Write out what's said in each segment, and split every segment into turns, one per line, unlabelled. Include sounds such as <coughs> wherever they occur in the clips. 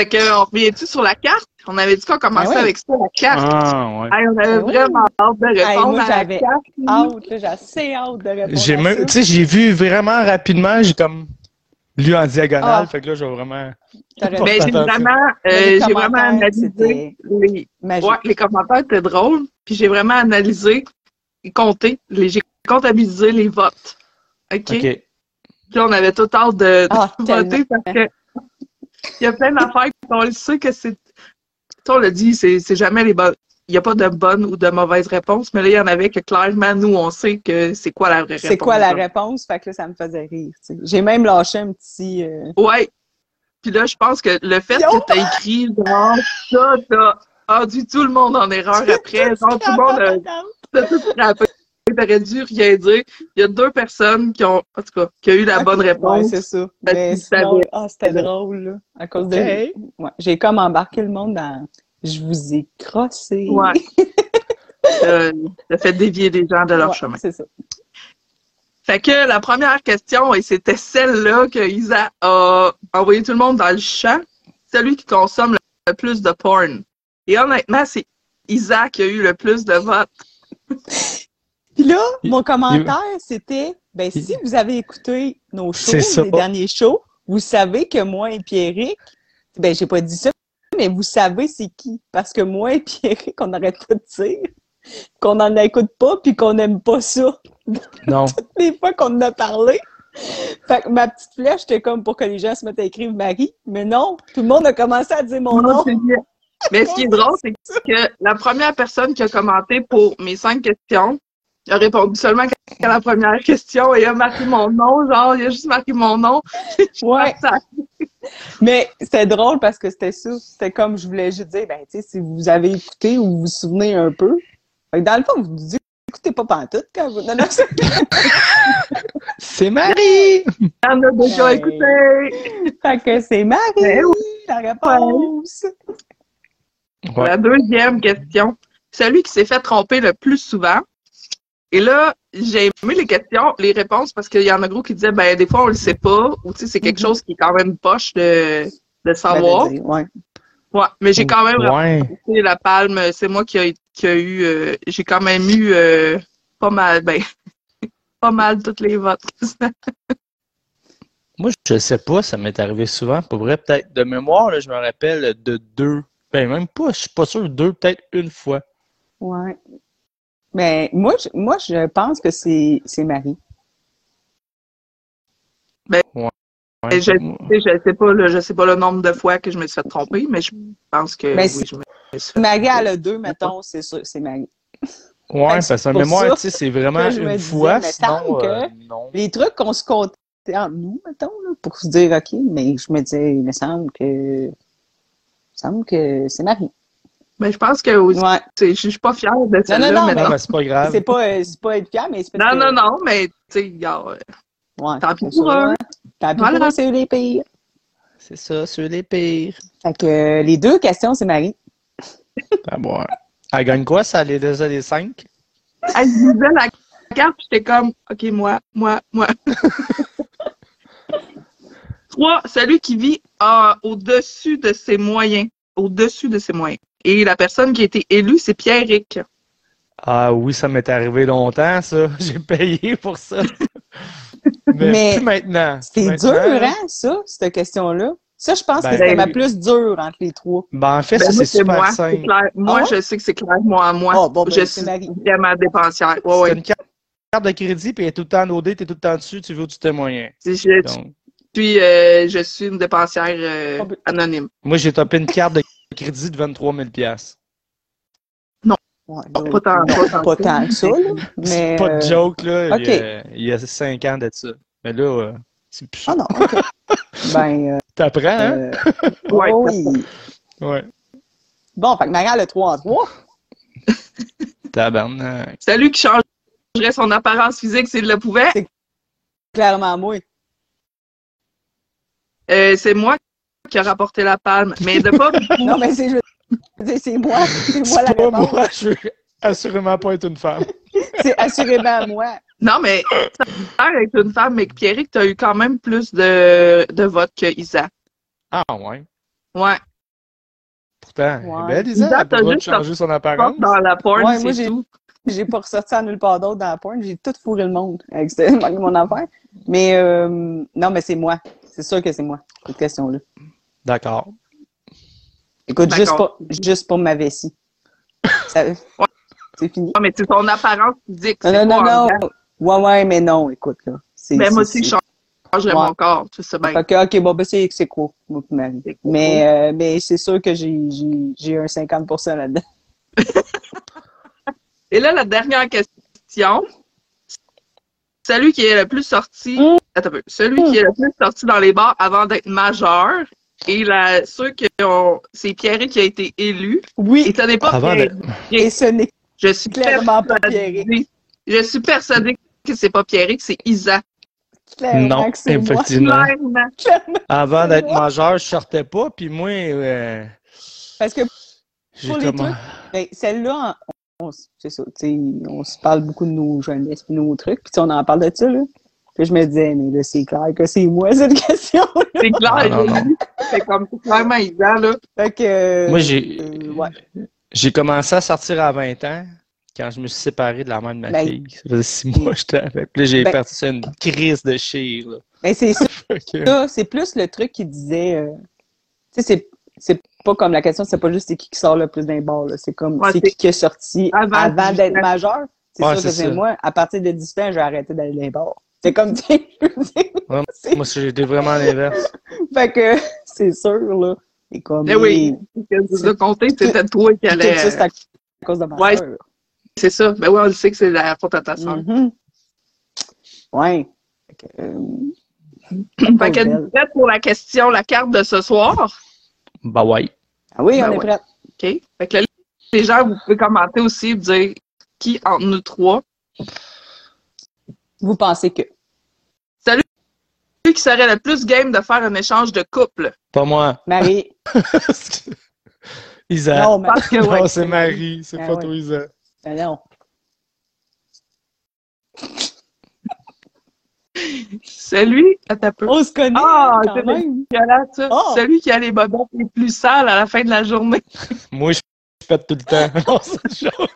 Fait que, on revient-tu sur la carte? On avait dit qu'on commençait
Ben
avec ça, la carte.
Ah, ouais.
Hey, on avait
Ben oui.
vraiment hâte de
Hey,
répondre
moi,
à la
j'avais
carte.
hâte, j'ai assez hâte de répondre
J'ai même, tu sais, j'ai vu vraiment rapidement, j'ai comme lu en diagonale,
Ah.
fait que là, j'ai vraiment.
Ben, j'ai
attention.
vraiment, euh,
Mais les
j'ai vraiment
commentaires,
analysé les, ouais, les commentaires étaient drôles, puis j'ai vraiment analysé et compté, les- j'ai comptabilisé les votes. OK?
OK.
Puis là, on avait tout hâte de, de
Ah,
voter parce que il y a plein d'affaires qu'on le sait que c'est. On l'a dit, c'est jamais les bonnes. Il n'y a pas de bonne ou de mauvaise réponse, mais là, il y en avait que clairement, nous, on sait que c'est quoi la vraie réponse.
C'est quoi la
là.
réponse? Fait que là, ça me faisait rire. J'ai même lâché un petit. euh,
Ouais. Puis là, je pense que le fait
Yo!
que tu as écrit, genre, ça, t'as rendu tout le monde en erreur après. Genre, tout le monde a t'as tout frappé. T'aurais dû rien dire. Il y a deux personnes qui ont, en tout cas, qui ont eu la bonne
Ouais,
réponse.
c'est ça.
Parce
Mais sinon, ah, c'était drôle, là. À cause de. Ouais, J'ai comme embarqué le monde dans. Je vous ai crossé.
Ouais. <laughs> Euh, ça fait dévier les gens de leur
Ouais,
chemin.
C'est ça.
Fait que la première question, et c'était celle-là que Isa a envoyé tout le monde dans le champ, celui qui consomme le plus de porn. Et honnêtement, c'est Isa qui a eu le plus de votes. <laughs>
Puis là, mon commentaire, c'était ben si vous avez écouté nos shows, les derniers shows, vous savez que moi et Pierrick, ben j'ai pas dit ça, mais vous savez c'est qui. Parce que moi et Pierrick, on arrête pas de dire qu'on n'en écoute pas puis qu'on n'aime pas ça.
Non. <laughs>
Les fois qu'on en a parlé. Fait que ma petite flèche, c'était comme pour que les gens se mettent à écrire Marie. Mais non, tout le monde a commencé à dire mon nom.
C'est bien. Mais ce qui est <laughs> drôle, c'est que la première personne qui a commenté pour mes cinq questions a répondu seulement à la première question et a marqué mon nom. Genre, il a juste marqué mon nom. <laughs>
Ouais. Mais c'était drôle parce que c'était ça. C'était comme je voulais juste dire, ben, tu sais, si vous avez écouté ou vous vous souvenez un peu. Fait que dans le fond, vous vous dites, écoutez pas pantoute quand vous. Non, non, c'est- <laughs>
C'est Marie!
Il y en a déjà écouté.
fait que c'est Marie,
Ben
la réponse.
Ouais.
La deuxième question. Celui qui s'est fait tromper le plus souvent. Et là, j'ai aimé les questions, les réponses, parce qu'il y en a gros qui disaient, ben, des fois, on le sait pas, ou tu sais, c'est quelque
Mhm.
chose qui est quand même poche de, de savoir.
Ben, ouais.
Ouais, mais j'ai quand même
Ouais.
la palme. C'est moi qui a, qui a eu, euh, j'ai quand même eu euh, pas mal, ben, <laughs> pas mal toutes les votes. <laughs>
Moi, je sais pas, ça m'est arrivé souvent. Pour vrai, peut-être de mémoire, là, je me rappelle de deux. Ben, même pas, je suis pas sûr, deux, peut-être une fois.
Ouais. Mais moi, je, moi, je pense que c'est c'est Marie.
Ouais.
Et je, je sais pas, le, je sais pas le nombre de fois que je me suis fait tromper, mais je pense que
Mais
oui, je me suis fait
Marie, a deux, mettons, c'est sûr, c'est Marie. Que
parce
c'est
que mémoire, tu sais, c'est vraiment une
disais,
fois,
mais
sinon,
semble
euh,
que-
non.
Les trucs qu'on se comptait entre nous, mettons, là, pour se dire, OK, mais je me disais, il me semble que. Il me semble que c'est Marie.
Mais je pense que aussi,
Ouais.
tu sais, je suis pas fière de ça.
non, non,
Non,
mais-
mais c'est pas grave.
C'est pas, euh, c'est pas être fier, mais c'est
Non,
que-
non, non, mais tu sais, euh,
Ouais,
Tant pis
c'est
pour
ça.
eux.
Tant pis
Voilà.
pour eux, c'est eux les pires.
C'est ça, c'est les pires.
Fait que euh, les deux questions, c'est Marie.
Ah bon. Elle gagne quoi, ça, les deux les cinq?
elle disait la carte, puis j'étais comme, OK, moi, moi, moi. <laughs> Trois, celui qui vit euh, au-dessus de ses moyens. Au-dessus de ses moyens. Et la personne qui a été élue, c'est Pierrick.
Ah oui, ça m'est arrivé longtemps, ça. <laughs> J'ai payé pour ça. <laughs> Mais,
Mais
plus maintenant.
C'est dur, hein, ça, cette question-là? Ça, je pense
Ben,
que c'était
ben,
ma plus dure entre les trois.
Ben, en fait,
Ben,
c'est super
moi.
Simple.
clair. Moi,
Ah ouais?
je sais que c'est clair, moi, moi.
Oh, bon, ben,
je
c'est
suis
Marie.
vraiment dépensière. Ouais,
C'est
ouais.
une carte de crédit, puis elle est tout le temps nodée, t'es tout le temps dessus, tu veux du moyens.
Je suis,
Donc,
euh, je suis une dépensière euh,
Oh,
anonyme.
moi, j'ai topé une carte de crédit de 23 000 piastres.
Ouais,
Pas
donc,
tant-
non,
pas tant
pas
que
tant que ça, là. <laughs> Mais,
C'est pas de
euh,
joke, là.
ok.
Il, y a, il y a 5 ans de ça. Mais là, euh, c'est plus.
Ah non, OK. <laughs> ben, euh,
T'apprends, hein?
euh, <laughs>
Ouais,
oui.
Ouais.
Bon, fait que Marie, elle a trois en trois.
Tabarnak.
Celui qui changerait son apparence physique s'il le pouvait,
Clairement, moi.
euh, c'est moi qui a rapporté la palme. Mais de pas <laughs>
Non, mais c'est, dire, c'est moi. C'est moi la
pas moi, je veux assurément pas être une femme. <laughs>
C'est assurément moi.
Non, mais ça a l'air d'être une femme, mais que Pierrick, tu as eu quand même plus de, de votes que Isa.
Ah, ouais.
Ouais.
pourtant.
Ouais.
Ben, Lisa,
Lisa,
elle
t'as juste
changer son apparence.
dans la porn,
Ouais, moi,
c'est
j'ai-
tout.
J'ai pas ressorti à nulle part d'autre dans la porn. J'ai tout fourré le monde avec <laughs> mon affaire. Mais euh, non, mais c'est moi. C'est sûr que c'est moi, cette question-là.
D'accord.
Écoute, juste pour, juste pour ma vessie. Ça- C'est fini.
Non, mais c'est ton apparence physique.
Non,
c'est
non, non, non. Ouais, ouais, mais non, écoute, là. C'est-
Ben, moi
c'est-
aussi, je changerais
Ouais.
mon corps, tu sais bien.
Que, ok, bon, ben, c'est c'est cool. Mais, euh, mais c'est sûr que j'ai j'ai- j'ai un 50% là-dedans. <laughs>
Et là, la dernière question. Celui qui est le plus sorti.
Mm.
Attends un peu. Celui qui est le plus sorti dans les bars avant d'être majeur. Et la, ceux qui ont. C'est Pierre qui a été élu. Et
Oui,
ce n'est pas
Avant
Pierre.
de-
et ce n'est
Je suis
clairement pas Pierre.
Je suis persuadée que c'est pas Pierre, que c'est Isa.
Clairement
Non,
que c'est moi.
effectivement.
Clairement.
Clairement.
Avant d'être
moi.
majeur, je sortais pas, puis moi, euh,
Parce que Pour les trucs, Ben, celle-là, on, on ça, se parle beaucoup de nos jeunesses et nos trucs, puis on en parle de ça, là. Puis je me disais, mais là, c'est clair que c'est moi, cette <laughs> question-là.
C'est clair. C'est comme clairement Isa, là.
Fait que... euh,
Moi, j'ai
euh, ouais.
j'ai commencé à sortir à 20 ans quand je me suis séparé de la mère de ma
Ben-
fille. Ça faisait six mois que j'étais avec. Puis là, j'ai
Ben-
parti sur une crise de chire. Là.
Ben, c'est <laughs> ça, c'est plus le truc qui disait, euh, tu sais, c'est, c'est pas comme la question, c'est pas juste c'est qui qui sort le plus d'un bar, là. C'est comme,
Ouais,
c'est
c'est
qui qui est sorti
avant
avant,
18
d'être majeur. C'est
Ouais,
sûr que
c'est ça.
moi. À partir de 18 ans, j'ai arrêté d'aller dans les bars. C'est comme, tu sais, <laughs>
Ouais, Moi, été vraiment à l'inverse.
fait que, <laughs> c'est sûr, là. Et comme,
Mais oui, que tu as compté, c'était toi qui allais.
ça, c'est à cause de ma
Ouais. C'est ça. Ben oui, on le sait que c'est la faute à ta soeur.
Mhm. Ouais. Fait que, euh, <clears throat>
Fait que
belle.
prête pour la question, la carte de ce soir?
Bah ouais.
Ah oui, on
Ben
est
ouais.
prêt.
OK? Fait que là, les gens, vous pouvez commenter aussi, vous dire qui entre nous trois.
Vous pensez que?
Celui qui serait le plus game de faire un échange de couple.
Pas moi.
Marie. <laughs>
Isa.
non.
Parce que,
Non,
ouais.
c'est Marie. C'est
Ah
pas
ouais.
toi, Isa.
Ben non.
Celui, attends un peu.
On se connaît
Ah, c'est
même.
Violent, ça.
Oh.
Celui qui a les bobettes les plus sales à la fin de la journée. <laughs>
Moi, je pète tout le temps. <laughs> Non, c'est chaud.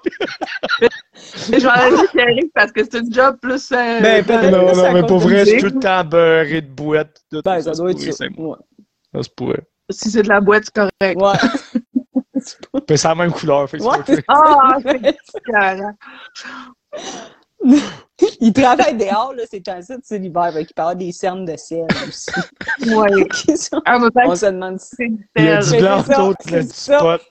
Et je vais aller dire Pierrick parce que c'est un job plus. euh,
Ben, peut-être
Non, non,
ça
mais pour
une
vrai, je suis
musique.
tout le temps beurré de boîte. Tout,
Ben, ça
se
doit être
pourrait,
ça.
c'est.
Ouais.
Ça se pourrait.
Si c'est de la boîte, c'est correct.
Ouais. <laughs>
Puis c'est la même couleur. Fait c'est.
Ah, c'est carré.
Il travaille dehors, là, c'est un site, c'est l'hiver. Qu'il peut avoir des cernes de sel aussi.
Ouais. <laughs>
On se demande si.
c'est
Il y a
tel.
du
C'est
blanc,
ça,
l'autre, il
c'est ça.
spot.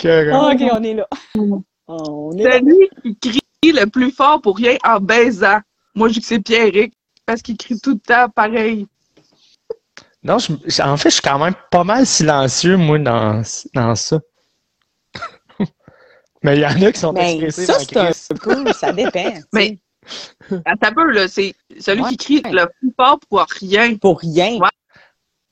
C'est.
Ah, ok, on est là. <laughs> On est là.
Celui qui crie le plus fort pour rien en baisant. Moi, je dis que c'est Pierrick parce qu'il crie tout le temps pareil.
Non, je- en fait, je suis quand même pas mal silencieux, moi, dans, dans ça. <laughs> Mais il y en a qui sont
Mais
expressés
ça,
dans
c'est un peu, ça dépend. <laughs>
Mais- Attends un peu, là. C'est celui
Ouais.
qui crie le plus fort pour rien.
Pour rien.
Ouais.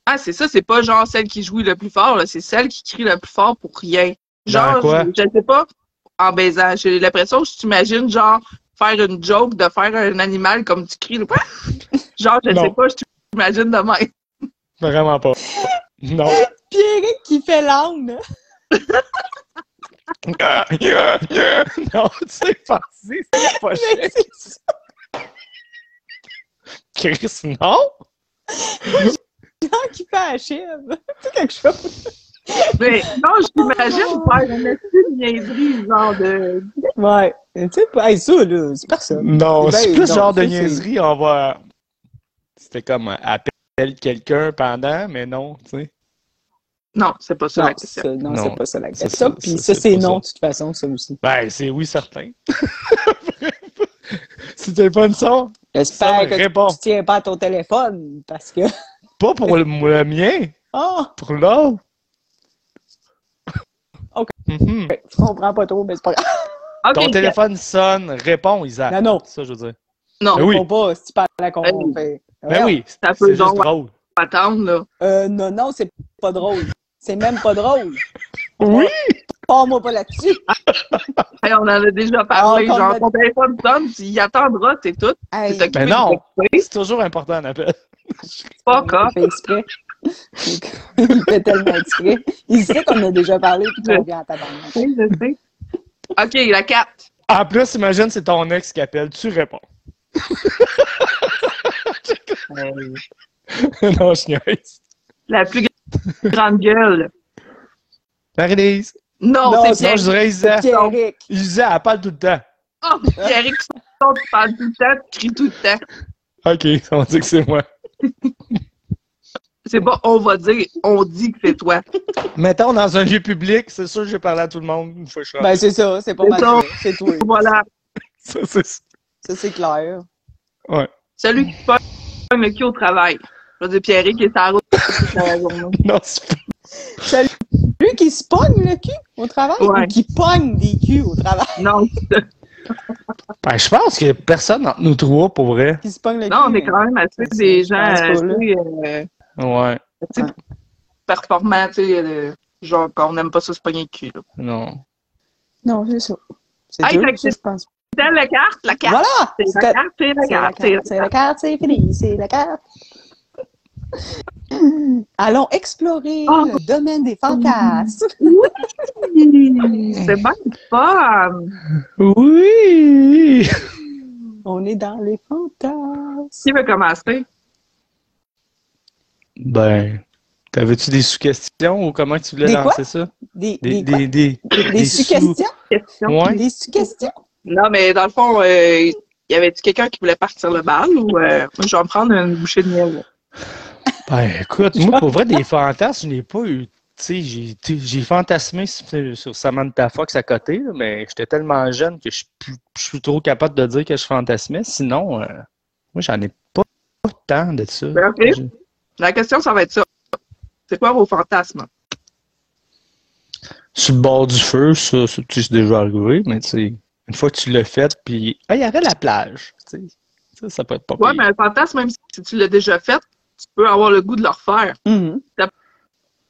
Ah, c'est ça, c'est pas genre celle qui jouit le plus fort, là. C'est celle qui crie le plus fort pour rien. Genre,
quoi?
je, je sais pas, en baisant. J'ai l'impression que je t'imagine, genre, faire une joke de faire un animal comme tu cries. <laughs> Genre, je
Non.
sais pas, je t'imagine de même.
Vraiment pas. Non.
Pierrick qui fait l'âne. <laughs>
non, tu sais, penser, c'est pas <laughs> cher.
C'est.
Chris, non?
Genre qui fait la chèvre. C'est quelque chose.
Mais non, je t'imagine faire une petite niaiserie, genre de.
Ouais. Tu sais, hey, ça, là, c'est personne.
Non,
Ben,
c'est plus
non,
genre de
ça, c'est-
niaiserie, on va. C'était comme appelle quelqu'un pendant, mais non, tu sais.
Non, c'est pas ça
Non,
la question.
non,
Non,
c'est pas ça la question.
ça,
Puis
ça,
ça,
c'est
non,
ça.
de toute façon, ça aussi.
Ben, c'est oui, certain. si pas une son,
J'espère que
réponds.
tu tiens pas à ton téléphone, parce que...
pas pour le, le mien,
Ah!
pour l'autre. Mhm.
Je comprends pas trop, mais c'est pas grave.
Ok,
Ton téléphone sonne, réponds, Isaac.
Non, non.
C'est ça, je veux dire.
Non,
Ben oui.
Pas, si tu parles à la con,
Ben.
Ben oui,
Ça
c'est juste
donc-
drôle.
attendre, là.
Euh, non, non, c'est pas drôle. C'est même pas drôle.
Oui!
Pars-moi pas là-dessus.
Hey, on en a déjà parlé.
Ah,
genre,
a-
ton téléphone sonne, tu y attendras, c'est tout.
Hey,
Ben non. C'est toujours important un appel.
pas cas.
Il fait tellement exprès. Il sait qu'on a déjà parlé puis qu'on vient à tabarnak.
Oui, je sais. OK, la 4.
En plus, imagine, c'est ton ex qui appelle. Tu réponds. <laughs> non, je niaise.
La plus grande gueule.
Marie-Lise.
Non,
Non,
c'est Pierre.
je dirais Isa.
Pierrick.
Isa, elle parle tout le temps.
Oh, Pierre, tu parles tout le temps, tu cries tout le temps.
OK, on dit que c'est moi. <laughs>
C'est pas on va dire, on dit que c'est toi. <laughs>
Mettons, dans un lieu public, c'est sûr que j'ai parlé à tout le monde une fois que je suis
Ben, c'est ça, c'est pas mal. C'est toi.
Voilà. <laughs>
Ça, c'est ça.
Ça, c'est clair.
Ouais.
Celui qui pogne le cul au travail. Je veux dire, Pierre qui est à la route toute la journée.
Non, c'est pas...
Celui lui qui se pogne le cul au travail
Ouais.
ou qui pogne des culs au travail?
Non, <laughs>
Ben, je pense que personne entre nous trois, pour vrai.
Qui se pogne le
non, on
cul?
est quand même assez des gens assez, euh,
Ouais.
tu sais, performants, tu sais, euh, genre qu'on n'aime pas ça se pogner le cul. là.
Non.
Non, c'est ça. C'est
Hey,
dur,
fait que
ça,
c'est-
je pense.
C'est la carte, la carte.
Voilà!
C'est la carte, c'est la carte, c'est la
carte, c'est la carte, c'est fini, c'est la carte. <laughs> Allons explorer
Oh.
le domaine des fantasmes. <laughs>
C'est bien fun.
Oui!
On est dans les fantasmes.
Qui veut commencer?
Ben, t'avais-tu des sous-questions ou comment tu voulais
Des quoi?
lancer ça?
Des,
Des,
des, quoi?
des, des...
des,
des
sous-questions?
Question.
Ouais.
Des sous-questions?
Non, mais dans le fond, euh, y avait-tu quelqu'un qui voulait partir le bal ou euh, moi, je vais me prendre une bouchée de miel? là.
Ben, écoute, moi, pour vrai, des <laughs> fantasmes, je n'ai pas eu. Tu sais, j'ai- j'ai fantasmé sur, sur Samantha Fox à côté, là, mais j'étais tellement jeune que je suis trop capable de dire que je fantasmais. Sinon, euh, moi, j'en ai pas, pas tant de ça.
Ben, ok. La question, ça va être ça. C'est quoi vos fantasmes?
Sur le bord du feu, ça, ça, tu sais, c'est déjà arrivé, mais tu sais, une fois que tu l'as fait, puis ah, il y avait la plage. Tu sais, ça, ça peut être pas
Ouais,
pire.
mais un fantasme, même si tu l'as déjà fait, tu peux avoir le goût de le refaire.
Mhm.
Ça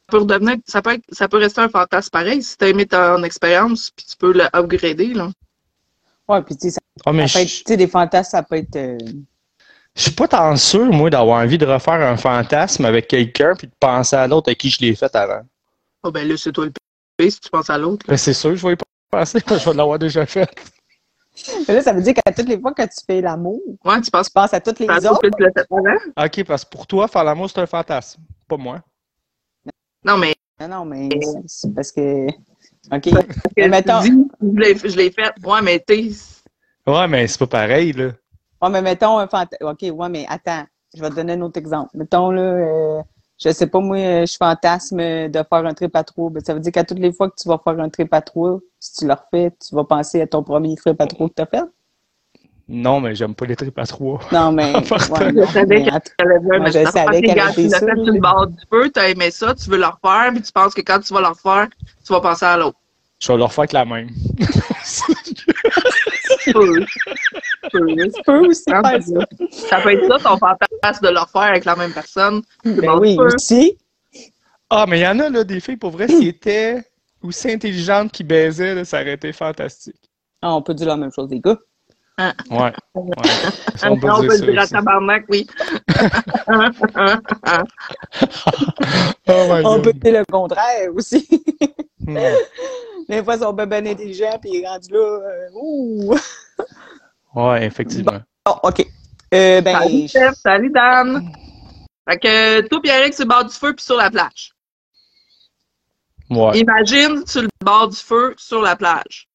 peut, redevenir- ça peut, être- ça peut rester un fantasme pareil si tu as aimé ton expérience, puis tu peux le upgrader. Là.
Ouais, puis tu sais, ça,
Ah,
ça peut
je
être, tu sais, des fantasmes, ça peut être. euh,
je suis pas tant sûr, moi, d'avoir envie de refaire un fantasme avec quelqu'un puis de penser à l'autre à qui je l'ai fait avant.
Oh, ben là, c'est toi le pire si tu penses à l'autre.
Mais c'est sûr, je vais y penser, parce <laughs> que je vais l'avoir déjà fait.
Mais là, ça veut dire qu'à toutes les fois que tu fais l'amour,
Ouais, tu penses
tu penses à toutes les autres.
que tu avant?
Ok, parce que pour toi, faire l'amour, c'est un fantasme. Pas moi.
Non, mais
Non, non, mais parce que. OK.
que
Mais mettons-
je l'ai- fait. Ouais, mais tu sais,
Ouais, mais c'est pas pareil, là.
Ouais, mais mettons un fantasme. OK, ouais, mais attends, je vais te donner un autre exemple. Mettons, là, euh, je sais pas, moi, euh, je fantasme de faire un trip à trois. Ben, ça veut dire qu'à toutes les fois que tu vas faire un trip à trois, si tu le refais, tu vas penser à ton premier trip à trois que tu as fait?
Non, mais j'aime pas les tripes à trois.
Non, mais. <laughs> Ouais,
Je
non,
savais
je qu'elle avait
tu l'as
ça,
fait sur le bord du feu, t'as aimé ça, tu veux le refaire, puis tu penses que quand tu vas le refaire, tu vas penser à l'autre.
Je vais le refaire avec la même. <laughs> <laughs>
Peu. Peu.
Tu peux aussi
Hein,
faire ça.
Ça peut être ça, ton fantasme de le refaire avec la même personne.
Ben oui, aussi.
Ah, mais il y en a, là, des filles, pour vrai, qui étaient aussi intelligentes qui baisaient, là, ça aurait été fantastique.
Ah, on peut dire la même chose des gars.
Ouais. ouais. <laughs> Ça,
on peut,
dire ça
le dire à
aussi.
tabarnak, oui. <laughs>
Oh my
On
God.
peut dire le contraire aussi.
Hmm. <laughs>
Des fois, ils sont bien ben intelligents, puis ils sont rendus là. euh, ouh!
Ouais, effectivement.
Bon, OK. Euh, ben,
Salut, Steph, salut, Dan. Fait que toi, Pierrick, sur le bord du feu, puis sur la plage.
Ouais,
Imagine sur le bord du feu, sur la plage.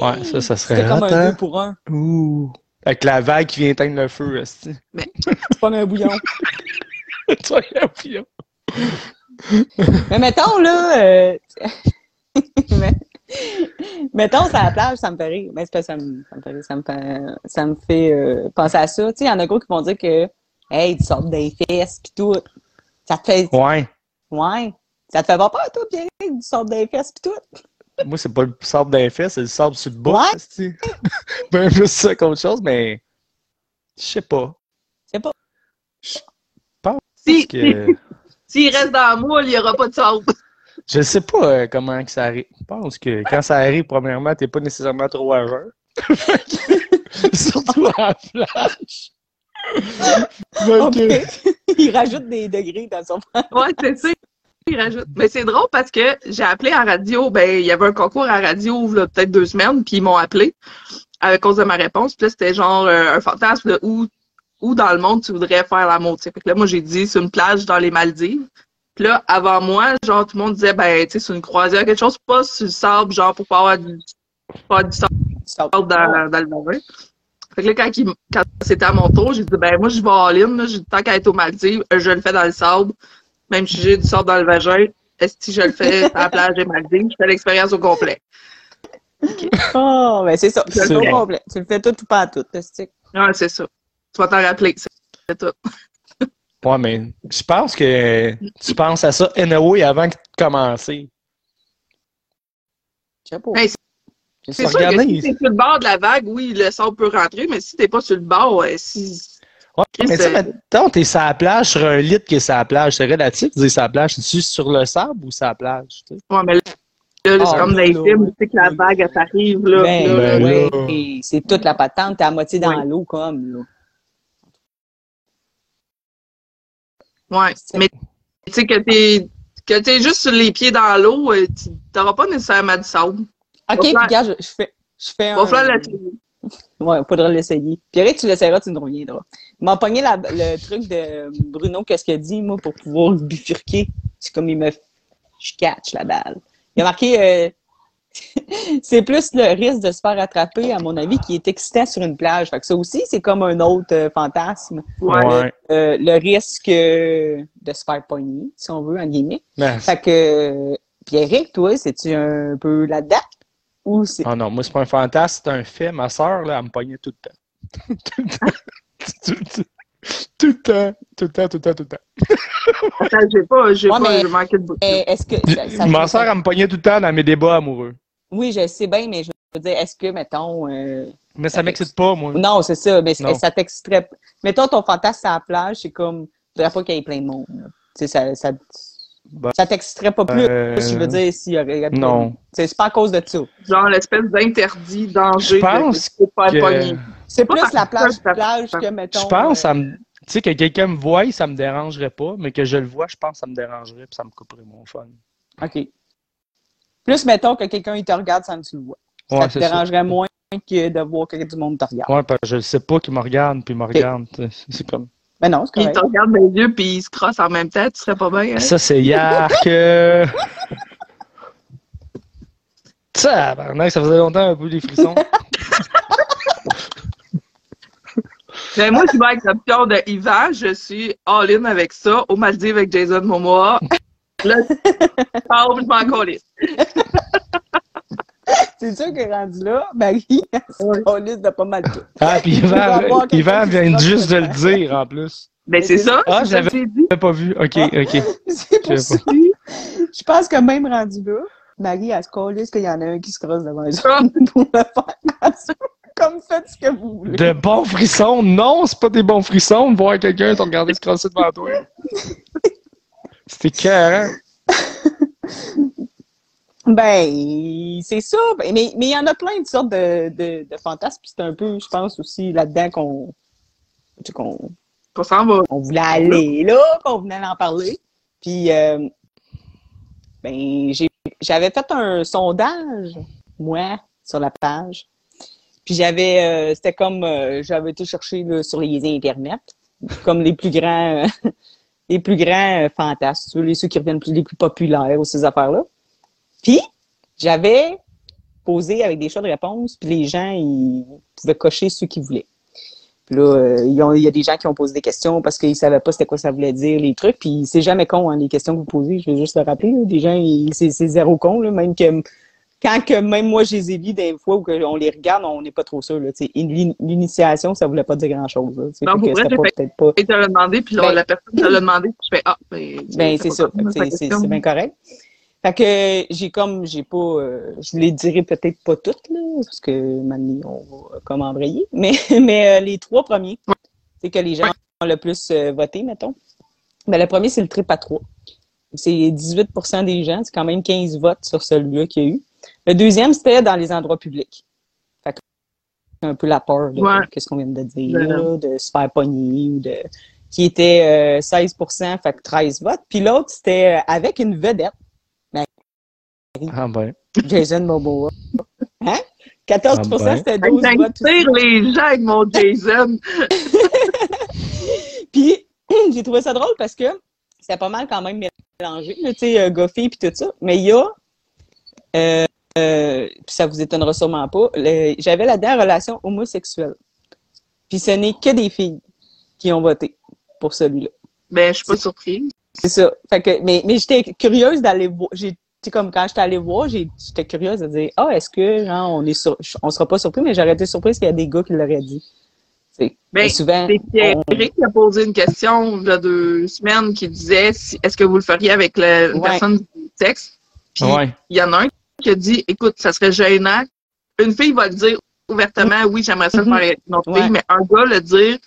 ouais, ça, ça serait
c'était comme un
hein?
deux pour un.
Ouh. Avec la vague qui vient éteindre le feu, esti.
C'est <laughs> pas un bouillon. <laughs>
Toi, un bouillon.
Mais mettons, là. euh, <laughs> mais- <laughs> mettons, c'est à la plage, ça me fait rire. Mais c'est pas ça me, ça me fait rire. Ça me fait, ça me fait euh, penser à ça. Tu sais, il y en a gros qui vont dire que, hey, tu sors des fesses, pis tout. Ça te fait.
Ouais.
Ouais. Ça te fait pas peur, toi, Pierre, tu sors des fesses, pis tout. <laughs>
Moi, c'est pas le sable d'un fait, c'est le sable sur le bas.
Ouais. <laughs>
Ben, plus ça qu'autre chose, mais. Je sais pas.
Si,
Parce que.
s'il reste dans la moule, il n'y aura pas de sable.
Je sais pas euh, comment que ça arrive. Je pense que quand ça arrive, premièrement, t'es pas nécessairement trop à jeun. <laughs> Surtout à la plage.
OK. <laughs> il rajoute des degrés dans son
Ouais, c'est ça. Il rajoute. Mais c'est drôle parce que j'ai appelé à radio. Ben, il y avait un concours à radio peut-être deux semaines, puis ils m'ont appelé à cause de ma réponse. Puis là, c'était genre euh, un fantasme de où, où dans le monde tu voudrais faire l'amour. Fait que là, moi, j'ai dit c'est une plage dans les Maldives. Puis là, avant moi, genre, tout le monde disait, ben, tu sais, c'est une croisière, quelque chose, pas sur le sable, genre, pour pas avoir du, pas du sable dans, dans le vagin. Fait que là, quand, il- quand c'était à mon tour, j'ai dit, ben, moi, je vais en ligne, là. Tant qu'à être aux Maldives, euh, je le fais dans le sable. Même si j'ai du sable dans le vagin, est-ce que je le fais à la plage des Maldives? Je fais l'expérience au complet. <laughs>
Oh, ben c'est ça. C'est au complet. Tu le fais tout ou pas à tout.
Ouais, c'est ça. Tu vas t'en rappeler, c'est c'est tout.
Ouais, mais je pense que tu penses à ça anyway avant de commencer.
Je sais pas.
Hey,
Je
C'est sûr que si t'es sur le bord de la vague, oui, le sable peut rentrer, mais si t'es pas sur le bord, ouais, si...
Ouais, mais tu sais,
c'est-
mettons, t'es sur la plage, sur un lit qui est sur la plage. C'est relatif de dire sur la plage. C'est-tu sur le sable ou sur la plage? tu sais?
Ouais, mais là, là, c'est
Ah,
comme dans les films, tu sais que la vague, elle t'arrive, là.
Ben,
là,
ben,
là.
là.
oui, c'est toute la patente, t'es à moitié dans
Oui.
l'eau comme là.
Ouais, mais tu sais que t'es que t'es juste sur les pieds dans l'eau, euh, tu t'auras pas nécessairement du sable.
OK,
Va
puis regarde, je, je fais, je fais
Va
un...
l'essayer.
Ouais, faudra l'essayer. Pierre, tu l'essayeras, tu nous reviendras. Il m'a pogné la- le truc de Bruno, qu'est-ce qu'il a dit, moi, pour pouvoir bifurquer. C'est comme il me... Je catch la balle. Il a marqué... euh, <laughs> c'est plus le risque de se faire attraper, à mon avis, qui est excitant sur une plage. Fait que ça aussi, c'est comme un autre euh, fantasme.
Ouais.
Euh, le risque euh, de se faire pogner, si on veut, en guillemets.
Mais-
Fait que, euh, Pierrick, toi, c'est-tu un peu là-dedans? Ou c'est...
Ah non, moi, c'est pas un fantasme, c'est un fait. Ma soeur, là, elle me pognait tout le temps. <laughs> tout le temps. Tout le temps. Tout le temps. Tout le temps, tout le temps, tout le temps.
Attends, j'ai pas, j'ai
Ouais,
pas,
mais-
j'ai manqué de bout.
Est-ce que... ça- ça-
Ma soeur, elle me pognait tout le temps dans mes débats amoureux.
Oui, je sais bien, mais je veux dire, est-ce que, mettons... euh,
Mais ça m'excite pas, moi.
Non, c'est ça, mais
Non.
ça t'extrait... Mettons, ton fantasme à la plage, c'est comme... Il faudrait pas qu'il y ait plein de monde. Tu sais, ça... ça...
Ben,
ça t'extrait pas plus,
euh,
je veux dire, s'il y aurait...
Non.
C'est pas à cause de ça.
Genre l'espèce d'interdit, danger.
Je pense
de,
que-
être pogné.
C'est
Pas
plus la plage,
ça-
plage que, mettons...
Je pense,
euh,
ça me... Tu sais, que quelqu'un me voie, ça me dérangerait pas, mais que je le vois, je pense que ça me dérangerait puis ça me couperait mon fun.
OK. Plus, mettons, que quelqu'un, il te regarde sans que tu le vois.
Ouais,
ça te
ça.
dérangerait moins que de voir que du monde te regarde.
Ouais, parce que je le sais pas qui me regarde, puis il me regarde. C'est comme...
Mais non, c'est
il te regarde dans les yeux, puis il se crosse en même temps, tu serais pas bien, hein?
Ça, c'est yark! <laughs> ça faisait longtemps un peu des frissons.
Mais <laughs> moi, je vais avec l'option de Yvan, je suis all-in avec ça, au Maldives avec Jason Momoa. Là, je parle, je m'en.
C'est sûr que rendu là, Marie, <laughs> elle
Ouais.
se calisse de pas mal tout.
Ah, puis Yvan,
se
vient juste de le dire, en plus.
Ben, c'est ça,
Ah,
dit.
J'avais pas vu. OK, OK. <laughs>
C'est pour
Je
ça.
sais
Je pense que même rendu là, Marie, elle se calisse qu'il y en a un qui se crosse devant les
Ah.
autres pour le faire. Comme faites ce que vous voulez.
De bons frissons? Non, c'est pas des bons frissons de voir quelqu'un te regarder se crosser devant toi. <laughs> C'était carré. <laughs>
Ben, c'est ça. Ben, mais mais il y en a plein de sortes de, de, de fantasmes. puis C'est un peu, je pense, aussi là-dedans qu'on qu'on
On s'en va.
on voulait aller là, qu'on venait en parler. Puis, euh, ben, j'ai- j'avais fait un sondage, moi, sur la page. Puis j'avais, euh, c'était comme, euh, j'avais été chercher là, sur les internets, comme les plus grands, euh, les plus grands euh, fantasmes, ceux qui reviennent les plus populaires ou ces affaires-là. Puis, j'avais posé avec des choix de réponse, puis les gens, ils pouvaient cocher ceux qu'ils voulaient. Puis là, euh, il y a des gens qui ont posé des questions parce qu'ils savaient pas c'était quoi ça voulait dire, les trucs. Puis c'est jamais con, hein, les questions que vous posez. Je vais juste le rappeler. Des gens, c'est zéro con. Même que quand que même moi, je les ai lus des fois où que on les regarde, on n'est pas trop sûr. L'initiation, ça voulait pas dire grand-chose.
Non, pour vrai,
peut-être pas...
Et te l'a demandé, puis
Ben-
la personne te l'a demandé, puis je fais Ah, ben.
Ben, c'est ça. C'est bien correct. Fait que j'ai comme, j'ai pas, euh, je les dirai peut-être pas toutes, là, parce que maintenant, on va comme embrayer. Mais, <laughs> mais euh, les trois premiers, c'est que les gens ont le plus euh, voté, mettons. Mais le premier, c'est le trip à trois. C'est 18% des gens, c'est quand même 15 votes sur celui-là qu'il y a eu. Le deuxième, c'était dans les endroits publics. Fait que un peu la peur de
Ouais.
qu'est-ce qu'on vient de dire,
Ouais.
là, de se faire pogner ou de qui était euh, 16 fait que 13 votes. Puis l'autre, c'était euh, avec une vedette,
Ah ben.
Jason Momoa. Hein? 14
Ah ben.
c'était 12 votes.
J'inspire les gens avec mon Jason. <laughs>
Puis <clears throat> j'ai trouvé ça drôle parce que c'était pas mal quand même mélangé, là, tu sais, euh, Goffy puis tout ça. Mais il y a, euh, euh, puis ça vous étonnera sûrement pas, j'avais la dernière relation homosexuelle. Puis ce n'est que des filles qui ont voté pour celui-là.
Ben, je suis pas surprise.
C'est ça. Fait que, mais mais j'étais curieuse d'aller voir. J'ai, tu sais, comme quand j'étais allée voir, j'étais curieuse de dire Ah, est-ce que genre, on est sur, on sera pas surpris, mais j'aurais été surprise qu'il y a des gars qui l'auraient dit.
Ben,
mais souvent.
C'est Pierre
on-
qui a posé une question il y a deux semaines qui disait si- est-ce que vous le feriez avec le, une
Ouais.
personne du sexe? Puis
Ouais.
il y en a un qui a dit écoute, ça serait gênant. Une fille va le dire ouvertement oui, j'aimerais ça le faire avec une autre
Ouais.
fille, mais un gars le dire,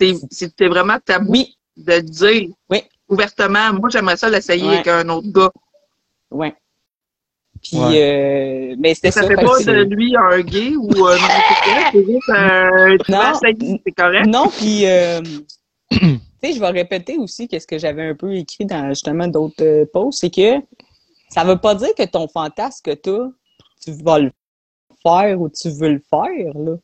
c'est- c'était vraiment tabou
Oui,
de le dire
Oui.
ouvertement. Moi, j'aimerais ça l'essayer
Ouais.
avec un autre gars.
ouais. Puis,
Ouais.
euh, mais c'était
Ça
ça.
fait pas
c'est-
de lui un gay ou un <laughs> homosexuel, c'est juste un tu
Non.
essayer, c'est correct.
Non, puis, euh, <clears throat> tu sais, je vais répéter aussi qu'est-ce que j'avais un peu écrit dans justement d'autres euh, posts, c'est que ça veut pas dire que ton fantasme que t'as, tu vas le faire ou tu veux le faire, là.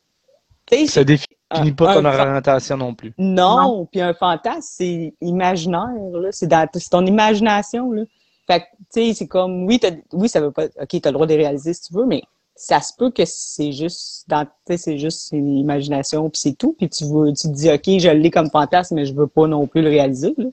Tu sais,
Ça définit
un-
pas ton orientation non plus.
Non, puis un fantasme, c'est imaginaire, là. C'est dans c'est ton imagination, là. Fait que, tu sais, c'est comme, oui, t'as- oui, ça veut pas, OK, t'as le droit de réaliser si tu veux, mais ça se peut que c'est juste, dans, c'est juste une imagination, puis c'est tout, puis tu veux, tu te dis, OK, je l'ai comme fantasme, mais je veux pas non plus le réaliser, là.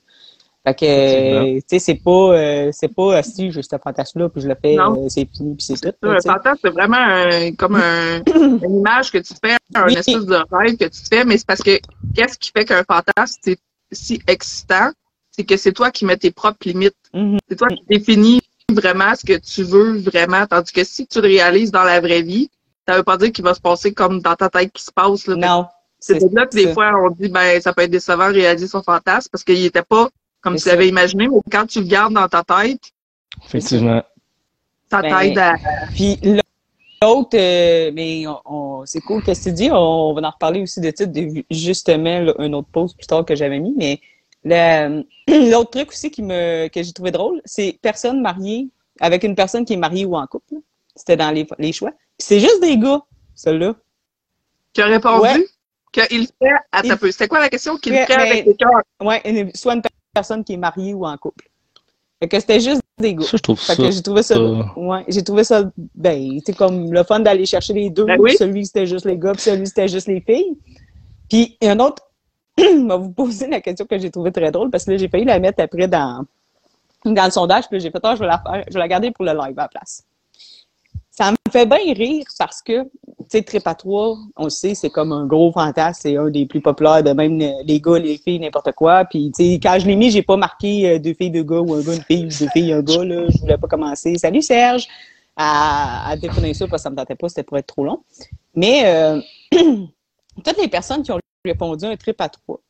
Fait que, tu sais, c'est pas, euh, c'est pas, si, j'ai ce fantasme-là, puis je le fais, euh, c'est fini, puis c'est tout. là,
Un fantasme, c'est vraiment un- comme un- <coughs> une image que tu te fais, un
Oui.
espèce de rêve que tu te fais, mais c'est parce que qu'est-ce qui fait qu'un fantasme, c'est si excitant, c'est que c'est toi qui mets tes propres limites.
Mhm.
C'est toi qui définis vraiment ce que tu veux vraiment, tandis que si tu le réalises dans la vraie vie, ça veut pas dire qu'il va se passer comme dans ta tête qui se passe. Là.
Non.
C'est de là que des
ça.
fois, on dit, ben, ça peut être décevant de réaliser son fantasme parce qu'il était pas comme tu l'avais imaginé, mais quand tu le gardes dans ta tête,
Effectivement.
ça
Ben,
t'aide à.
Puis l'autre, euh, mais on, on- c'est cool qu'est-ce que tu dis. On, va en reparler aussi de titre, de, justement, là, un autre post plus tard que j'avais mis. Mais <clears throat> l'autre truc aussi qui me, que j'ai trouvé drôle, c'est personne mariée avec une personne qui est mariée ou en couple. C'était dans les, les choix. Puis c'est juste des gars, celui-là.
Qui a répondu
Ouais.
qu'il fait à
Il-
ta peu. C'était quoi la question? Qu'il
mais-
avec quelqu'un?
Ouais, une- soit une personne qui est mariée ou en couple. Fait que c'était juste des gars.
Ça, je trouve
Fait
ça.
que j'ai trouvé ça,
ça-
ouais, j'ai trouvé ça, ben, c'est comme le fun d'aller chercher les deux.
Ben oui.
Celui c'était juste les gars, puis celui c'était juste les filles. Puis il y a un autre, <clears throat> m'a vous poser la question que j'ai trouvé très drôle parce que là j'ai failli la mettre après dans dans le sondage, puis j'ai fait ah, je vais la faire, je vais la garder pour le live à la place. Ça me fait bien rire parce que, tu sais, Trip à trois, on le sait, c'est comme un gros fantasme, c'est un des plus populaires de même euh, les gars, les filles, n'importe quoi. Puis, tu sais, quand je l'ai mis, j'ai pas marqué euh, deux filles, deux gars ou un gars, une fille, deux filles, un gars, là. Je voulais pas commencer. Salut Serge! À, à ça parce que ça me tentait pas, c'était pour être trop long. Mais, euh, <clears throat> toutes les personnes qui ont répondu à un trip à trois,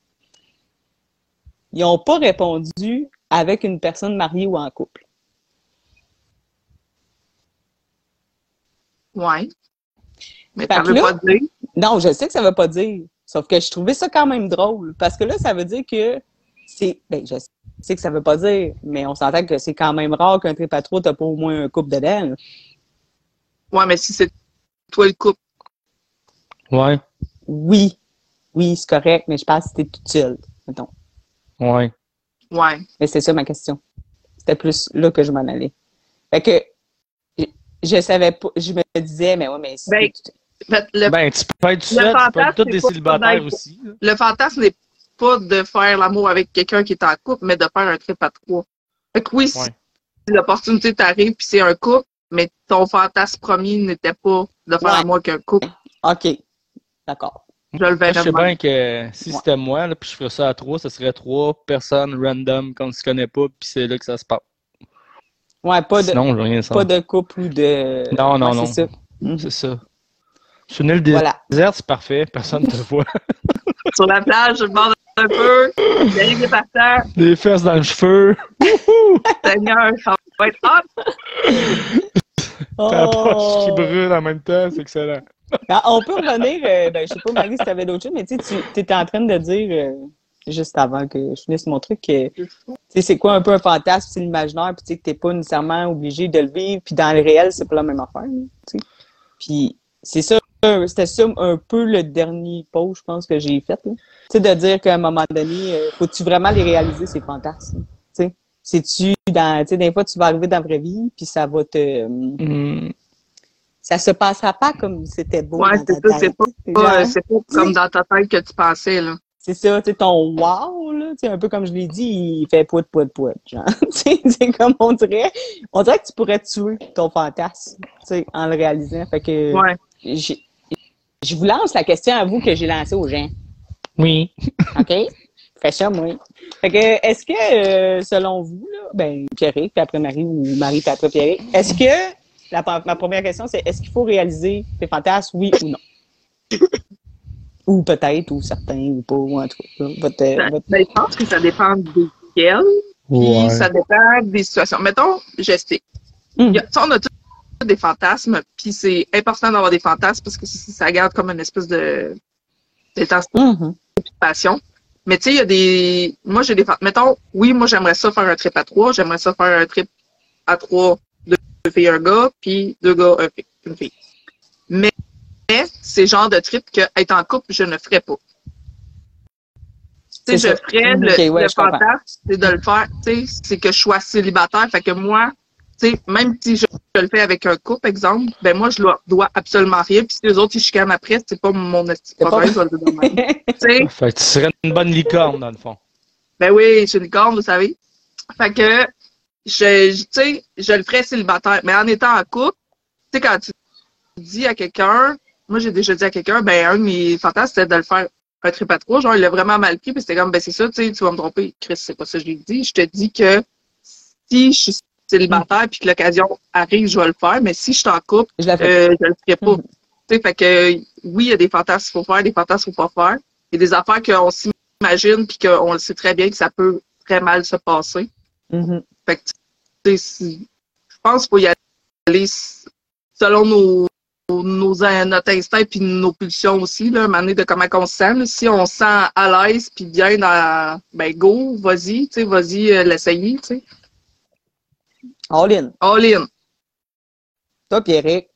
ils n'ont pas répondu avec une personne mariée ou en couple.
Ouais. Mais
Fait
ça veut
là-
pas dire?
Non, je sais que ça veut pas dire. Sauf que je trouvais ça quand même drôle. Parce que là, ça veut dire que c'est. Ben, je sais que ça veut pas dire, mais on s'entend que c'est quand même rare qu'un trip à trois, t'as pas au moins un couple dedans.
Ouais, mais si c'est toi le couple.
Ouais.
Oui. Oui, c'est correct, mais je pense que toute seule, mettons.
Ouais.
Ouais.
Mais c'est ça ma question. C'était plus là que je m'en allais. Fait que je, savais pas, je me disais, mais ouais, mais si
Ben, Fait, le,
Ben, tu peux être seul, tu peux être tous
c'est
des célibataires aussi. là.
le fantasme n'est pas de faire l'amour avec quelqu'un qui est en couple, mais de faire un trip à trois. Fait que oui, si l'opportunité t'arrive puis c'est un couple, mais ton fantasme premier n'était pas de faire
Ouais.
l'amour avec un couple,
OK. D'accord.
je le
Moi,
verrais
je sais bien que si
Ouais.
c'était moi, là, puis je ferais ça à trois, ce serait trois personnes random qu'on ne se connaît pas, puis c'est là que ça se passe.
Ouais, pas de,
Sinon, rien
pas
savoir.
de couple ou de.
Non, non,
Ouais,
non.
C'est ça. Mhm.
C'est ça. Sur une île
Voilà.
déserte, c'est parfait, personne ne te voit. <laughs>
Sur la plage, je demande un peu, <laughs> y a des
fesses dans le cheveu,
Seigneur, ça va être hot.
ta poche qui
Oh!
brûle en même temps, c'est excellent.
Ben, on peut revenir, euh, ben, je sais pas, Marie, si tu avais d'autres choses, mais tu sais, tu étais en train de dire, euh, juste avant que je finisse mon truc, que tu sais, c'est quoi un peu un fantasme, c'est l'imaginaire, puis tu sais, que t'es pas nécessairement obligé de le vivre, puis dans le réel, c'est pas la même affaire, là, tu sais. Puis c'est ça, c'était ça un peu le dernier post, je pense, que j'ai fait, là. Tu sais, de dire qu'à un moment donné, euh, faut-tu vraiment les réaliser, ces fantasmes, tu sais? C'est-tu dans, tu sais, des fois, tu vas arriver dans la vraie vie, puis ça va te... euh,
Hmm.
ça se passera pas comme c'était beau.
Ouais,
dans
c'est
ta
ça, c'est
tête.
pas, c'est pas comme dans ta tête que tu pensais, là.
C'est ça, tu sais, ton wow, là, tu sais, un peu comme je l'ai dit, il fait pout, pout, pout, genre. <laughs> Tu sais, c'est comme on dirait, on dirait que tu pourrais tuer ton fantasme, tu sais, en le réalisant. Fait que,
Ouais.
je vous lance la question à vous que j'ai lancée aux gens.
Oui.
OK? Fais ça, moi. Fait que, est-ce que, euh, selon vous, là, ben, Pierrick, puis après Marie, ou Marie, puis après Pierrick, est-ce que, la, ma première question, c'est est-ce qu'il faut réaliser tes fantasmes, oui ou non? <laughs> ou peut-être, ou certains, ou pas, ou en tout cas. Votre,
Ça-
votre-
ben, je pense que ça dépend desquels, puis
Ouais.
ça dépend des situations. Mettons, j'explique. Sais, On a tous des fantasmes, puis c'est important d'avoir des fantasmes parce que ça, ça garde comme une espèce de d'intensité
Mhm.
de passion. Mais tu sais, il y a des. Moi, j'ai des fantasmes. Mettons, oui, moi, j'aimerais ça faire un trip à trois. J'aimerais ça faire un trip à trois, deux, deux filles, un gars, puis deux gars, un une fille. Mais, mais c'est le genre de trip que être en couple, je ne ferais pas. Tu sais, je ferais le,
ouais,
le
je comprends.
fantasme, c'est de le faire, tu sais, c'est que je sois célibataire. Fait que moi, tu sais, même si je, je le fais avec un couple, exemple, ben moi, je dois, dois absolument rien. Puis si les autres, ils chicanent après, c'est pas mon
pas-
problème, <laughs> je vais le. Tu sais,
Fait que tu serais une bonne licorne, dans le fond.
ben oui, je suis une corne, vous savez. Fait que, je, je- tu sais, je le ferais célibataire. Mais en étant en couple, tu sais, quand tu dis à quelqu'un, moi, j'ai déjà dit à quelqu'un, ben, un de mes fantasmes, c'était de le faire un trip à trois. Genre, il l'a vraiment mal pris, puis c'était comme, ben, c'est ça, tu sais, tu vas me tromper. Chris, c'est pas ça que je lui ai dit. Je te dis que si je suis célibataire puis que l'occasion arrive, je vais le faire. Mais si je suis en couple,
Je
euh, je le ferai pas. Tu sais, fait que oui, il y a des fantasmes qu'il faut faire, des fantasmes qu'il faut pas faire. Il y a des affaires qu'on s'imagine puis qu'on le sait très bien que ça peut très mal se passer.
Mhm.
Fait que, tu sais, si- je pense qu'il faut y aller selon nos, nos, notre instinct puis nos pulsions aussi, là, manière de comment on se sent. là. Si on se sent à l'aise puis bien dans, ben go, vas-y, tu sais, vas-y euh, l'essayer, tu sais.
All in.
All in.
Toi, Pierrick?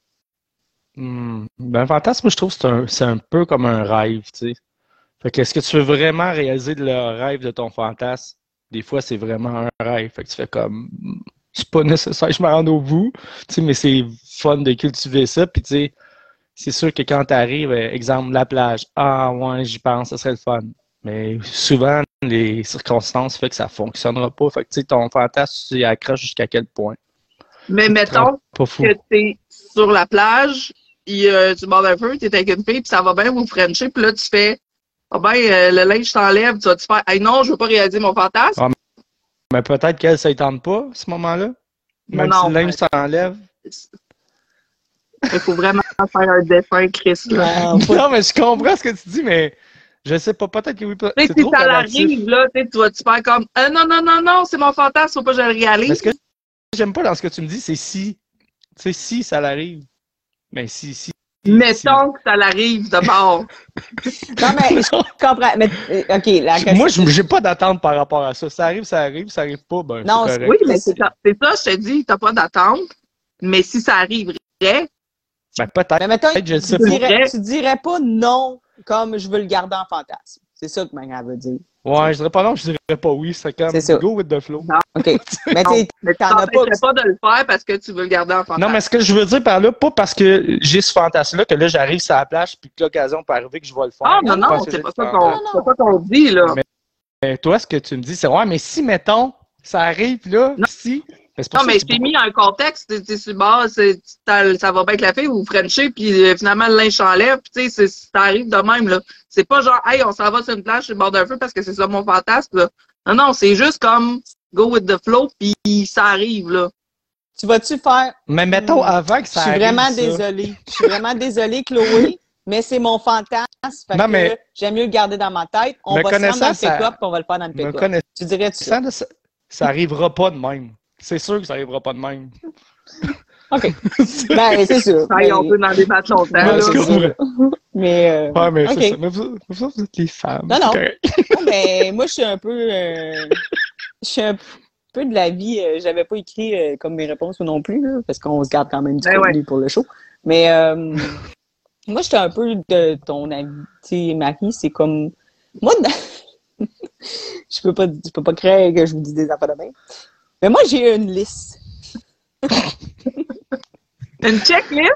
Hmm. Ben, un fantasme, moi, je trouve que c'est un, c'est un peu comme un rêve, tu sais. Fait que est-ce que tu veux vraiment réaliser le rêve de ton fantasme? Des fois, c'est vraiment un rêve. Fait que tu fais comme, hmm, c'est pas nécessaire je me rende au bout, tu sais, mais c'est fun de cultiver ça. Puis, tu sais, c'est sûr que quand tu arrives, exemple, la plage, ah, ouais, j'y pense, ça serait le fun. Mais souvent, les circonstances font que ça fonctionnera pas. Fait que, tu sais, ton fantasme, tu y accroches jusqu'à quel point?
Mais mettons, que t'es sur la plage, et, euh, tu bordes un feu, t'es avec une fille, puis ça va bien, vous frenchez, puis là, tu fais, ah ben, euh, le linge t'enlève, tu vas te faire, hey, non, je veux pas réaliser mon fantasme.
Mais peut-être qu'elle, ça ne tente pas, à ce moment-là? Même
Non,
si le linge s'enlève.
Il faut vraiment faire un dessin, Chris, là.
Non, mais je comprends ce que tu dis, mais je sais pas, peut-être que oui.
Tu
C'est
si ça l'arrive, là, tu sais, tu vas te faire comme, euh, non, non, non, non, c'est mon fantasme, faut pas que je le
Mais
réalise.
ce que j'aime pas dans ce que tu me dis, c'est si. Tu sais, si ça l'arrive. Mais si, si.
Mettons que ça l'arrive d'abord. <laughs>
Non, mais je comprends. Mais, euh, OK, la question.
Moi, je j'ai pas d'attente par rapport à ça. Ça arrive, ça arrive. Ça arrive pas, ben,
Non.
Oui, mais c'est ça, c'est ça, je te dis, t'as pas d'attente. Mais si ça arriverait,
Ben, peut-être.
Mais mettons,
Peut-être, je
tu,
sais
pas.
dirais, tu dirais pas non comme je veux le garder en fantasme. C'est ça que Maria veut dire.
Ouais, je dirais pas non, je dirais pas oui. C'est comme
ça.
go with the flow.
OK. <laughs> Mais tu T'en as pas-
pas de le faire parce que tu veux le garder en fantasme.
Non, mais ce que je veux dire par là, pas parce que j'ai ce fantasme-là que là, j'arrive sur la plage puis que l'occasion peut arriver que je vais le faire.
Ah, non, non, c'est pas ça qu'on
Non, non.
c'est pas ça qu'on dit, là.
Mais- Mais toi, ce que tu me dis, c'est ouais, mais si, mettons, ça arrive, puis là,
Non.
si.
Non, mais je t'ai mis un contexte, tu sais, sur le bord, c'est- t'as- ça va bien avec la fille, vous frenchez, puis euh, finalement, le linge s'enlève, puis tu sais, ça arrive de même, là. C'est pas genre, hey, on s'en va sur une plage sur le bord d'un feu parce que c'est ça mon fantasme, là. Non, non, c'est juste comme go with the flow, puis ça arrive, là.
tu vas-tu faire.
Mais mettons
Hmm.
avant que
Je
ça
suis
arrive.
vraiment
ça.
désolée. Je suis vraiment désolée, Chloé, <laughs> mais c'est mon fantasme. Fait
Non,
que
mais-
j'aime mieux le garder dans ma tête. On va se rendre dans le
ça-
pick-up, puis on va le faire dans le pick-up. Tu dirais-tu ça?
ça, ça arrivera pas de même. C'est sûr que ça arrivera pas de même.
OK. <laughs> Ben, c'est sûr.
Ça y est, on
Mais-
peut en débattre longtemps.
Ouais,
là.
c'est vrai.
Mais, euh,
Ouais, mais
OK.
c'est ça. Mais vous, vous autres, vous êtes les femmes.
Non, non. Non, mais moi, je suis un peu. euh, je suis un peu de l'avis. euh, J'avais pas écrit euh, comme mes réponses non plus, là, parce qu'on se garde quand même du
Ben
contenu pour le show. Mais euh, moi, j'étais un peu de ton avis. Tu sais, Marie, c'est comme. Moi, <laughs> je peux pas, je peux pas créer que je vous dis des affaires de même. Mais moi, j'ai une liste. <laughs>
Une checklist?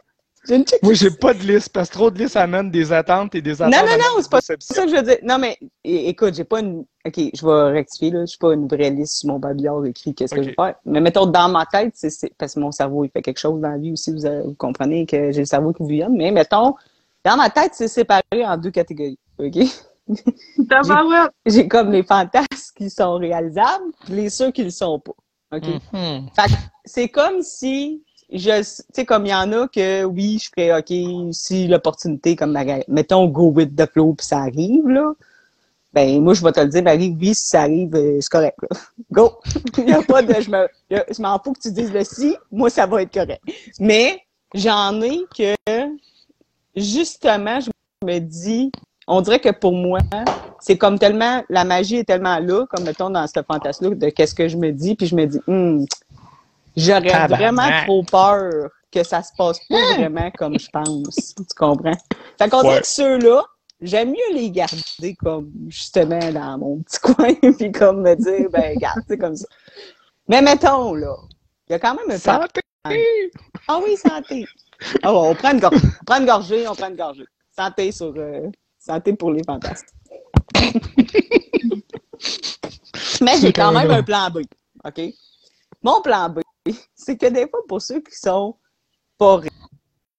J'ai une check-
Moi, j'ai pas de liste parce que trop de listes amènent des attentes et des attentes.
non, non,
des
c'est pas. C'est ça que je veux dire. Non, mais écoute, j'ai pas une. Ok, je vais rectifier, là. Je suis pas une vraie liste sur mon babillard écrit qu'est-ce que je vais faire. Mais mettons, dans ma tête, c'est, c'est- parce que mon cerveau, il fait quelque chose dans la vie aussi. Vous, avez- vous comprenez que j'ai le cerveau qui bouillonne. Mais mettons, dans ma tête, c'est séparé en deux catégories. OK?
Tabarouette.
J'ai comme les fantasmes qui sont réalisables, puis les ceux qui le sont pas. OK? Fait que c'est comme si je tu sais comme il y en a que oui, je ferais OK si l'opportunité comme Marie- mettons go with the flow puis ça arrive là. Ben moi je vais te le dire Marie, oui si ça arrive euh, c'est correct là. <laughs> Go. il y a pas de je me je m'en fous que tu dises le si, moi ça va être correct. Mais j'en ai que justement je me dis on dirait que pour moi, c'est comme tellement, la magie est tellement là, comme mettons dans ce fantasme-là, de qu'est-ce que je me dis, puis je me dis, Hmm, j'aurais vraiment trop peur que ça se passe pas vraiment comme je pense. Tu comprends? Fait qu'on dirait
Ouais.
que ceux-là, j'aime mieux les garder comme, justement, dans mon petit <laughs> coin, puis comme me dire, ben, regarde, c'est comme ça. Mais mettons, là, il y a quand même un plan.
Santé!
Ah oui, santé. Ah, on prend une gorgée. On prend une gorgée, on prend une gorgée. Santé sur euh, santé pour les fantasmes. <laughs> Mais j'ai quand même un plan B. OK? Mon plan B, c'est que des fois, pour ceux qui sont pas ré-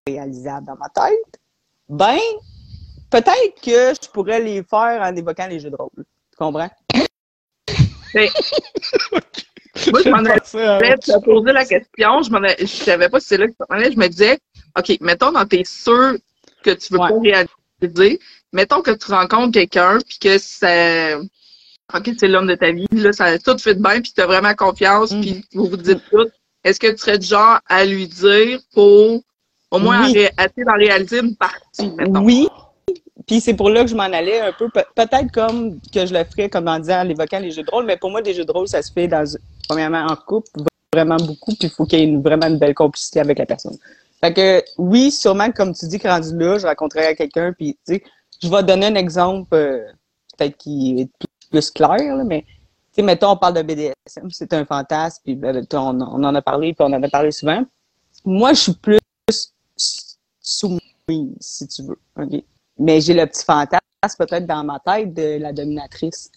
réalisables dans ma tête, ben, peut-être que je pourrais les faire en évoquant les jeux de rôle. Tu comprends? <laughs>
Moi, je m'en allais te poser la question. Je je savais pas si c'est là que tu. Je me disais, OK, mettons dans tes sûr que tu veux
Ouais.
pas réaliser. Mettons que tu rencontres quelqu'un puis que c'est OK, c'est l'homme de ta vie, là, ça a tout fait bien, puis tu as vraiment confiance,
Mm.
puis vous vous dites tout. Est-ce que tu serais du genre à lui dire pour au moins
Oui.
en ré- d'en réaliser une partie, mettons?
Oui. Puis c'est pour là que je m'en allais un peu. Pe- Peut-être comme que je le ferais comme en disant, en évoquant les jeux de rôle, mais pour moi, des jeux de rôle, ça se fait dans, premièrement en couple, vraiment beaucoup, puis il faut qu'il y ait une, vraiment une belle complicité avec la personne. Fait que oui, sûrement, comme tu dis, que rendu là, je rencontrerai quelqu'un, puis tu sais, je vais donner un exemple, euh, peut-être qui est plus, plus clair, là, mais mettons, on parle de BDSM, c'est un fantasme, puis ben, on, on en a parlé, puis on en a parlé souvent. Moi, je suis plus soumise, si tu veux? Mais j'ai le petit fantasme peut-être dans ma tête de la dominatrice.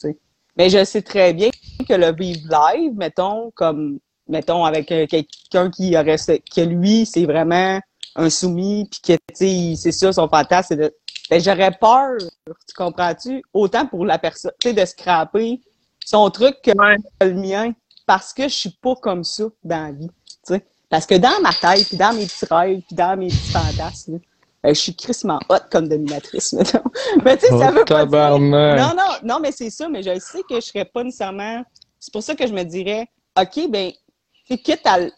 Mais je sais très bien que le vivre live, mettons, comme, mettons, avec euh, quelqu'un qui aurait, que lui, c'est vraiment un soumis, puis que, tu sais, c'est ça, son fantasme, c'est de, ben, j'aurais peur, tu comprends-tu? Autant pour la personne, tu sais, de scraper son truc que
Ouais.
le mien, parce que je suis pas comme ça dans la vie, tu sais. Parce que dans ma tête, puis dans mes petits rêves, puis dans mes petits fantasmes, ben, je suis crissement hot comme dominatrice, <laughs> mettons. Mais tu sais, ça
Oh,
veut pas dire... Non, non, non, mais c'est ça, mais je sais que je serais pas nécessairement. C'est pour ça que je me dirais, OK, ben, tu sais, quitte à le-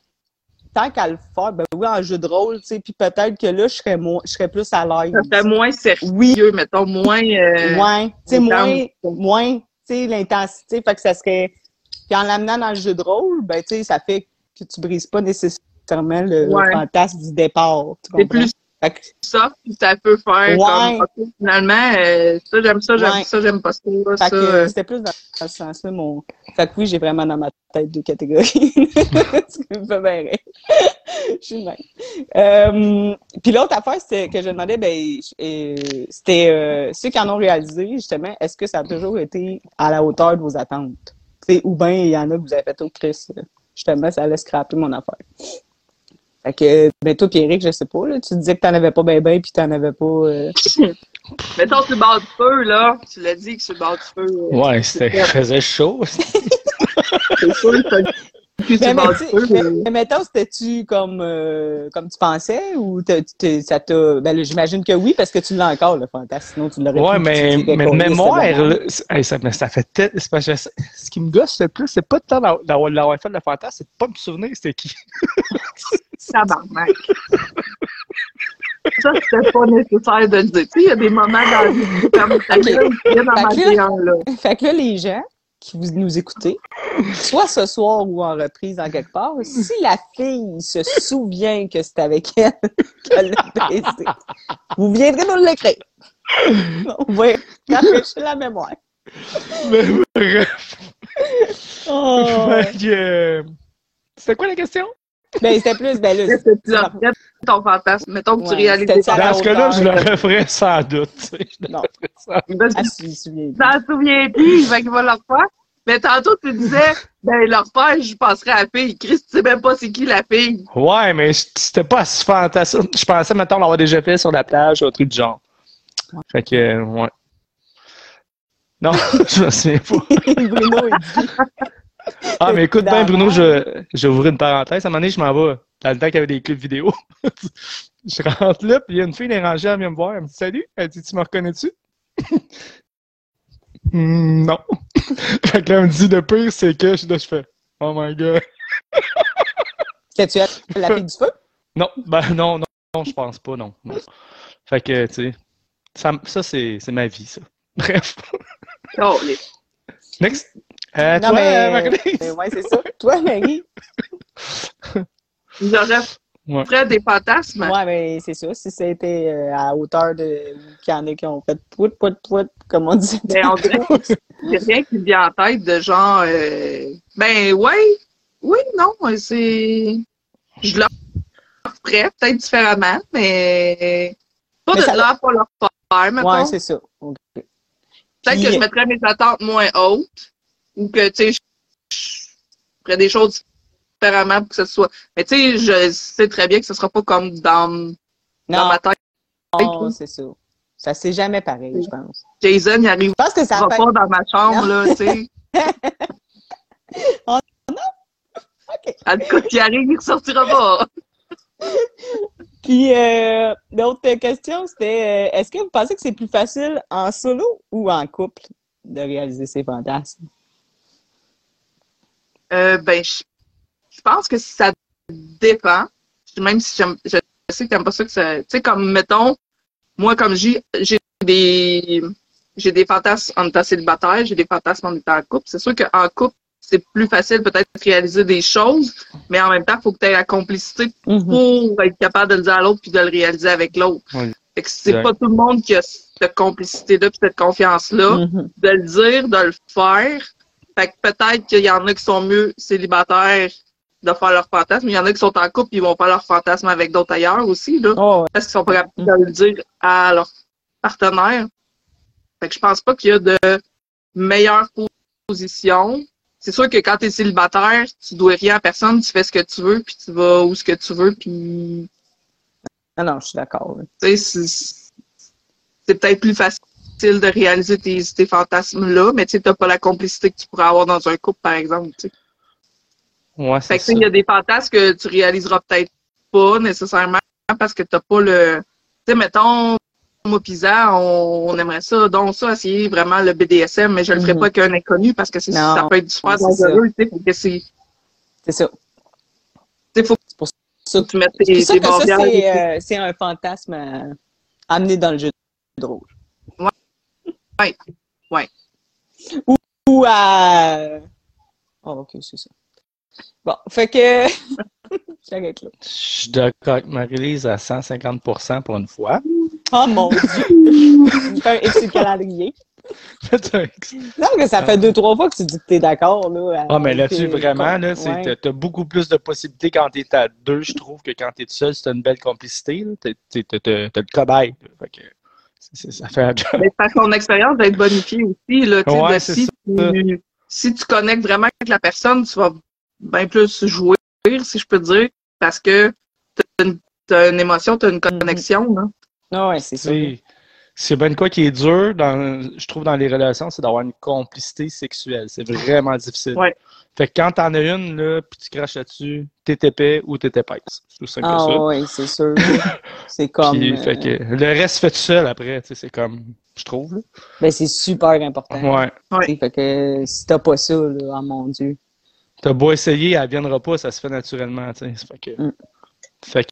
tant qu'à le faire, ben oui, en jeu de rôle, tu sais, puis peut-être que là, je serais moins, je serais plus à l'aise.
Ça moins sérieux,
Oui,
mettons, moins. euh,
moins, tu sais, moins, moins, tu sais, l'intensité, fait que ça serait. Puis en l'amenant dans le jeu de rôle, ben, tu sais, ça fait que tu brises pas nécessairement le
Ouais.
fantasme du départ.
C'est plus
que-
ça peut faire
Ouais.
comme, finalement, euh, ça, j'aime ça, j'aime
Ouais.
ça, j'aime pas ça. Euh,
c'était plus dans, ce sens-là, mon. Fait que oui, j'ai vraiment dans ma tête deux catégories. <laughs> Ce qui me fait bien rire. Je suis même. Euh, Puis l'autre affaire c'était que je demandais, ben, euh, c'était ceux qui en ont réalisé, justement, est-ce que ça a toujours été à la hauteur de vos attentes? T'sais, ou bien il y en a que vous avez fait au Chris. euh, Justement, ça allait scraper mon affaire. Fait que, ben toi, Pierrick, je sais pas, là, tu disais que t'en avais pas ben ben, puis t'en avais pas... euh, <laughs>
Mettons, sur le bord du feu, là, tu l'as dit que sur le bord du feu. euh,
Ouais, c'était, il faisait chaud. <laughs>
C'est sûr, ça
Ben,
bord
mais,
euh,
mais mettons, c'était-tu comme, euh, comme tu pensais ou ça t'a. Ben, là, j'imagine que oui, parce que tu l'as encore, le fantasme. Sinon, tu l'aurais
Ouais,
pu
mais, mais mémoire, là, hey, ça, mais ça fait Ce qui me gosse le plus, c'est pas de temps d'avoir- fait le fantasme, c'est de pas me souvenir c'était qui. <laughs>
Tabarnak. Ça, c'était pas nécessaire de le dire. Tu sais, il y a des moments dans la vie comme
là-
un, là.
Fait que là, les gens qui vous nous écoutez, soit ce soir ou en reprise en quelque part, si la fille se souvient que c'est avec elle <laughs> qu'elle l'a baisé, vous viendrez nous l'écrire. On va rafraîchir la mémoire.
Mais bref.
Oh. <laughs>
Que, euh, C'était quoi la question?
Ben, c'était plus, ben là,
tu aurais ton fantasme? Mettons que tu réalises
c'était ça.
Dans ce cas-là, je le referais sans doute. tu sais, je le
Non.
referais sans-
t'en souviens plus, qu'il va leur faire. Mais tantôt, tu disais, ben, leur père, je passerai à la fille. Chris, tu sais même pas c'est qui la fille.
Ouais, mais c'était pas si fantasme. Je pensais, maintenant l'avoir déjà fait sur la plage, un truc du genre. Fait que, euh, ouais. Non, <laughs> je me souviens pas. <laughs>
Bruno, il dit.
Ah, mais écoute bien, Bruno, je, je vais ouvrir une parenthèse. À un moment donné, je m'en vais. Dans le temps qu'il y avait des clips vidéo. <laughs> je rentre là, puis il y a une fille dérangée, elle vient me voir. Elle me dit Salut. Elle dit Tu me reconnais-tu? <laughs> Hmm, Non. <laughs> fait que là, elle me dit Le pire, c'est que je, là, je fais Oh my god.
C'était-tu elle, la fille du feu?
Non, ben non, non, non, je pense pas, non. non. Fait que, tu sais, ça, ça c'est c'est ma vie, ça. Bref.
Oh, les...
Next. Euh,
Non,
toi,
mais-
euh?
Ben ouais, c'est ça. Toi, Marie? <laughs>
J'aurais
Ouais.
fait des fantasmes.
Ouais, mais c'est ça. Si c'était euh, à hauteur de. qu'il y en a qui ont fait pout, pout, pout, comme on dit.
Ben, on dirait <laughs> rien qui me vient en tête de genre, euh, ben, ouais, oui, non, c'est, je leur ferais peut-être différemment, mais pas
Mais
de là pour leur faire, mettons.
Ouais, c'est ça.
Peut-être
Puis-
que je mettrais mes attentes moins hautes, ou que, tu sais, je, ferais des choses différemment pour que ce soit, mais tu sais, je sais très bien que ce sera pas comme dans, dans
Non,
ma tête.
non, c'est ça. Ça c'est jamais pareil, je pense.
Jason, il arrivera
Je pense que ça
pas dans ma chambre, là, tu sais. <laughs>
Oh, OK.
En tout cas, s'il arrive, il ressortira pas.
Puis, euh, l'autre question, c'était euh, est-ce que vous pensez que c'est plus facile en solo ou en couple de réaliser ses fantasmes?
Euh, ben, je, je pense que ça dépend. Même si j'aime, je sais que t'aimes pas ça que ça. Tu sais, comme, mettons, moi, comme j'ai, j'ai des, j'ai des fantasmes en étant célibataire, j'ai des fantasmes en étant en couple. C'est sûr qu'en couple, c'est plus facile peut-être de réaliser des choses, mais en même temps, il faut que tu aies la complicité
Mhm.
pour être capable de le dire à l'autre puis de le réaliser avec l'autre.
Oui.
Fait que c'est pas tout le monde qui a cette complicité-là puis cette confiance-là
Mhm.
de le dire, de le faire. Fait que peut-être qu'il y en a qui sont mieux célibataires de faire leur fantasme. Il y en a qui sont en couple et ils vont faire leur fantasme avec d'autres ailleurs aussi, là.
Oh, ouais.
Parce qu'ils sont pas capables de le dire à leur partenaire. Fait que je pense pas qu'il y a de meilleure position. C'est sûr que quand tu es célibataire, tu dois rien à personne, tu fais ce que tu veux, puis tu vas où ce que tu veux, puis
Non, non, je suis d'accord.
c'est peut-être plus facile de réaliser tes, tes fantasmes-là, mais tu sais, t'as pas la complicité que tu pourrais avoir dans un couple, par exemple. tu.
Ouais, c'est
tu
ça.
il y a des fantasmes que tu réaliseras peut-être pas nécessairement parce que t'as pas le. Tu sais, mettons, moi Pisa, on, on aimerait ça, donc ça, essayer vraiment le BDSM, mais je le ferais
Mhm.
pas qu'un inconnu parce que c'est
Non,
ça peut être super
c'est ça.
dangereux, tu sais, faut que c'est.
C'est ça.
Tu faut
C'est pour ça
que tu mettes
C'est
tes,
c'est euh, c'est un fantasme euh, amené dans le jeu de rôle.
Ouais. Ouais.
Ou, ou à... Oh, OK, c'est ça. Bon, fait que... <laughs> J'arrête là.
Je suis d'accord avec Marie-Lise à 150% pour une fois.
Oh mon Dieu! <laughs> Il fait un X sur le calendrier. Non, mais ça fait deux, trois fois que tu dis que t'es d'accord, là.
Ah, mais là-dessus, vraiment, là, c'est,
Ouais.
t'as, beaucoup plus de possibilités quand t'es à deux, je trouve, que quand t'es tout seul, c'est une belle complicité. t'as- t'as le cobaye. Fait que ça fait un job.
Mais parce qu'on expérience d'être bonifiée aussi, là, tu
Ouais,
de si, tu, si tu connectes vraiment avec la personne, tu vas bien plus jouer, si je peux dire, parce que t'as une, t'as une émotion, t'as une connexion, là.
Ah ouais, c'est ça.
C'est bien quoi qui est dur, dans, je trouve, dans les relations, c'est d'avoir une complicité sexuelle. C'est vraiment difficile.
Ouais.
Fait que quand t'en as une, là, puis tu craches là-dessus, t'es épais ou t'es épaisse. C'est tout simple que
Ah
ça.
oui, c'est sûr. <laughs> c'est comme...
Puis,
euh,
fait que le reste fait tout seul après, tu sais, c'est comme, je trouve. Là.
ben, c'est super important.
Ouais.
Ouais.
Fait que si t'as pas ça, là, oh mon Dieu.
T'as beau essayer, elle viendra pas, ça se fait naturellement, tu sais. Fait que-
Mm.
Fait que,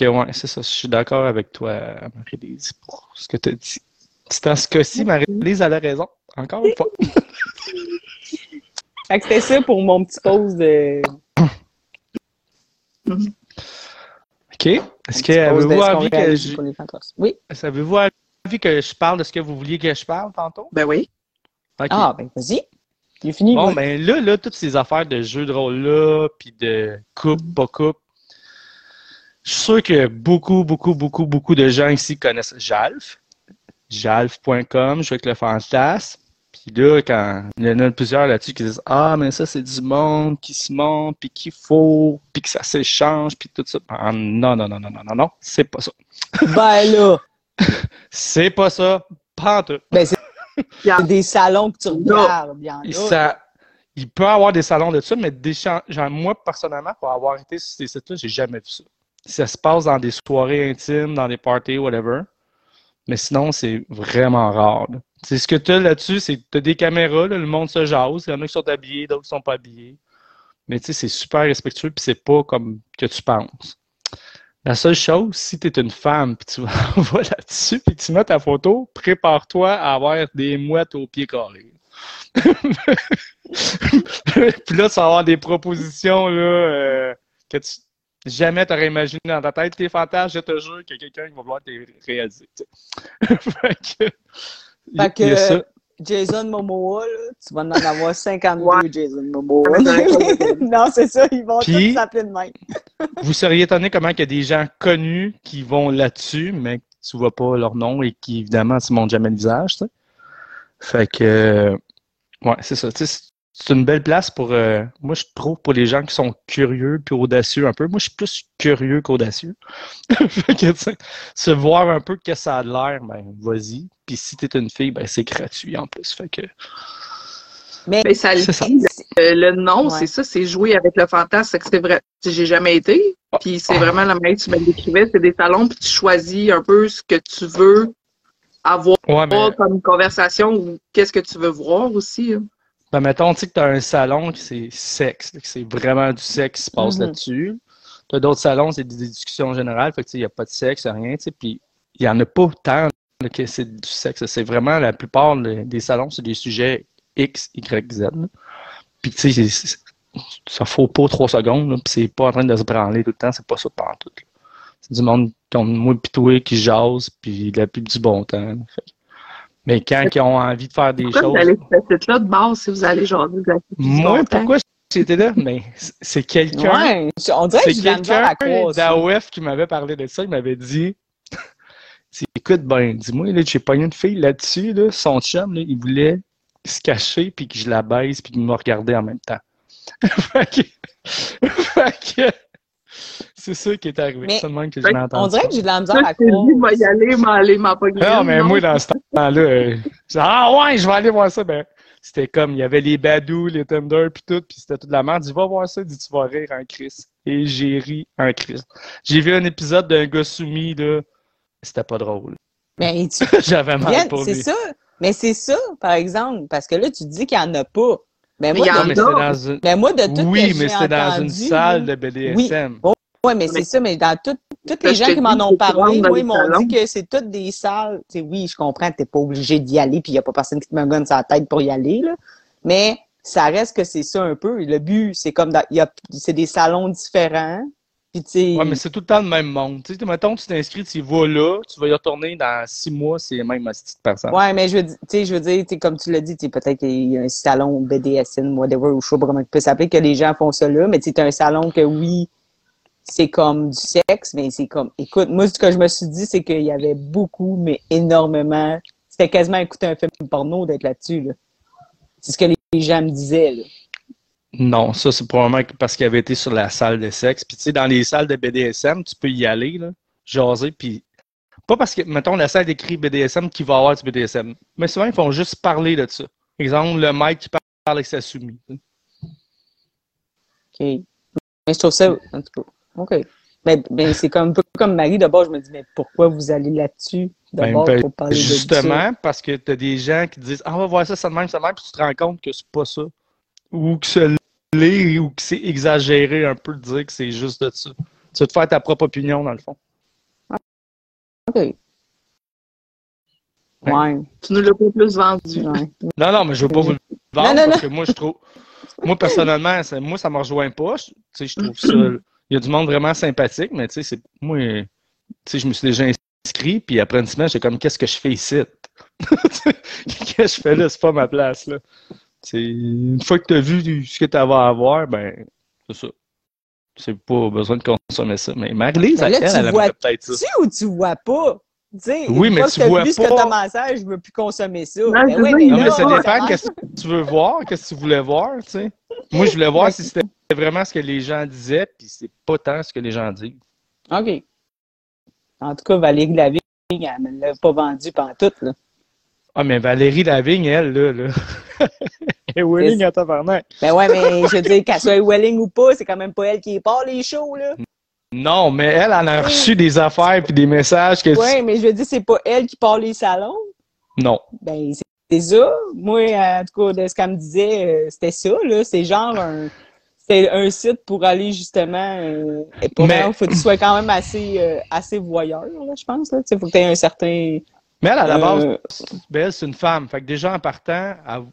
ouais, c'est ça. Je suis d'accord avec toi, Marie-Lise, pour ce que tu as dit. C'est dans ce cas-ci, Marie-Lise a la raison. Encore une fois. <laughs>
Fait que c'était ça pour mon petit pause de. <clears throat>
OK. Est-ce que avez-vous envie que je...
Oui.
Avez-vous envie que je parle de ce que vous vouliez que je parle tantôt?
Ben oui.
Ah, ben vas-y. J'ai fini.
Bon,
moi.
ben là, là, toutes ces affaires de jeux de rôle-là, puis de coupe, pas coupe, je suis sûr que beaucoup, beaucoup, beaucoup, beaucoup de gens ici connaissent Jalf. Jalf.com, je joue avec le fantasme. Puis là, quand il y en a plusieurs là-dessus qui disent Ah, mais ça, c'est du monde qui se monte, puis qu'il faut, puis que ça s'échange, puis tout ça. Ah, non, non, non, non, non, non, non, c'est pas ça. <laughs>
Ben là. <laughs>
C'est pas ça. Tout.
Ben, <laughs> c'est des salons que tu regardes. Il y en
Et
a.
ça, il peut y avoir des salons de ça, mais des cha- genre, moi, personnellement, pour avoir été sur ces sites-là, j'ai jamais vu ça. Ça se passe dans des soirées intimes, dans des parties, whatever. Mais sinon, c'est vraiment rare. C'est ce que tu as là-dessus, c'est que tu as des caméras, le monde se jase. Il y en a qui sont habillés, d'autres qui sont pas habillés. Mais tu sais, c'est super respectueux, puis c'est pas comme que tu penses. La seule chose, si tu es une femme, puis tu vas <laughs> là-dessus, puis tu mets ta photo, prépare-toi à avoir des mouettes au pied carré. <laughs> puis là, tu vas avoir des propositions là, euh, que tu jamais t'aurais imaginé dans ta tête. Tes fantasmes, je te jure qu'il y a quelqu'un qui va vouloir te réaliser. <laughs> fait que,
Fait que-
ça.
Jason Momoa, là, tu vas en avoir 52
Ouais.
Jason Momoa. <laughs> <laughs> Non, c'est ça, ils vont
Puis-
tous s'appeler de même.
Vous seriez étonné comment il y a des gens connus qui vont là-dessus, mais que tu vois pas leur nom et qui, évidemment, ne montrent jamais le visage. tu sais. Fait que, ouais, c'est ça. tu sais, C'est une belle place pour, euh, moi, je trouve, pour les gens qui sont curieux puis audacieux un peu. Moi, je suis plus curieux qu'audacieux. <laughs> fait que, tu sais, se voir un peu que ça a l'air, ben, vas-y. Puis si t'es une fille, ben, c'est gratuit en plus. Fait que,
Mais
Mais ça
ça.
euh, le nom,
Ouais.
c'est ça, c'est jouer avec le fantasme. C'est que c'est vrai. J'ai jamais été. Puis c'est vraiment la manière que tu me le décrivais. C'est des salons, puis tu choisis un peu ce que tu veux avoir
ouais, mais,
comme conversation ou qu'est-ce que tu veux voir aussi. hein.
Ben, mettons, tu sais, que t'as un salon qui c'est sexe, que c'est vraiment du sexe qui se passe
Mhm.
là-dessus. T'as d'autres salons, c'est des discussions générales, fait que, tu sais, il n'y a pas de sexe, rien, tu sais, puis il y en a pas tant que c'est du sexe. C'est vraiment, la plupart de- des salons, c'est des sujets X, Y, Z. Puis, tu sais, ça faut pas trois secondes, puis c'est pas en train de se branler tout le temps, c'est pas ça pendant tout. C'est du monde comme moi pis toi qui jase, puis la pub du bon temps. là. Fait Mais quand ils ont envie de faire des
Pourquoi
choses...
vous allez site-là de base si vous allez jaser de la du
Moi, pourquoi j'étais là? Mais c'est- quelqu'un.
ouais, on dirait que
quelqu'un d'AOF qui m'avait parlé de ça. Il m'avait dit <laughs> Écoute, ben, dis-moi, là, j'ai pogné une fille là-dessus, là, son chum, là, il voulait se cacher puis que je la baise puis qu'il me regardait en même temps. <laughs> fait que, <laughs> fait que c'est ça qui est arrivé.
Mais-
C'est le même que je.
On dirait que j'ai de la misère à
tu t'es
croire.
dit, va y aller, m'aller, pas
Non, mais moi, dans ce temps-là, euh, ah ouais, je vais aller voir ça. Ben, c'était comme, il y avait les Badou, les Thunder, puis tout, puis c'était toute la merde. Dis, va voir ça, dis, tu vas rire en Chris. Et j'ai ri en Chris. J'ai vu un épisode d'un gars soumis, là. C'était pas drôle.
Mais tu <laughs>
J'avais mal
viens,
pour
c'est
lui.
ça. Mais c'est ça, par exemple, parce que là, tu dis qu'il n'y en a pas. Mais
Mais
moi, de,
mais
a.
c'était dans une...
mais moi, de tout
Oui,
que
mais c'était dans une salle de BDSM.
Oui, mais c'est ça, mais dans tout, tous
Ça,
les gens qui m'en ont
tu
parlé, moi, ils m'ont dit que c'est toutes des salles. Tu oui, je comprends, t'es pas obligé d'y aller, puis il n'y a pas personne qui te met un gun sur la tête pour y aller, là. Mais ça reste que c'est ça un peu. Le but, c'est comme, dans- y a, c'est des salons différents. Puis, tu
Ouais, mais c'est tout le temps le même monde. Tu sais, mettons, tu t'inscris, tu y vas là, tu vas y retourner dans six mois, c'est les mêmes petites personnes.
Ouais, mais je veux dire, tu sais, je veux dire, tu sais, comme tu l'as dit, tu sais, peut-être qu'il y a un salon BDSM, whatever, ou je sais pas comment il peut s'appeler, que les gens font ça là, mais tu un salon que oui, c'est comme du sexe, mais c'est comme, écoute, moi, ce que je me suis dit, c'est qu'il y avait beaucoup, mais énormément, c'était quasiment écouter un film porno d'être là-dessus, là. C'est ce que les gens me disaient, là.
Non, ça, c'est probablement parce qu'il avait été sur la salle de sexe. Puis, tu sais, dans les salles de BDSM, tu peux y aller, là, jaser, puis pas parce que, mettons, la salle écrit BDSM qui va avoir du BDSM, mais souvent, ils font juste parler de ça. Exemple, le mec qui parle avec sa soumise.
OK. Mais je trouve ça, en tout cas, OK. Mais, mais c'est comme un peu comme Marie, d'abord, je me dis, mais pourquoi vous allez là-dessus, d'abord,
Ben, ben,
pour parler de ça?
Justement, parce que tu as des gens qui disent Ah, on va voir ça, ça de même, ça de même, puis tu te rends compte que c'est pas ça. Ou que c'est l'est, ou que c'est exagéré un peu de dire que c'est juste de ça. Tu vas te faire ta propre opinion, dans le fond.
OK. Ouais.
Tu nous l'as pas plus vendu.
ouais.
Non, non, mais je veux pas vous le vendre
Non, non,
parce que moi, je trouve. Moi, personnellement, ça, moi, ça me rejoint pas. Je- Tu sais, je trouve ça. <clears throat> Il y a du monde vraiment sympathique, mais tu sais, c'est. Moi, tu sais, je me suis déjà inscrit, puis après une semaine, j'étais comme, qu'est-ce que je fais ici? <laughs> qu'est-ce que je fais là? C'est pas ma place, là. C'est une fois que tu as vu ce que tu avais à voir, ben, c'est ça. C'est pas besoin de consommer ça. Mais Marie-Lise, elle, elle aimerait peut-être ça.
Tu ou tu vois pas?
Oui, mais tu vois
vu ce
pas.
que t'as mangé, je veux plus consommer ça.
Non,
Ben mais
il
Non,
là,
mais ça dépend qu'est-ce que tu veux voir, qu'est-ce que tu voulais voir, tu sais? Moi, je voulais voir si c'était vraiment ce que les gens disaient, puis c'est pas tant ce que les gens disent.
OK. En tout cas, Valérie Lavigne, elle ne l'a pas vendu pendant tout, là.
Ah, mais Valérie Lavigne, elle, là, là. <laughs> Elle est willing à tabarnak.
Ben ouais, mais je veux dire, qu'elle soit Welling ou pas, c'est quand même pas elle qui est part les shows, là.
Non, mais elle, elle a reçu des affaires puis des messages que...
Ouais, mais je veux dire, c'est pas elle qui part les salons?
Non.
Ben, c'est- ça. Moi, en tout cas, de ce qu'elle me disait, euh, c'était ça, là. C'est genre un. C'est un site pour aller justement. Euh, et pour
Mais-
il faut que tu sois quand même assez, euh, assez voyeur, là, je pense. Il faut que tu aies un certain.
Mais elle, à la base,
euh,
ben, c'est une femme. Fait que déjà, en partant, elle-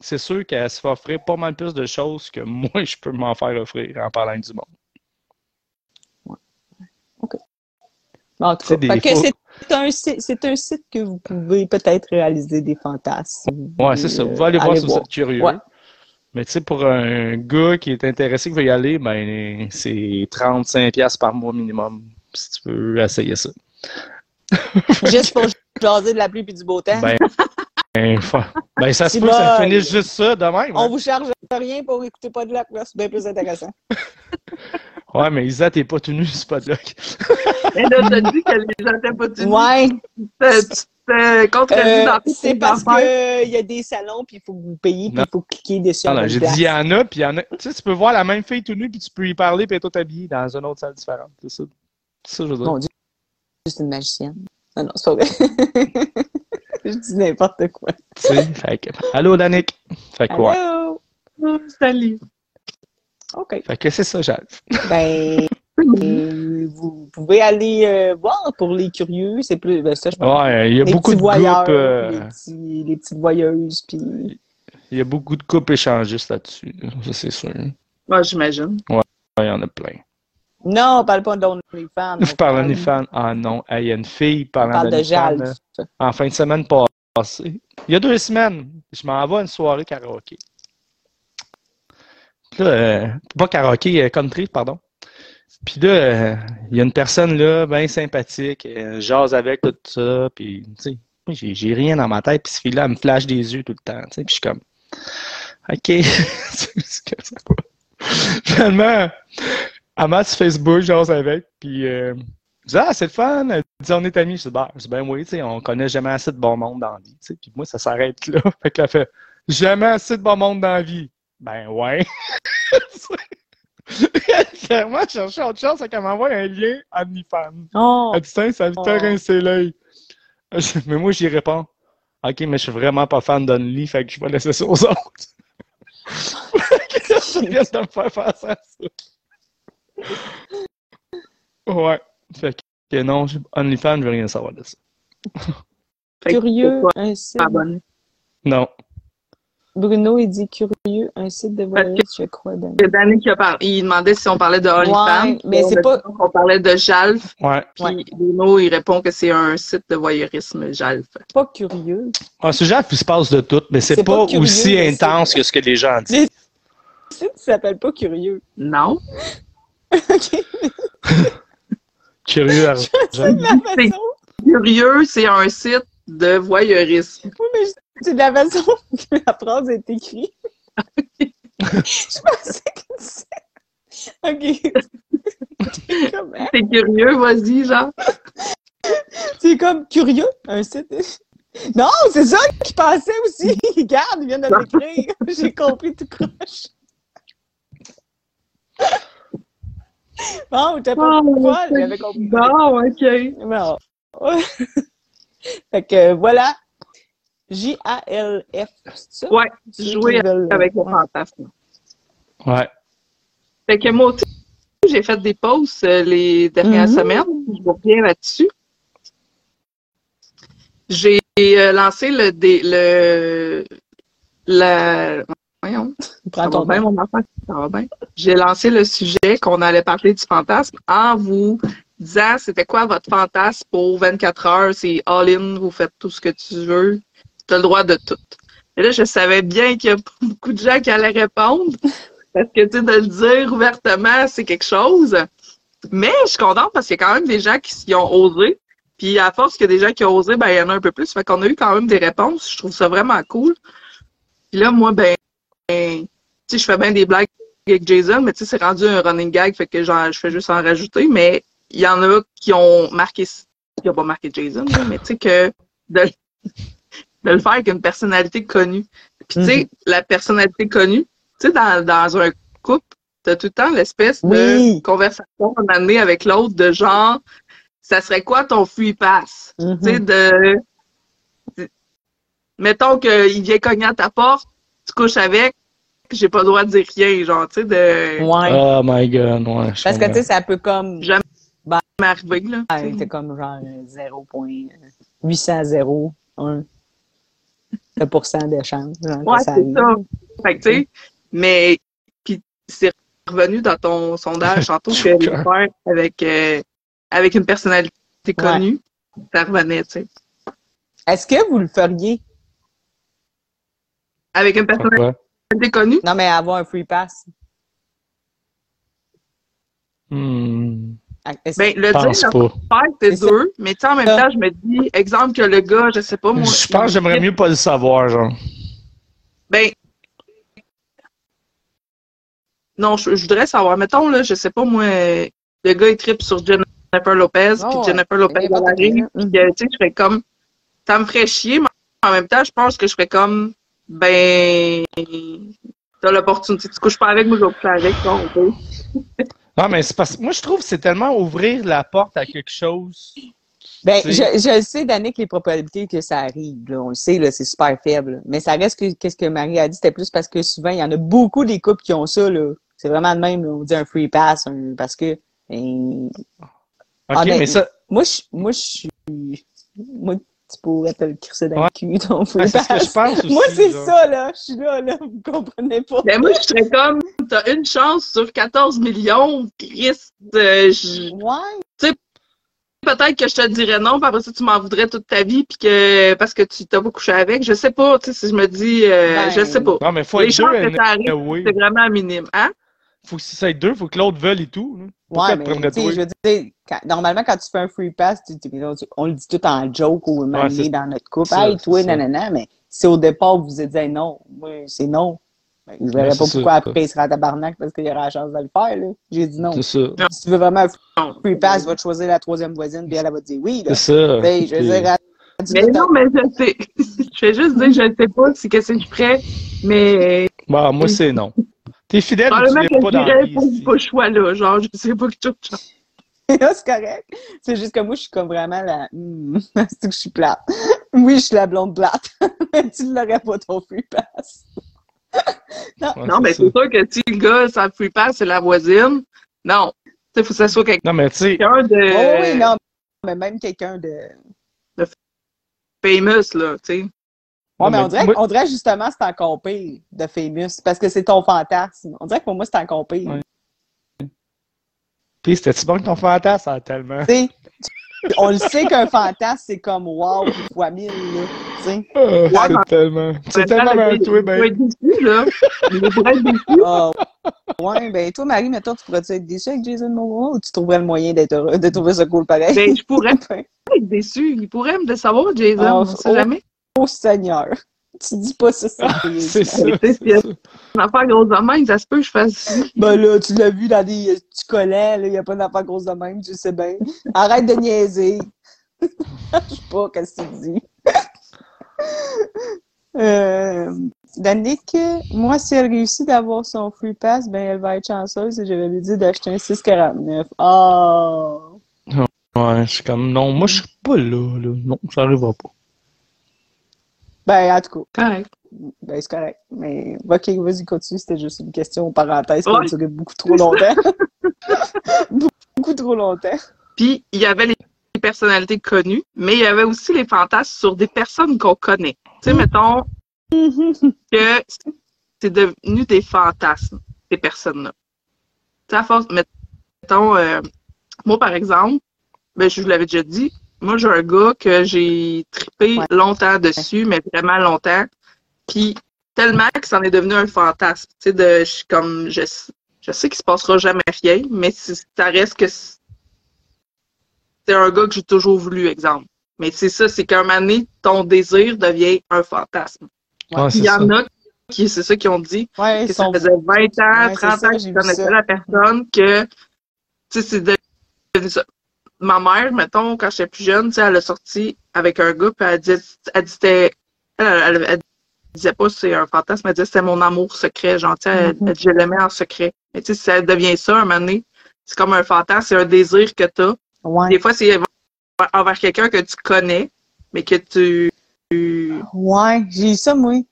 c'est sûr qu'elle se fait offrir pas mal plus de choses que <laughs> moi, je peux m'en faire offrir en parlant du monde.
En tout
C'est
cas, un, site- c'est un site que vous pouvez peut-être réaliser des fantasmes.
Ouais, c'est ça. Vous pouvez aller voir si vous êtes curieux.
Ouais.
Mais tu sais, pour un gars qui est intéressé, qui veut y aller, ben, c'est 35$ piastres par mois minimum, si tu veux essayer ça. <laughs>
Juste pour jaser de la pluie et du beau temps.
Ben, ben, ben, ça se peut que ça finisse juste ça de même.
On
hein.
vous charge rien pour écouter pas de là. C'est bien plus intéressant. <laughs>
Ouais, mais Isa, t'es pas tout nu, c'est pas de luck.
Mais là, t'as dit que les gens t'aient pas tenu.
Ouais. Euh,
dans toutes
c'est parce qu'il y a des salons, puis il faut que vous payiez, puis il faut cliquer dessus.
Non, j'ai dit il y en a, puis il y en a. Tu sais, tu peux voir la même fille tout nue, puis tu peux y parler, puis elle est toute habillée dans une autre salle différente. C'est ça. C'est ça, je veux dire.
Mon Dieu, juste une magicienne. Non, non, c'est pas vrai. <laughs> Je dis n'importe quoi.
Tu sais, fait que- Allô, Danick. Fait que, ouais.
Allô?
Ah, Salut.
OK.
Fait que c'est ça, Jacques. <laughs> <laughs>
Ben, euh, vous pouvez aller euh, voir pour les curieux. C'est plus. Ben, ça, je pense.
Ouais, il y a
les
beaucoup de
voyeurs,
groupes. euh,
les, petits- les petites voyeuses, puis.
Il y a beaucoup de couples échangistes là-dessus. Ça, c'est sûr. Ouais,
Moi, j'imagine.
il y en a plein.
Non, on parle pas d'OnlyFans.
Je parle d'OnlyFans. Ah non, il y a une fille
On
parlant
parle de
là, En fin de semaine passée. Il y a deux semaines, je m'en vais à une soirée karaoké. Là, euh, pas karaoké, euh, country, pardon. Puis là, euh, il y a une personne là, bien sympathique, jase avec tout ça, puis tu sais, j'ai rien dans ma tête, puis ce fille-là, elle me flash des yeux tout le temps, tu sais, puis je suis comme, OK. <laughs> Finalement, elle m'a sur Facebook, jase avec, puis je dis, ah, c'est le fun, elle dit, on est amis, bah, je dis, ben oui, tu sais, on connaît jamais assez de bon monde dans la vie, tu sais, puis moi, ça s'arrête là, fait qu'elle fait, jamais assez de bon monde dans la vie. Ben ouais. <laughs> Elle, Clairement, je cherchais autre chose, c'est qu'elle m'envoie un lien OnlyFans.
Oh,
Elle dit, ça me fait
Oh.
rincer l'œil. <laughs> Mais moi, j'y réponds. Ok, mais je suis vraiment pas fan d'Only, fait que je vais laisser ça aux autres. Je viens de me faire faire ça. ça? Ouais. Fait que non, j'ai- OnlyFans, je veux rien savoir de ça.
Que
curieux, un site.
Non.
Bruno, il dit curieux, un site de voyage, je crois. Dan.
C'est Danny qui a parlé. Il demandait si on parlait de OnlyFans.
Ouais, mais
On
c'est pas-
qu'on parlait de Jalf.
Ouais.
Puis
Ouais.
Bruno, il répond que c'est un site de voyeurisme, Jalf.
Pas curieux.
Un sujet, puis il se passe de tout, mais c'est
C'est
pas,
pas curieux,
aussi intense que ce que les gens disent. <laughs>
Le site s'appelle pas curieux.
Non. <laughs>
OK.
Curieux. <laughs>
C'est.
Curieux, c'est un site de voyeurisme.
Oui, mais c'est de la façon <laughs> que la phrase est écrite. je pensais que c'est. OK. C'est
curieux, vas-y, genre.
C'est comme curieux, un site. Non, c'est ça qu'il pensait aussi. Regarde, il vient de l'écrire. J'ai compris tout croche. Bon, t'es pas
Oh,
folle, j'avais compris.
Bon, OK.
Bon. <laughs> fait que voilà. J-A-L-F, c'est ça?
Ouais, jouer
veulent-
avec le fantasme.
Ouais.
Fait que moi aussi, j'ai fait des posts euh, les dernières
Mhm.
semaines. Je reviens là-dessus. J'ai euh, lancé le, dé- le, la, voyons,
Prends
ça va
ton
bien, mon enfant, ça va bien. J'ai lancé le sujet qu'on allait parler du fantasme en vous disant c'était quoi votre fantasme pour 24 heures? C'est all-in, vous faites tout ce que tu veux. Tu as le droit de tout. Et là, je savais bien qu'il y a beaucoup de gens qui allaient répondre. Parce que, tu sais, de le dire ouvertement, c'est quelque chose. Mais je suis contente parce qu'il y a quand même des gens qui s'y ont osé. Puis à force qu'il y a des gens qui ont osé, ben il y en a un peu plus. Fait qu'on a eu quand même des réponses. Je trouve ça vraiment cool. Puis là, moi, ben, ben, tu sais, je fais bien des blagues avec Jason, mais tu sais, c'est rendu un running gag, fait que je fais juste en rajouter. Mais il y en a qui ont marqué, qui n'ont pas marqué Jason, mais tu sais, que de le faire avec une personnalité connue. Puis tu sais, la personnalité connue, tu sais, dans, dans un couple, t'as tout le temps l'espèce
Oui.
de conversation qu'on a amenée avec l'autre de genre, ça serait quoi ton free pass?
Mhm.
Tu sais, de. de- Mettons qu'il vient cogner à ta porte, tu couches avec, j'ai pas le droit de dire rien, genre, tu sais, de
Ouais.
Oh my god, ouais.
Parce que, tu sais, c'est un peu comme.
Jamais. m'arriver, là.
Comme genre 0.800 0 1 de pourcent d'échange. genre, que
Ouais, c'est ça. Fait que, tu sais, mais, puis c'est revenu dans ton sondage tantôt <laughs> que le faire avec, euh, avec une personnalité connue, ça revenait, tu sais.
Est-ce que vous le feriez?
Avec une personnalité
Pourquoi?
connue,
Non, mais avoir un free pass.
Hmm,
ben, le
je
dire, c'est dur, mais tu sais, en même
Ça.
temps, je me dis, exemple que le gars, je sais pas, moi.
Je pense que j'aimerais mieux pas le savoir, genre.
Ben. Non, je, je voudrais savoir. Mettons, là, je sais pas, moi, le gars, il tripe sur Jennifer Lopez,
Oh,
puis
ouais.
Jennifer Lopez,
qui,
arrive, puis tu sais, je serais comme. Ça me ferait chier, mais en même temps, je pense que je serais comme. Ben. T'as l'opportunité. Tu couches pas avec, moi, je vais coucher avec, toi, on peut.
Non, mais c'est parce que moi, je trouve que c'est tellement ouvrir la porte à quelque chose.
Ben, je,
sais.
je le sais, Danick, les probabilités que ça arrive. là, on le sait, c'est super faible. Mais ça reste que qu'est-ce que Marie a dit, c'était plus parce que souvent, il y en a beaucoup des couples qui ont ça. là. C'est vraiment le même. là, on dit un free pass un- parce que ben,
Ok,
Ah, ben,
mais ça,
moi, je, moi, je suis. Moi, tu pourrais te le crisser dans
Ouais.
le cul, <laughs>
ouais, c'est ce que je pense aussi.
Moi, c'est ça, là. Je suis là, là. Vous comprenez pas.
Ben, moi, je serais comme. T'as une chance sur 14 millions, Christ. euh, je-
Ouais.
peut-être que je te dirais non, puis après ça, tu m'en voudrais toute ta vie, puis que parce que tu t'as pas couché avec. Je sais pas, tu sais, si je me dis, euh,
Ben,
je sais pas.
Non, mais faut
Les
être
chances que ça arrive,
oui.
c'est vraiment minime, hein?
Faut que si ça être deux, faut que l'autre veuille et tout. Pourquoi
Ouais,
tu
mais tu je veux dire, quand- normalement, quand tu fais un free pass, tu- tu- on le dit tout en joke ou
Ouais, c'est
dans notre couple.
ça,
hey, toi,
c'est
nanana, mais si au départ, vous vous êtes dit non, c'est non. Ben, je verrais
Ouais,
pas
c'est
pourquoi
ça.
après il sera à tabarnak parce qu'il y aura la chance de le faire, là. J'ai dit non.
C'est ça.
Si tu veux vraiment un free pass, va te choisir la troisième voisine, puis elle, elle va te dire oui, là.
C'est ça.
Tu je veux
Puis-
dire,
Mais non, mais je sais. <laughs> je vais juste dire, je sais pas si qu'est-ce que je ferais, mais
Bah, moi, c'est non. T'es fidèle ou tu l'es pas dans la vie
pas,
ici?
pas ce choix-là. Genre, je sais pas que tout <laughs>
c'est correct. C'est juste que moi, je suis comme vraiment la. Hmm, <laughs> c'est que je suis plate. Oui, je suis la blonde plate. mais <laughs> tu ne l'aurais pas ton free pass.
Ouais,
Non, mais c'est sûr que si le gars, ça free pass, c'est la voisine. Non. Tu sais, faut que ça soit quelqu'un
Non, mais tu sais,
de
Oh oui, non. Mais même quelqu'un de.
famous, là, tu sais.
Ouais, mais,
mais
on, dirait,
moi-
on dirait justement que c'est encore pire de famous parce que c'est ton fantasme. On dirait que pour moi, c'est encore pire.
Ouais. Puis, c'était-tu bon que ton fantasme? Ah, tellement.
On le sait qu'un fantasme, c'est comme wow, fois mille, là. Tu sais.
Ah,
Ouais,
c'est
mais-
tellement. C'est tellement un
il-
toi, ben.
être déçu, là. Il pourrait être déçu.
Ah, ouais, ben toi, Marie, mettons, tu pourrais-tu être déçue avec Jason Momoa ou tu trouverais le moyen d'être heureux, de trouver ça cool pareil?
Ben, je pourrais <laughs> être déçu. Il pourrait me décevoir, Jason.
Ah,
on sait
oh.
jamais.
Oh Seigneur! Tu dis pas ça, ça. <laughs>
C'est ça.
Tu
c'est
une affaire grosse de même, ça se peut que je fasse.
Ben là, tu l'as vu dans des tu collais, là, il n'y a pas d'affaire grosse de même, tu sais bien. Arrête de niaiser. <laughs> Je sais pas qu'est-ce que tu dis. <laughs> euh, Danick, moi, si elle réussit d'avoir son free pass, ben elle va être chanceuse et j'avais lui dit d'acheter un 6,49. Oh!
Ouais, je suis comme, non, moi, je suis pas là, là. Non, ça arrivera pas.
Ben, en tout cas,
Correct.
ben, c'est correct. Mais, ok, vas-y, continue. C'était juste une question parenthèse qui
Ouais.
a duré beaucoup trop longtemps. <laughs> beaucoup trop longtemps.
Puis, il y avait les personnalités connues, mais il y avait aussi les fantasmes sur des personnes qu'on connaît. Tu sais, mettons <laughs> que c'est devenu des fantasmes, ces personnes-là. Tu sais, à force, mettons, euh, moi, par exemple, ben, je vous l'avais déjà dit, moi, j'ai un gars que j'ai trippé
Ouais.
longtemps dessus, mais vraiment longtemps. Puis, tellement que c'en est devenu un fantasme. Tu sais, de, je suis comme, je, je sais qu'il se passera jamais rien, mais si- ça reste que c'est un gars que j'ai toujours voulu, exemple. Mais c'est ça, c'est qu'à un moment donné, ton désir devient un fantasme.
Ouais,
il y
ça.
en a qui, c'est ça qu'ils ont dit,
Ouais,
que ça
sont...
faisait 20 ans,
Ouais, c'est
30
ça,
ans
vu
connaissaient
ça.
la personne, que, tu sais, c'est devenu ça. Ma mère, mettons, quand j'étais plus jeune, tu sais, elle a sorti avec un gars, puis elle disait, elle disait, elle, elle- elle disait pas c'est un fantasme, elle disait c'était mon amour secret, genre, tu elle-
Mhm.
elle- je l'aimais en secret. Mais tu sais, si ça devient ça, un moment donné, c'est comme un fantasme, c'est un désir que t'as.
Ouais.
Des fois, c'est envers quelqu'un que tu connais, mais que tu.
Ouais, j'ai eu ça, moi. Tu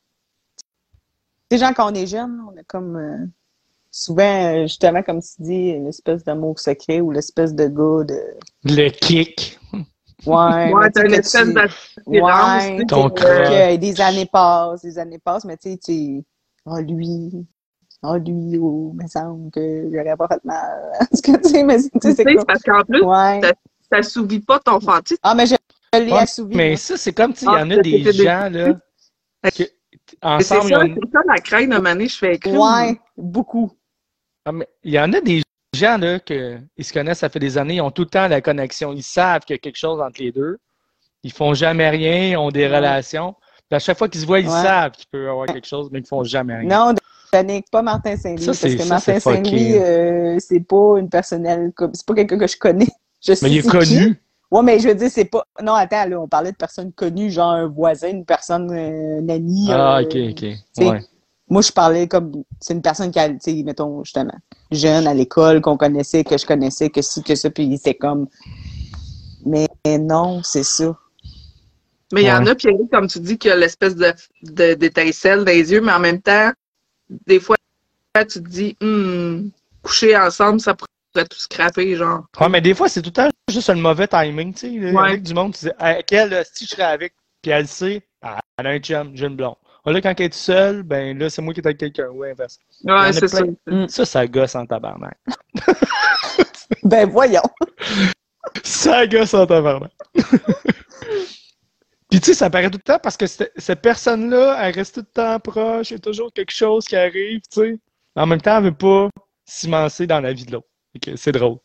sais, genre, quand on est jeune, on a comme. euh, souvent, euh, justement, comme tu dis, une espèce d'amour secret ou l'espèce de gars de.
Le kick.
Ouais,
Ouais, t'as une
que
espèce
tu-
d'attirance.
Ouais,
Ton
que-
des années passent, des années passent, mais tu sais, tu. Oh, lui. Oh, lui, oh, il me semble que j'aurais pas fait mal. <laughs> Que tu sais, mais tu sais,
Tu sais,
c'est
c'est
quoi?
parce qu'en plus,
Ouais.
ça assouvit pas ton fantasme.
Ah, mais je, je l'ai
Ouais,
assouvi.
Mais ça, c'est comme, tu sais, il y en
Ah,
a des gens, là, <laughs> que,
C'est
ensemble, ils
ça,
ont-
c'est ça la crainte de mané, je fais écrire.
Ouais, beaucoup.
Ah, mais il y en a des gens, là, que, ils se connaissent, ça fait des années, ils ont tout le temps la connexion. Ils savent qu'il y a quelque chose entre les deux. Ils font jamais rien, ils ont des
Ouais.
relations. Puis à chaque fois qu'ils se voient, ils
Ouais.
savent qu'il peut y avoir quelque chose, mais ils font jamais rien.
Non, Danick, pas Martin Saint-Louis. Parce que
ça,
Martin Saint-Louis, euh, c'est pas une personnelle, c'est pas quelqu'un que je connais. <laughs> Je
Mais il est connu.
Ouais, mais je veux dire, c'est pas. Non, attends, là, on parlait de personnes connues, genre un voisin, une personne, euh, une amie.
Ah,
euh,
ok, ok. Ouais.
Moi, je parlais comme. C'est une personne qui a, tu sais, mettons, justement, jeune à l'école, qu'on connaissait, que je connaissais, que ci, que ça, puis c'est comme. Mais non, c'est ça.
Mais il y en a, Pierre, comme tu dis, qu'il y a l'espèce de, de- d'étincelle dans les yeux, mais en même temps, des fois, tu te dis, hmm, coucher ensemble, ça pourrait tout scraper, genre.
Ouais, mais des fois, c'est tout le temps juste un mauvais timing, tu sais.
Ouais.
Avec du monde, tu dis, hey, quelle, si je serais avec, puis elle le sait, ah, elle a un chum, j'ai une blonde. Ah, Là, quand elle est seule, ben là, c'est moi qui est avec quelqu'un, ou inverse.
Ouais, c'est ça.
plein.
Mm.
Ça, ça gosse en tabarnak. <laughs>
Ben, voyons.
Ça gosse en tabarnak. Puis tu sais, ça paraît tout le temps parce que cette, personne-là, elle reste tout le temps proche, il y a toujours quelque chose qui arrive, tu sais. En même temps, elle veut pas s'immenser dans la vie de l'autre. C'est drôle.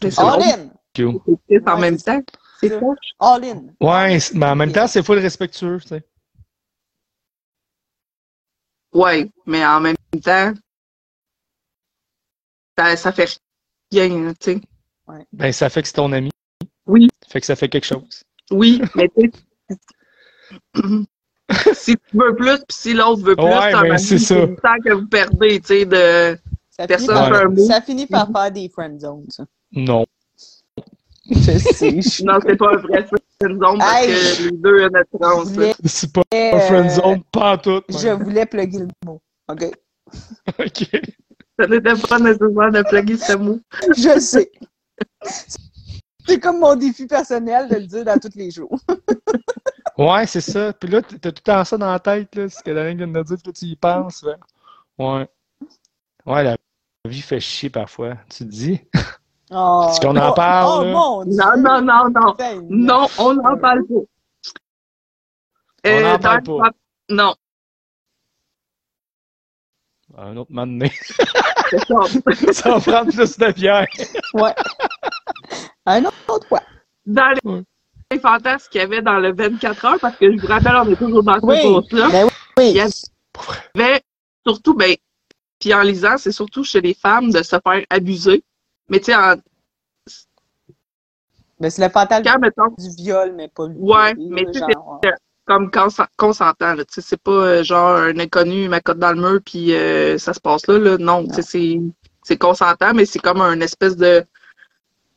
C'est
C'est
ça.
All in.
Cute.
C'est en même
c'est
temps. C'est ça.
All in.
Ouais, mais en même temps, c'est full respectueux, tu sais.
Ouais, mais en même temps, ça, ça fait rien, tu sais.
Ben, ça fait que c'est ton ami.
Oui.
Fait que ça fait quelque chose.
Oui, mais tu sais, si tu veux plus, puis si l'autre veut plus,
Ouais, ben, c'est ça.
le temps que vous perdez, tu sais, de...
Ça finit,
Personne
par,
un mot.
ça finit par faire des friend zones, ça.
Non.
Je sais. je-
Non, c'est pas un vrai friend zone parce que les deux ont notre
Je
trans.
C'est pas un
euh,
friend zone, pas en tout.
je voulais plugger le mot. OK? <laughs>
OK.
Ça n'était pas nécessaire de plugger ce mot.
Je le sais. C'est comme mon défi personnel de le dire dans tous les jours. <laughs>
Ouais, c'est ça. Puis là, t'as tout le temps ça dans la tête, là. Ce que Daniel vient de dire, puis là, tu y penses. là. Ouais. Ouais, la vie fait chier parfois, tu te dis.
Oh,
Est-ce qu'on en
oh,
parle,
Oh,
là?
mon Dieu!
Non, non, non, non.
Seigneur.
Non, on n'en parle pas.
On
Euh,
parle pas.
Non,
Un autre moment donné. <laughs>
ça.
va prendre plus de bière.
Ouais. Un autre fois.
Dans les,
Ouais.
les fantasmes qu'il y avait dans le 24 heures, parce que je vous rappelle, on est toujours dans ce
Oui.
course-là.
Ben oui.
Yes. Il y avait surtout, ben, puis en lisant, c'est surtout chez les femmes de se faire abuser. Mais tu sais, en-
Ben, c'est le
mettons,
du viol, mais pas le
Ouais,
viol,
mais tu sais, comme consen- consentant, là, tu sais, c'est pas euh, genre un inconnu, ma cote dans le mur, puis euh, ça se passe là, là. Non, tu sais, c'est, c'est consentant, mais c'est comme une espèce de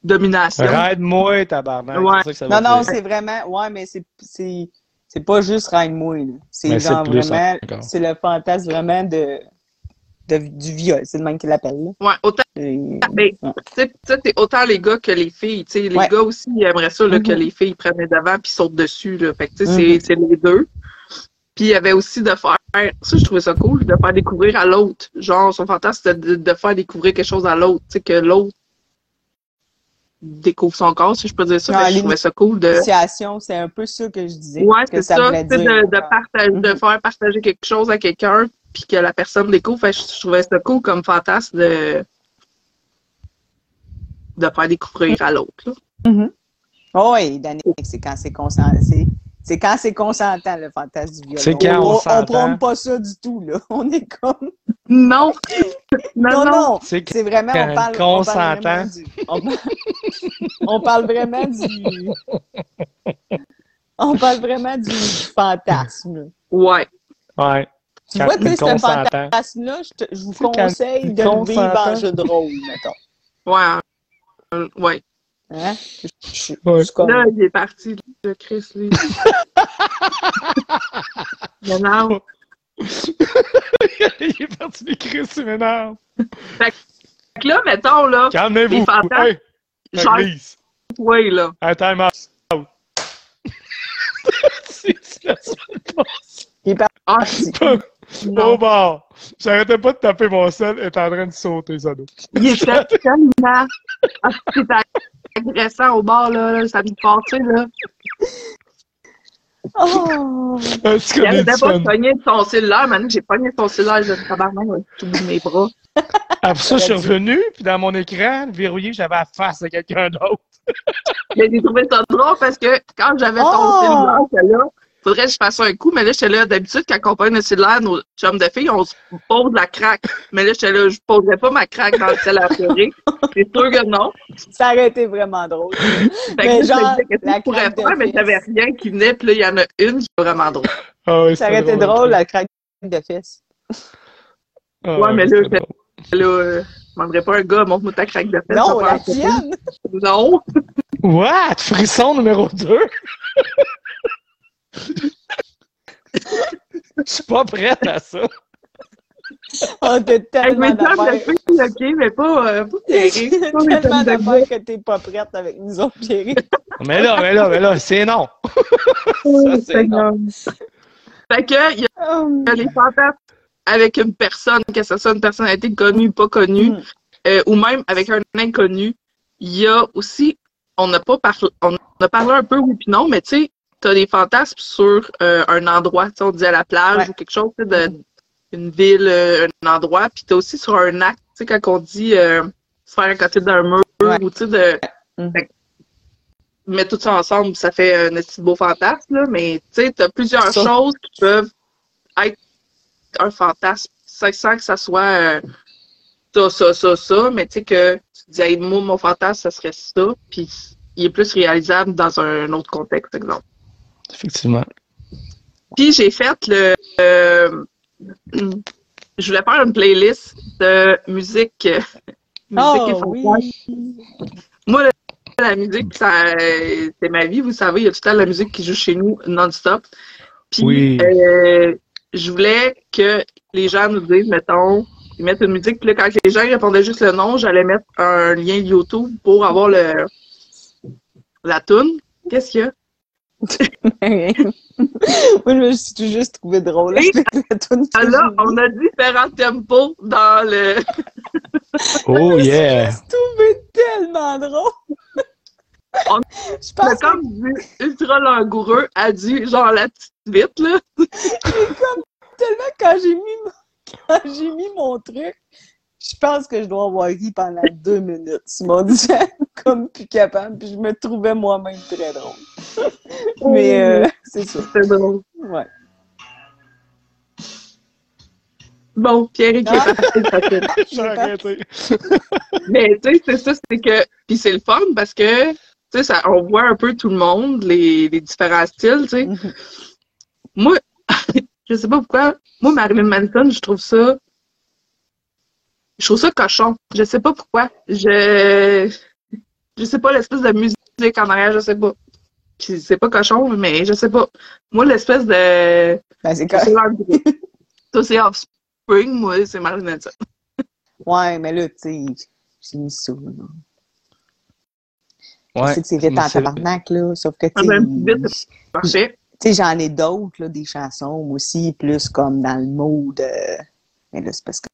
domination.
Raide-moi, tabarnak.
Ouais.
C'est ça que ça veut
Non, non, c'est vraiment. Ouais, mais c'est. c'est- C'est pas juste là. C'est
Mais
genre
plus
vraiment. C'est le fantasme vraiment de, de- du viol. C'est le même qu'il l'appelle, là.
Ouais, autant,
Et-
ben,
Ouais.
c'est autant les gars que les filles. Les
Ouais.
gars aussi, ils aimeraient ça, là, que
Mhm.
les filles prennent les devants puis sautent dessus, là. Fait que, sais,
Mhm.
c'est- les deux. Puis il y avait aussi de faire, ça, je trouvais ça cool, de faire découvrir à l'autre. Genre, son fantasme, c'était de, de faire découvrir quelque chose à l'autre. Tu sais, que l'autre découvre son corps, si je peux dire ça.
Non,
que je trouvais ça cool de.
C'est un peu ça que je disais.
Ouais, c'est ça.
dire.
de, de, partager, de
Mhm.
faire partager quelque chose à quelqu'un, puis que la personne découvre. Fait je trouvais ça cool comme fantasme de, de faire découvrir à l'autre.
Mhm. Oh, oui, c'est quand c'est consentant. C'est, quand c'est consentant, le fantasme du viol.
C'est quand on
on, on prône pas ça du tout, là. <laughs> On est comme.
Non! <laughs> non,
Non,
non!
non!
C'est
vraiment, on parle,
qu'on
on parle du... On, parle- on parle vraiment du... <laughs> On parle vraiment du fantasme.
Ouais.
Ouais.
Tu vois, tu sais, ce fantasme-là, je, vous conseille de le vivre en jeu de rôle, mettons.
Ouais. Euh, ouais.
Hein? Je, je-
Ouais.
je suis comme...
Là, il est parti, le Chris, lui. <laughs> non. <laughs>
Il est parti d'écrire sur m'énerve.
Fait que là, mettons, là,
Calmez-vous.
Fantasmes.
Hey,
genre, ouais, là.
Un time out. <laughs> C'est la semaine passée.
Il est
Ah,
Au bar. J'arrêtais pas de taper mon sel et t'es en train de sauter, ça.
Il était tellement. Ah, c'était agressant au bar, là, là, ça me passait, là.
Oh!
Est-ce
Il
qu'on est
arrêtait pas de pogner son cellulaire. Maintenant, j'ai pogné son cellulaire, j'ai tabarnak, tout de mes bras.
Après ça, je suis revenu, puis dans mon écran, verrouillé, j'avais la face de quelqu'un d'autre.
Mais j'ai trouvé ça drôle parce que quand j'avais ton
Oh!
cellulaire, là, faudrait que je fasse un coup, mais là, j'étais là, d'habitude, quand on pogne le cellulaire, nos chums de filles, on se pose la craque. Mais là, j'étais là, je poserais pas ma craque dans le cellulaire. C'est sûr que non.
Ça aurait été vraiment drôle.
Fait que
Mais
je me
genre,
disais, qu'est-ce que
la
je pourrais
de
faire, mais j'avais rien qui venait, puis là, il y en a une qui est vraiment drôle.
Ah oui,
Ça aurait été drôle, la craque de fesses.
Ah
Ouais, mais là, euh, je demanderais pas un gars, montre-moi ta craque de fesse.
Non, la
faire
tienne!
Non. <laughs>
What? Frisson numéro 2? <laughs> Je suis pas prête à ça.
Oh, t'as
Avec
tellement d'affaires.
ok, mais pas, euh, pas Pierrick.
Tellement d'affaires que t'es pas prête avec nous autres, Pierre.
Mais là, mais là, mais là, c'est non. <laughs> Ça, c'est non.
Fait que, il y a les fantasmes avec une personne, que ce soit une personnalité connue, pas connue,
Mm.
euh, ou même avec un inconnu. Il y a aussi, on n'a pas parlé, on a parlé un peu, oui puis non, mais tu sais, t'as des fantasmes sur euh, un endroit, tu sais, on dit à la plage
Ouais.
ou quelque chose, de, une ville, euh, un endroit, puis t'as aussi sur un acte, tu sais, quand on dit euh, se faire à côté d'un mur,
Ouais.
ou tu sais, de... Fait que mettre tout ça ensemble, ça fait un petit beau fantasme, là, mais tu sais, t'as plusieurs
Ça.
choses qui peuvent être un fantasme sans que ça soit ça, ça, ça, ça, mais tu sais que tu te dis, hey, moi, mon fantasme, ça serait ça, puis il est plus réalisable dans un autre contexte, exemple.
Effectivement.
Puis j'ai fait le. euh, je voulais faire une playlist de musique. euh, musique
Oh, oui.
Moi, le- la musique, c'est ma vie, vous savez, il y a tout le temps la musique qui joue chez nous non-stop. Puis,
Oui.
euh, je voulais que les gens nous disent, mettons, ils mettent une musique, puis là, quand les gens répondaient juste le nom, j'allais mettre un lien YouTube pour avoir le la toune. Qu'est-ce qu'il y a? <laughs>
Moi, je me suis tout juste trouvé drôle avec la toune j'ai
on a différents tempos dans le.
Oh <laughs>
Je
yeah!
me suis trouvé tellement drôle.
On- <laughs>
Je
C'est
pense que
comme du ultra langoureux à du genre la petite vite, là.
tellement quand j'ai mis, mon- quand j'ai mis mon truc, je pense que je dois avoir ri pendant deux minutes. Ils m'ont dit comme plus capable, puis je me trouvais moi-même très drôle. <laughs> Mais euh, c'est ça.
C'est drôle.
Ouais.
Bon, Pierre qui est parti de. <laughs>
J'ai arrêté. <laughs>
Mais tu sais, c'est ça, c'est que. Puis c'est le fun parce que, tu sais, ça- on voit un peu tout le monde, les, les différents styles, tu sais.
Mhm.
Moi, je sais pas pourquoi, moi, Marilyn Manson, je trouve ça. Je trouve ça cochon. Je sais pas pourquoi. Je. Je sais pas, l'espèce de musique en arrière, je sais pas. Puis c'est pas cochon, mais je sais pas. Moi, l'espèce de.
Ben, c'est correct.
Toi, <laughs> c'est Offspring, moi, c'est Marilyn.
Ouais, mais là, tu sais, j'ai mis ça. là. Je
Ouais.
sais que c'est vite en tabarnak, là, sauf que,
Ah,
tu
ben, vite.
sais,
Parfait.
tu sais, j'en ai d'autres, là, des chansons, aussi, plus comme dans le mood. euh, Mais là, c'est parce que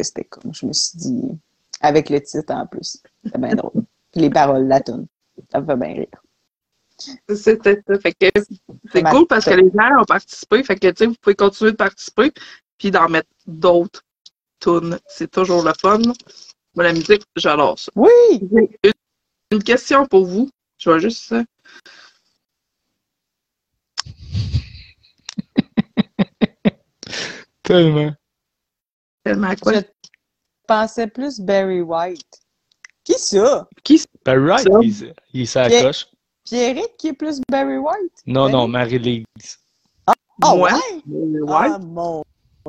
c'était comme, je me suis dit, avec le titre en plus, c'est bien drôle. Puis <laughs> les paroles, la tune, ça me fait bien rire.
C'était ça. Fait que c'est cool parce que les gens ont participé. Fait que, tu sais, vous pouvez continuer de participer puis d'en mettre d'autres tunes. C'est toujours le fun. Moi, la musique, j'adore ça.
Oui!
J'ai une, une question pour vous. Je vais juste. euh, <laughs>
Tellement.
Tellement à quoi.
Je pensais plus Barry White. Qui ça?
Ben, right,
Ça?
il, s'accroche.
Pierrick qui est plus Barry White?
Non, non. Marie-Lise.
Ah
Ouais.
ouais?
Ouais.
Ah mon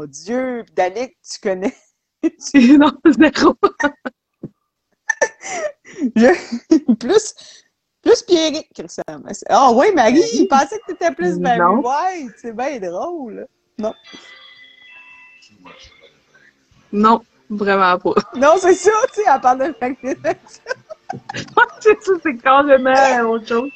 Dieu! Danick, tu connais? <laughs>
non, zéro. <laughs>
Je- plus, plus Pierrick qui. Ah oui, Marie, il pensait que t'étais plus Barry
Non.
White. C'est bien drôle.
Non, vraiment pas. <laughs>
Non, c'est ça, tu sais, elle parle de Sinatra.
c'est ça, c'est carrément autre chose.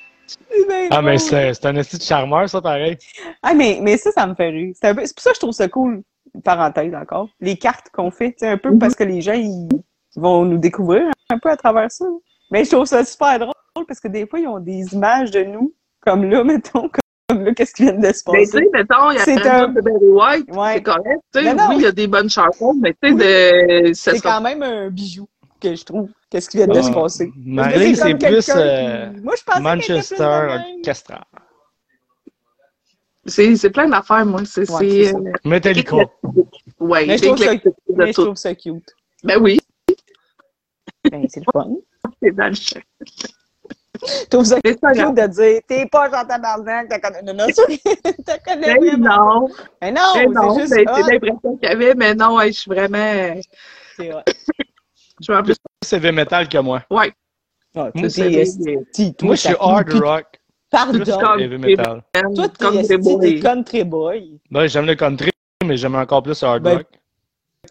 Ah, mais c'est c'est un esti de charmeur, ça, pareil.
Ah, mais, mais ça, ça me fait rire. C'est un peu- c'est pour ça que je trouve ça cool, parenthèse encore. Les cartes qu'on fait, tu sais, un peu
Mhm.
parce que les gens, ils vont nous découvrir un peu à travers ça. Mais je trouve ça super drôle parce que des fois, ils ont des images de nous, comme là, <laughs> mettons, comme là, qu'est-ce qui vient de se
Mais tu
passer?
sais, mettons, il y a
C'est
un de Barry White,
Ouais.
c'est correct. Tu sais,
Non, non.
oui, il y a des bonnes chansons, mais tu sais, de...
C'est
sera
quand même un bijou que je trouve, qu'est-ce qui vient de se passer.
Marie-Lise,
Parce
c'est plus euh,
qui- Moi, je
Manchester. Orchestra.
C'est c'est plein d'affaires, moi. C'est.
Ouais,
euh,
Metallica.
ouais,
Mais je trouve ça-
éclectique de
Mais je
tout.
trouve ça cute.
Ben oui,
Ben, c'est le fun. <laughs>
c'est dans le. <laughs>
Je trouve ça cute de dire t'es pas Jean Tabarnak, t'as connais. Non, non, ça, <laughs> t'as connais
Mais non,
Mais non,
mais non,
c'est juste
ben, c'est l'impression qu'il y avait, mais non, je suis vraiment.
C'est hot.
Je suis en plus.
C'est heavy metal que moi.
Ouais,
Ah,
Moi, je suis hard rock.
Pardon.
Heavy metal.
Toi, t'es country boy.
Ben, j'aime le country, mais j'aime encore plus le hard
Ben,
rock.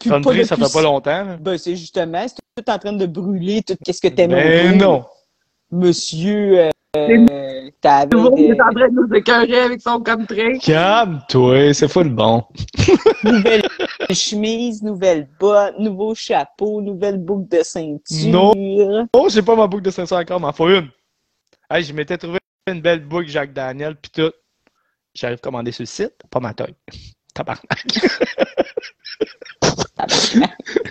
Country, ça fait pas longtemps.
Ben, c'est justement, c'est tout en train de brûler tout qu'est-ce que t'aimes
Mais non.
Monsieur, euh,
C'est
t'avais
Tout le monde
des
est en train de nous écœurer avec son country.
Calme-toi, c'est full bon. <laughs>
nouvelles chemises, nouvelles bottes, nouveaux chapeaux, nouvelles boucles de ceinture.
Non. Oh, j'ai pas ma boucle de 500 encore, m'en faut une. Hey, je m'étais trouvé une belle boucle Jacques Daniel, pis tout. J'arrive à commander sur le site, pas ma taille. Tabarnak. <laughs>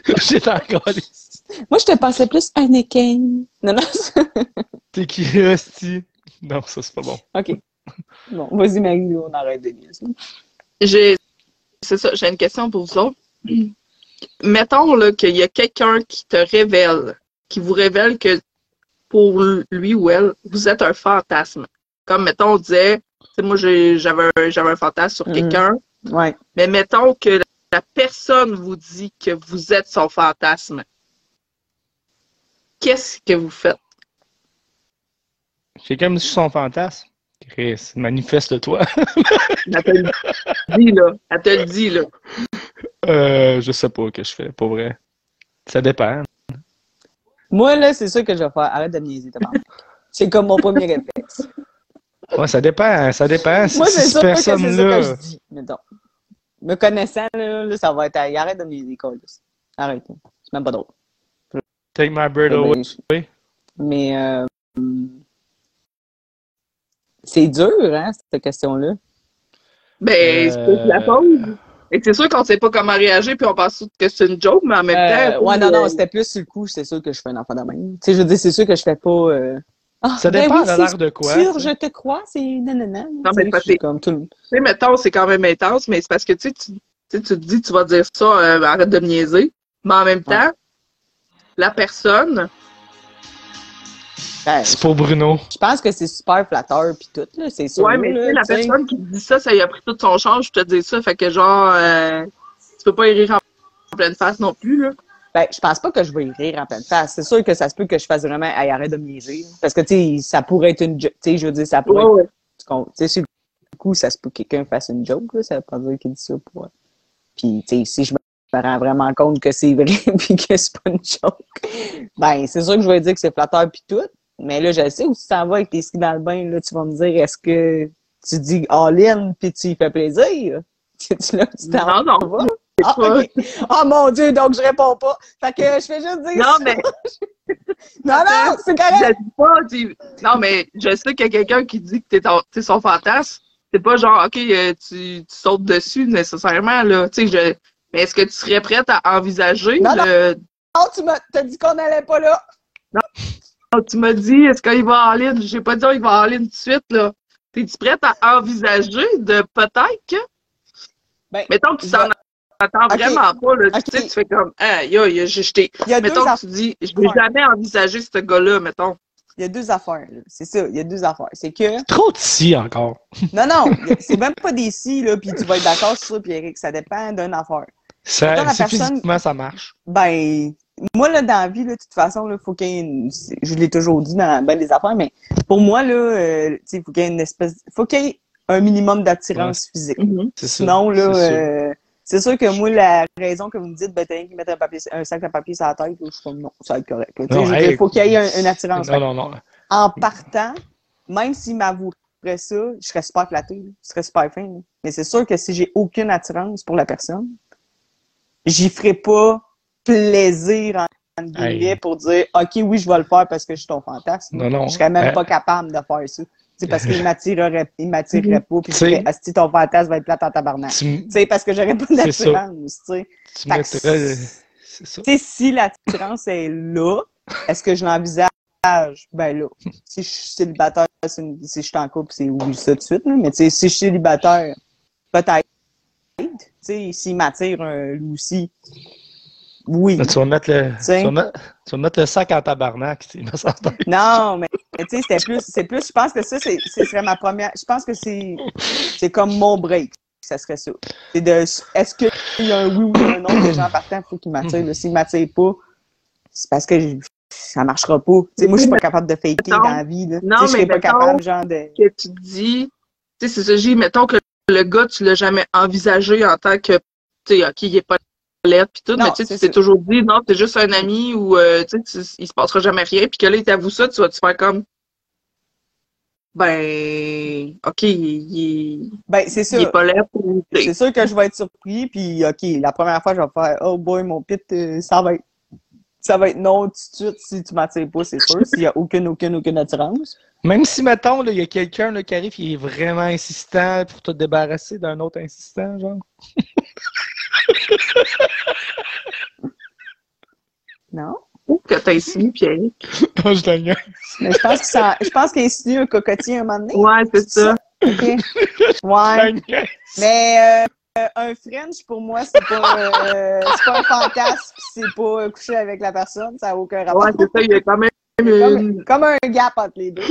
<laughs> J'étais encore ici.
Moi, je te pensais plus Anakin. Non, non. <laughs>
T'es qui, hostie? Non, ça, c'est pas bon.
OK. Bon, vas-y, Marie, on arrête de niaiser.
J'ai. C'est ça, j'ai une question pour vous autres. Mettons là, qu'il y a quelqu'un qui te révèle, qui vous révèle que pour lui ou elle, vous êtes un fantasme. Comme mettons, on disait, tu sais, moi j'avais un, j'avais un fantasme sur
Mhm.
quelqu'un,
Ouais.
mais mettons que la, personne vous dit que vous êtes son fantasme. Qu'est-ce que vous faites?
Quelqu'un me dit que je suis son fantasme. Chris, manifeste-toi.
Elle te le dit, là. Elle te le dit, là.
Euh, je sais pas ce que je fais, pour vrai. Ça dépend.
Moi, là, c'est ça que je vais faire. Arrête de me niaiser. C'est comme mon premier réflexe.
Ouais, ça dépend, ça dépend. Si,
Moi, c'est
si
ça que c'est ça que
personne-là.
je dis. Mettons. Me connaissant, là, là, ça va être. Arrête de me Carlos. Arrête. C'est même pas drôle.
Take my bird away.
Je- Mais euh, c'est dur, hein, cette question-là.
Ben, c'est
Euh,
la pause. Et c'est sûr qu'on sait pas comment réagir, puis on pense que c'est une joke, mais en même
Euh,
temps.
ouais, non, non,
euh,
c'était plus sur le coup, c'est sûr que je fais un enfant de même. Tu sais, je veux dire, c'est sûr que je fais pas. Ah,
Ça
ben
dépend
oui,
de
c'est
l'air de quoi.
sûr, je te crois, c'est nanana.
Non, mais que-
comme tout le
Tu sais, mettons, c'est quand même intense, mais c'est parce que tu sais, tu tu te dis, tu vas dire ça, euh, arrête de me niaiser. Mais en même temps, la personne,
Ben,
C'est pour Bruno.
je pense que c'est super flatteur puis tout, là, c'est sûr.
ouais, mais tu
là,
sais, la personne qui te dit ça, ça y a pris tout son change, je te dis ça, fait que genre, euh, tu peux pas y rire en pleine face non plus, là.
Ben, je pense pas que je vais y rire en pleine face. C'est sûr que ça se peut que je fasse vraiment, hey, arrête de me niaiser. Parce que, tu sais, ça pourrait être une, tu sais, je veux dire, ça pourrait
Ouais, ouais.
tu tu sais, sur le coup, ça se peut que quelqu'un fasse une joke, là, ça veut pas dire qu'il dit ça pour. Puis, tu sais, si je me rends vraiment compte que c'est vrai <laughs> puis que c'est pas une joke, ben, c'est sûr que je vais dire que c'est flatteur puis tout. Mais là, je sais où tu t'en vas avec tes skis dans le bain, là, tu vas me dire, est-ce que tu dis all-in puis tu y fais plaisir? <laughs> C'est là que tu t'en
Non, non.
vas? Ah. Oh mon Dieu, donc je réponds pas. Fait que je fais juste dire
Non,
ça.
mais <laughs>
Non, non, c'est
je
correct.
pas, tu- Non, mais je sais qu'il y a quelqu'un qui dit que t'es son fantasme. C'est pas genre, OK, euh, tu, tu sautes dessus nécessairement, là. Tu sais, je... Mais est-ce que tu serais prête à envisager
Non,
le...
Non, tu m'as dit qu'on n'allait pas là.
Oh, Tu m'as dit, est-ce qu'il va en ligne? J'ai pas dit, oh, il va en ligne tout de suite, là. T'es-tu prête à envisager de peut-être que...
Ben,
Mettons que tu
je
t'en
vais-
attends
Ok.
vraiment pas, là. Tu sais, tu fais comme, ah, yo, yo.
Il a deux
Mettons que tu dis, je vais
Ouais.
jamais envisager ce gars-là, mettons.
Il y a deux affaires, là. C'est ça, il y a deux affaires. C'est que,
Trop de si encore. <laughs>
non, non, c'est même pas des si, là, puis tu vas être d'accord sur ça, puis Eric, ça dépend d'une affaire.
Ça,
la personne-
physiquement, ça marche.
Ben, moi, là, dans la vie, là, de toute façon, là, faut qu'il y ait une, je l'ai toujours dit dans ben des affaires, mais pour moi, là, euh, tu sais, faut qu'il y ait une espèce, faut qu'il y ait un minimum d'attirance physique.
C'est ça.
Sinon, là, euh, c'est sûr que moi, la raison que vous me dites, ben, t'as rien qu'à mettre un, papier, un sac de papier sur la tête, je suis comme, non, ça va être correct.
Non, hey,
faut qu'il y ait un- une attirance.
Non, non, non.
en partant, même s'il m'avouerait ça, je serais super flattée. Je serais super fin. là. Mais c'est sûr que si j'ai aucune attirance pour la personne, j'y ferai pas plaisir en
Hey.
pour dire OK, oui, je vais le faire parce que je suis ton fantasme.
Non, non.
Je serais même
Euh,
pas capable de faire ça. C'est parce qu'il <laughs> m'attirerait, il m'attirerait pas. Puis dirais, Asti, ton fantasme va être plate en tabarnak.
Tu,
Tu sais, parce que j'aurais pas
C'est
d'attirance, tu
tu mettrais. C'est.
Tu sais, si l'attirance est là, est-ce que je l'envisage? Ben là, si je suis célibataire, c'est une- si je suis en couple, c'est oui ça tout de suite. là. Mais tu sais, si je suis célibataire, peut-être. Tu sais, s'il m'attire euh, lui aussi, oui.
Tu vas mettre le, tu vas mettre, tu vas mettre le sac en tabarnak. tu. <laughs>
Non, mais mais tu sais, c'était plus, c'est plus, je pense que ça, c'est, ce serait ma première, je pense que c'est, c'est comme mon break, ça serait ça. C'est de, est-ce qu'il y a un oui ou un non, déjà en partant, il faut qu'il m'attire. là. S'il m'attire pas, c'est parce que ça marchera pas. Tu sais, moi, je suis pas capable de faker
Mettons-
dans la vie, là.
Non,
je serais
mais
pas capable, genre, de,
que tu dis, tu sais, c'est ça, j'ai, mettons que le gars, tu l'as jamais envisagé en tant que, tu sais, OK, il est pas lettre puis tout,
Non,
mais tu sais,
c'est
tu t'es toujours dit, non, t'es juste un ami ou, euh, tu sais, il se passera jamais rien, puis que là, il t'avoue ça, tu vas te faire comme, ben, OK, il,
ben, c'est ça.
il est pas sais.
C'est sûr que je vais être surpris, puis OK, la première fois, je vais faire Oh boy, mon pit, euh, ça va être ça va être non tout de suite si tu m'attires pas, c'est sûr, s'il y a aucune, aucune, aucune attirance.
Même si, mettons, là, il y a quelqu'un là, qui arrive qui est vraiment insistant pour te débarrasser d'un autre insistant, genre.
Non?
que t'as insinué, Pierre.
Non, je niaise.
Mais je pense que ça, je pense qu'il insinue un cocotier un moment donné.
Ouais, c'est ça.
Ouais. Mais euh, un French, pour moi, c'est pas, euh, c'est pas un fantasme, c'est pas coucher avec la personne, ça n'a aucun rapport.
Ouais, c'est ça, il y a quand même
comme,
une...
comme un gap entre les deux.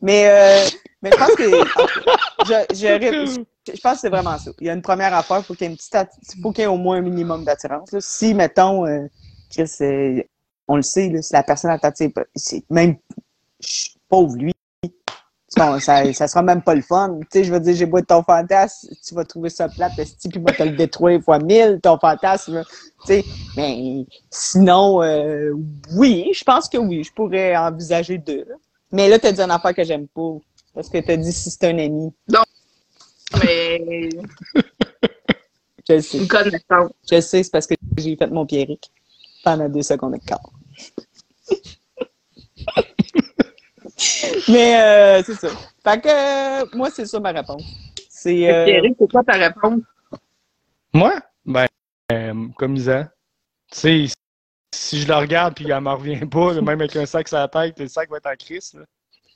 Mais, euh, mais je pense que je, je, je pense que c'est vraiment ça. Il y a une première affaire, il faut qu'il y ait une petite faut qu'il y ait au moins un minimum d'attirance. Si, mettons, euh, Chris, euh, on le sait, là, si la personne c'est même pauvre lui. Bon, ça, ça sera même pas le fun. Tu sais, je veux dire, j'ai beau être ton fantasme, tu vas trouver ça plate, esti, puis moi, te le détruire fois mille, ton fantasme. Tu sais, mais sinon, euh, oui, je pense que oui, je pourrais envisager deux. Mais là, t'as dit une affaire que j'aime pas. Parce que t'as dit si c'est un ami.
mais <laughs>
Je sais.
une connaissance.
Je le sais, c'est parce que j'ai fait mon Pierrick pendant deux secondes de quart. <laughs> <laughs> Mais euh, c'est ça. Fait que euh, moi, c'est ça ma réponse. C'est euh,
quoi ta réponse?
Moi? Ben, euh, comme Isa. Tu sais, si je le regarde puis elle m'en revient pas, là, même avec un sac sur la tête, le sac va être en crise.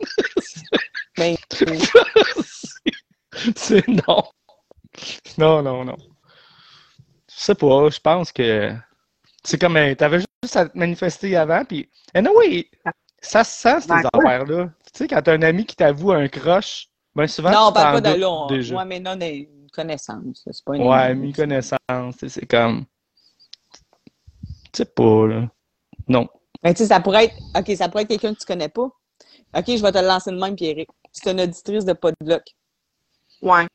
<laughs>
ben, <laughs>
C'est non. Non, non, non. Je sais pas, je pense que c'est comme t'avais juste à te manifester avant, puis anyway, ça se sent ces
Ben,
affaires-là. Tu sais, quand t'as un ami qui t'avoue un crush, ben souvent
non, on
tu t'en
parle pas de là.
déjà.
Ouais, mais non, une connaissance. C'est pas une
Ouais, mi connaissance, tu c'est comme. sais pas, là. Non.
Ben, tu sais, ça pourrait être. OK, ça pourrait être quelqu'un que tu connais pas. OK, je vais te le lancer de même, Pierrick. C'est une auditrice de Podlock
Ouais.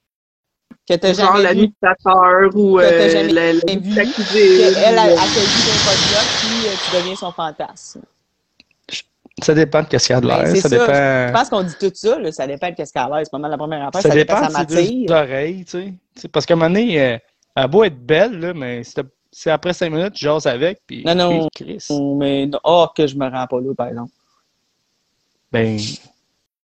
que t'as
Genre
jamais vu.
l'administrateur ou
Que t'as
euh,
jamais
le, le
vu. qu'elle, elle,
ou,
t'a vu d'un Podlock, puis euh, tu deviens son fantasme.
Ça dépend de qu'est-ce qu'il y a de
Ben,
l'air.
c'est
ça.
Je pense qu'on dit tout ça, là, ça dépend de qu'est-ce qu'elle a l'air. C'est pas mal la première affaire.
Ça,
Ça, dépend,
dépend de
m'attire.
oreilles, tu sais. Parce qu'à un moment donné, euh, elle a beau être belle, là, mais si, si après cinq minutes, tu jases avec, puis.
Non, non.
puis Chris,
Mais, oh, que je me rends pas là, par exemple.
Ben.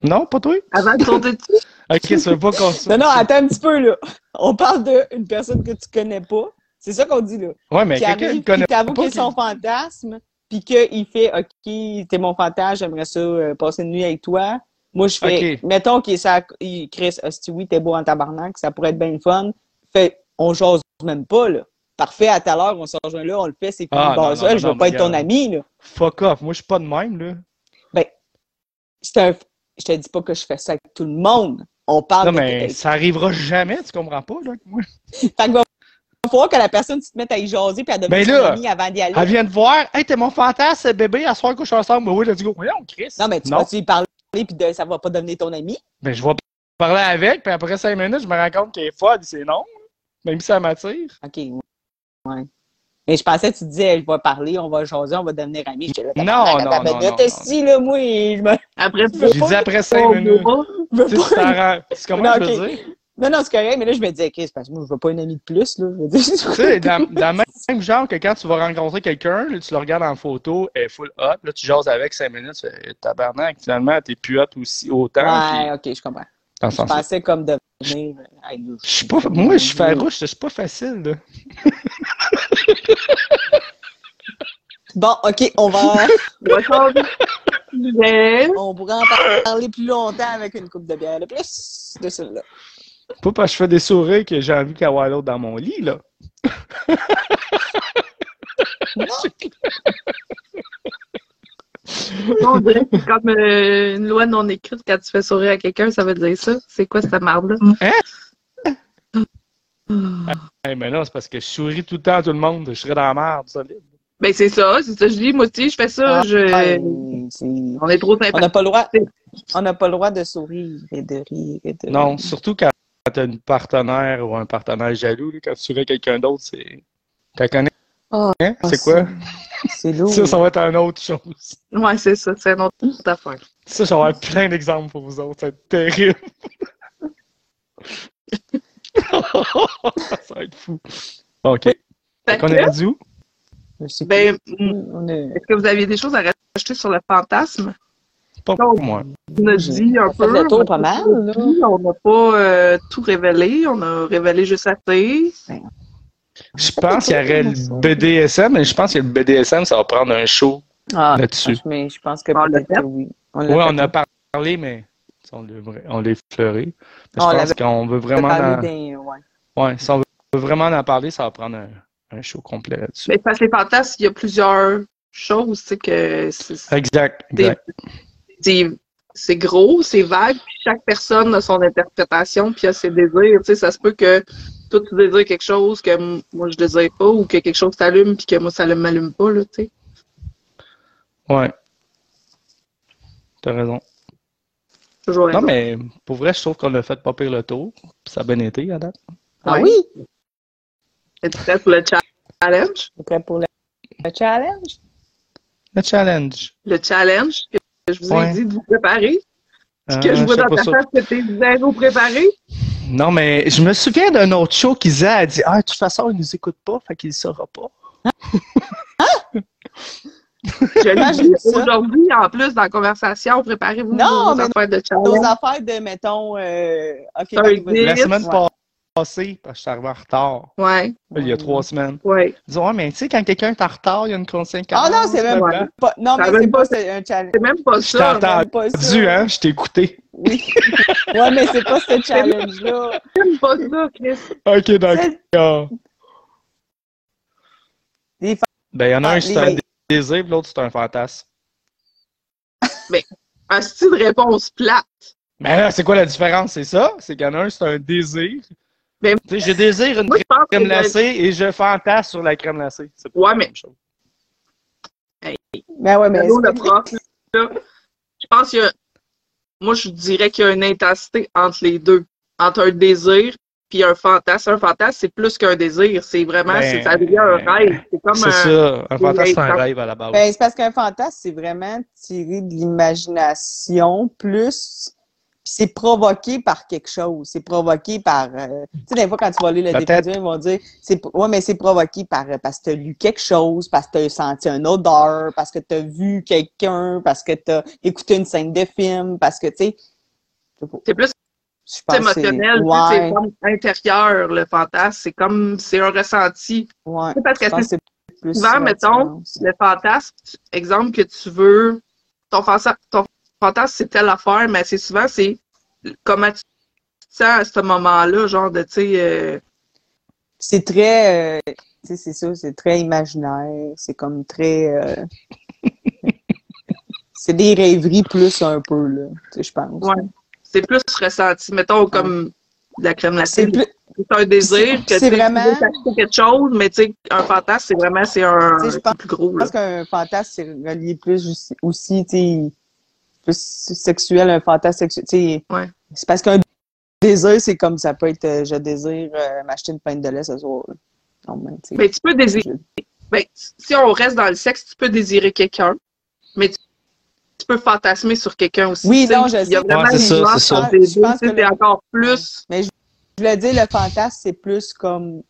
Non, pas toi?
Avant de sauter dessus. <laughs>
Ok, ça veut pas qu'on <laughs> se-
Non, non, attends un petit peu, là. On parle d'une personne que tu connais pas. C'est ça qu'on dit, là.
Ouais, mais
qui
quelqu'un
arrive,
qui connaît
qui t'avoue
pas.
qu'il est son fantasme, puis qu'il fait OK, t'es mon fantasme, j'aimerais ça euh, passer une nuit avec toi. Moi, je fais, mettons qu'il ça, il Chris, hostie, oui, t'es beau en tabarnak, ça pourrait être bien fun. Fait, on jase même pas, là. Parfait, à tout à l'heure, on se rejoint là, on le fait, c'est fini.
Ah, non,
je veux pas être ton ami, là.
Fuck off. Moi, je suis pas de même, là.
C'est un, je te dis pas que je fais ça avec tout le monde. On parle
Non,
de
mais ça arrivera jamais, tu comprends pas, là. Moi. <laughs>
Fait va falloir que la personne tu te mette à y jaser puis à devenir
Ben
ton
là,
ami avant d'y aller.
Elle vient de voir. Hey, t'es mon fantasme, bébé, à soir couche ensemble. Oui, let's go. Voyons, Chris.
Non, mais tu
Non.
vas-tu y parler puis de- ça va pas devenir ton ami?
Ben, je vais parler avec, puis après cinq minutes, je me rends compte qu'elle est folle, c'est non. Même si ça m'attire.
OK. Ouais. Mais je pensais que tu disais, je vais parler, on va jaser, on va devenir amis. Là,
Non, non, non,
ben,
non,
de
non.
si, là, moi, je me.
Après,
J'ai dit après cinq minutes.
je
Tu sais, tu comment
Non,
je veux dire?
Non, non, c'est correct, mais là, je me disais, Chris, parce que moi, je veux pas une amie de plus, là. Je <laughs>
Tu sais, dans, dans le même genre que quand tu vas rencontrer quelqu'un, là, tu le regardes en photo, elle est full hot, là, tu jases avec cinq minutes, tu fais tabarnak, finalement, t'es plus hot aussi autant.
Ouais,
puis
ok, je comprends.
dans
Je pensais comme devenir. hey, là,
Je suis pas, moi, je suis farouche, c'est pas facile, là. <laughs>
Bon, ok, on va. <laughs>
on de
pourrait en par- parler plus longtemps avec une coupe de bière de plus de celle-là.
Pas parce que je fais des sourires que j'ai envie qu'avoir l'autre dans mon lit, là.
On dirait que c'est comme euh, une loi non écrite quand tu fais sourire à quelqu'un, ça veut dire ça. C'est quoi cette marde-là?
Hey, mais non, c'est parce que je souris tout le temps à tout le monde, je serais dans la merde, solide.
Ben c'est ça, c'est ça que je dis. Moi aussi, je fais ça.
Ah,
je...
C'est-
On est trop
On n'a pas le droit. On n'a pas le droit de sourire et de rire et de.
Non, surtout quand t'as une partenaire ou un partenaire jaloux, là, quand tu souris à quelqu'un d'autre, c'est. T'as connais?
Ah,
Hein?
Ah,
C'est quoi?
C'est lourd.
Ça, ça va être une autre chose.
Ouais, c'est ça. C'est une autre affaire.
Ça, j'aurai plein d'exemples pour vous autres. Ça va être terrible. <laughs> ça va être fou. OK.
Fait
On
que,
est rendu où?
Ben,
plus. On est-
est-ce que vous aviez des choses à rajouter sur le fantasme?
Pas pour moi.
On a dit un peu.
le tour pas mal,
On n'a pas euh, tout révélé. On a révélé juste assez.
Je pense qu'il y aurait le BDSM, mais je pense que le BDSM, ça va prendre un show
Ah,
là-dessus.
mais je pense que peut-être oui. On
Oui, on a parlé, mais on l'a effleuré.
On
Je pense qu'on veut vraiment. en-
ouais.
Ouais, si on veut vraiment en parler, ça va prendre un, un show complet là-dessus.
Mais parce que les fantasmes, il y a plusieurs choses. C'est que c'est-
Exact,
Des- c'est c'est gros, c'est vague, puis chaque personne a son interprétation, puis a ses désirs. Tu sais, ça se peut que toi, tu désires quelque chose que moi, je désire pas, ou que quelque chose t'allume, puis que moi, ça ne m'allume pas, là, tu sais.
Ouais. T'as raison.
Toujours
Non, mais pour vrai, je trouve qu'on a fait pas pire le tour. puis Ça a bien été, à date.
Ah
Ouais.
oui?
Es-tu prête pour le challenge?
Prêt pour le, le challenge?
Le challenge.
Le challenge? Je vous ai dit de vous préparer, puis que
Euh,
je vois
sais
dans ta face que t'es zéro préparé.
Non, mais je me souviens d'un autre show qui disait, elle dit, ah, de toute façon, il nous écoute pas, fait qu'il ne saura pas.
Je l'ai
j'ai
dit
vu ça.
aujourd'hui, en plus, dans la conversation, préparez-vous vos
mais
affaires de
Nos
challenge.
affaires de, mettons, euh.
La semaine
Ouais.
passée, parce que je suis arrivé en retard,
Ouais,
il y a trois semaines.
ouais.
Disons, ouais, mais tu sais, quand quelqu'un est en retard, il y a une conséquence.
Ah non, c'est même pas. Non, mais c'est
pas-
un challenge.
C'est même pas
Je
ça.
t'entends.
Même pas ça.
Dû, hein? Je t'ai écouté.
Oui. <laughs> ouais, mais c'est pas ce challenge-là.
C'est pas ça, Chris.
Ok, d'accord.
Des
Ben, il y en a
Ah,
un, c'est un désir, puis l'autre, c'est un fantasme.
Un style de réponse plate?
Mais là, c'est quoi la différence? C'est ça? C'est qu'il y en a un, c'est un désir.
Mais-
Tu sais, je désire une
Moi, que
crème
le-
glacée et je fantasme sur la crème glacée. C'est pas
Ouais,
la
mais-
même chose.
Ben ouais, mais
Allô, le prof, là, je pense qu'il y a. Moi, je dirais qu'il y a une intensité entre les deux. Entre un désir puis un fantasme. Un fantasme, c'est plus qu'un désir. C'est vraiment,
Ben,
c'est ça devient un rêve. C'est comme un.
ça. Un fantasme, c'est un rêve à la base.
Ben, c'est parce qu'un fantasme, c'est vraiment tiré de l'imagination plus. Puis c'est provoqué par quelque chose. C'est provoqué par. euh, Tu sais, des fois, quand tu vas lire le définition, ils vont dire. c'est Ouais, mais c'est provoqué par. euh, Parce que tu as lu quelque chose, parce que tu as senti une odeur, parce que tu as vu quelqu'un, parce que tu as écouté une scène de film, parce que, tu sais.
C'est plus
Je pense que c'est-
émotionnel.
Ouais,
C'est comme intérieur, le fantasme. C'est comme. C'est un ressenti.
ouais.
C'est parce que c'est
plus
souvent, mettons, le fantasme, exemple que tu veux, ton, ton c'est telle affaire, mais c'est souvent, c'est comment tu te sens à ce moment-là, genre de, tu sais, euh,
C'est très, euh, tu sais, c'est ça, c'est très imaginaire, c'est comme très, euh, <laughs> c'est des rêveries plus un peu, là, tu sais, je pense.
ouais, c'est plus ressenti, mettons, comme de la crème glacée. C'est un désir que tu
vraiment-
veux quelque chose, mais tu sais, un fantasme, c'est vraiment, c'est un,
je pense-
plus gros,
je pense qu'un fantasme, c'est relié plus aussi, aussi, tu sais, plus sexuel, un fantasme sexuel, tu sais.
Ouais.
C'est parce qu'un désir, c'est comme ça peut être, euh, je désire euh, m'acheter une pinte de lait ce soir. Non, mais, tu
Mais peux désirer, ben, si on reste dans le sexe, tu peux désirer quelqu'un, mais tu, tu peux fantasmer sur quelqu'un aussi.
Oui, non, je
Il y a vraiment
Ouais, ça, ça.
les
Je pense que le-
encore plus.
Je voulais dire, le fantasme, c'est plus comme.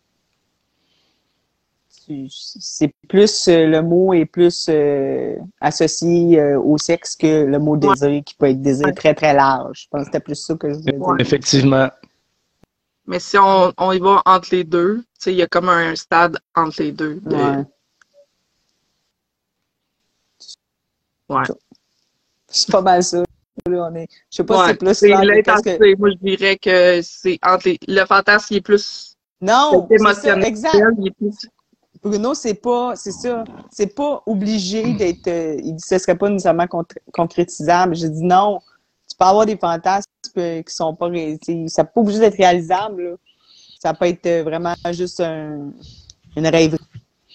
C'est plus. euh, le mot est plus euh, associé euh, au sexe que le mot désir, qui peut être désir très, très large. Je pense que c'était plus ça que je voulais dire.
Effectivement.
Mais si on, on y va entre les deux, tu sais, il y a comme un stade entre les deux. de-
Ouais.
Ouais.
C'est pas mal ça. Là, on est... Je sais pas si c'est plus
c'est
clair que
l'intensité. Moi, je dirais que c'est entre les... Le fantasme, il est plus
Non,
c'est émotionnel.
exact.
Il est plus...
Bruno, c'est pas, c'est ça, c'est pas obligé d'être, euh, il dit ce serait pas nécessairement concr- concrétisable. J'ai dit non, tu peux avoir des fantasmes euh, qui sont pas, ça peut pas obligé d'être réalisable, là. Ça peut être euh, vraiment juste un- une rêverie,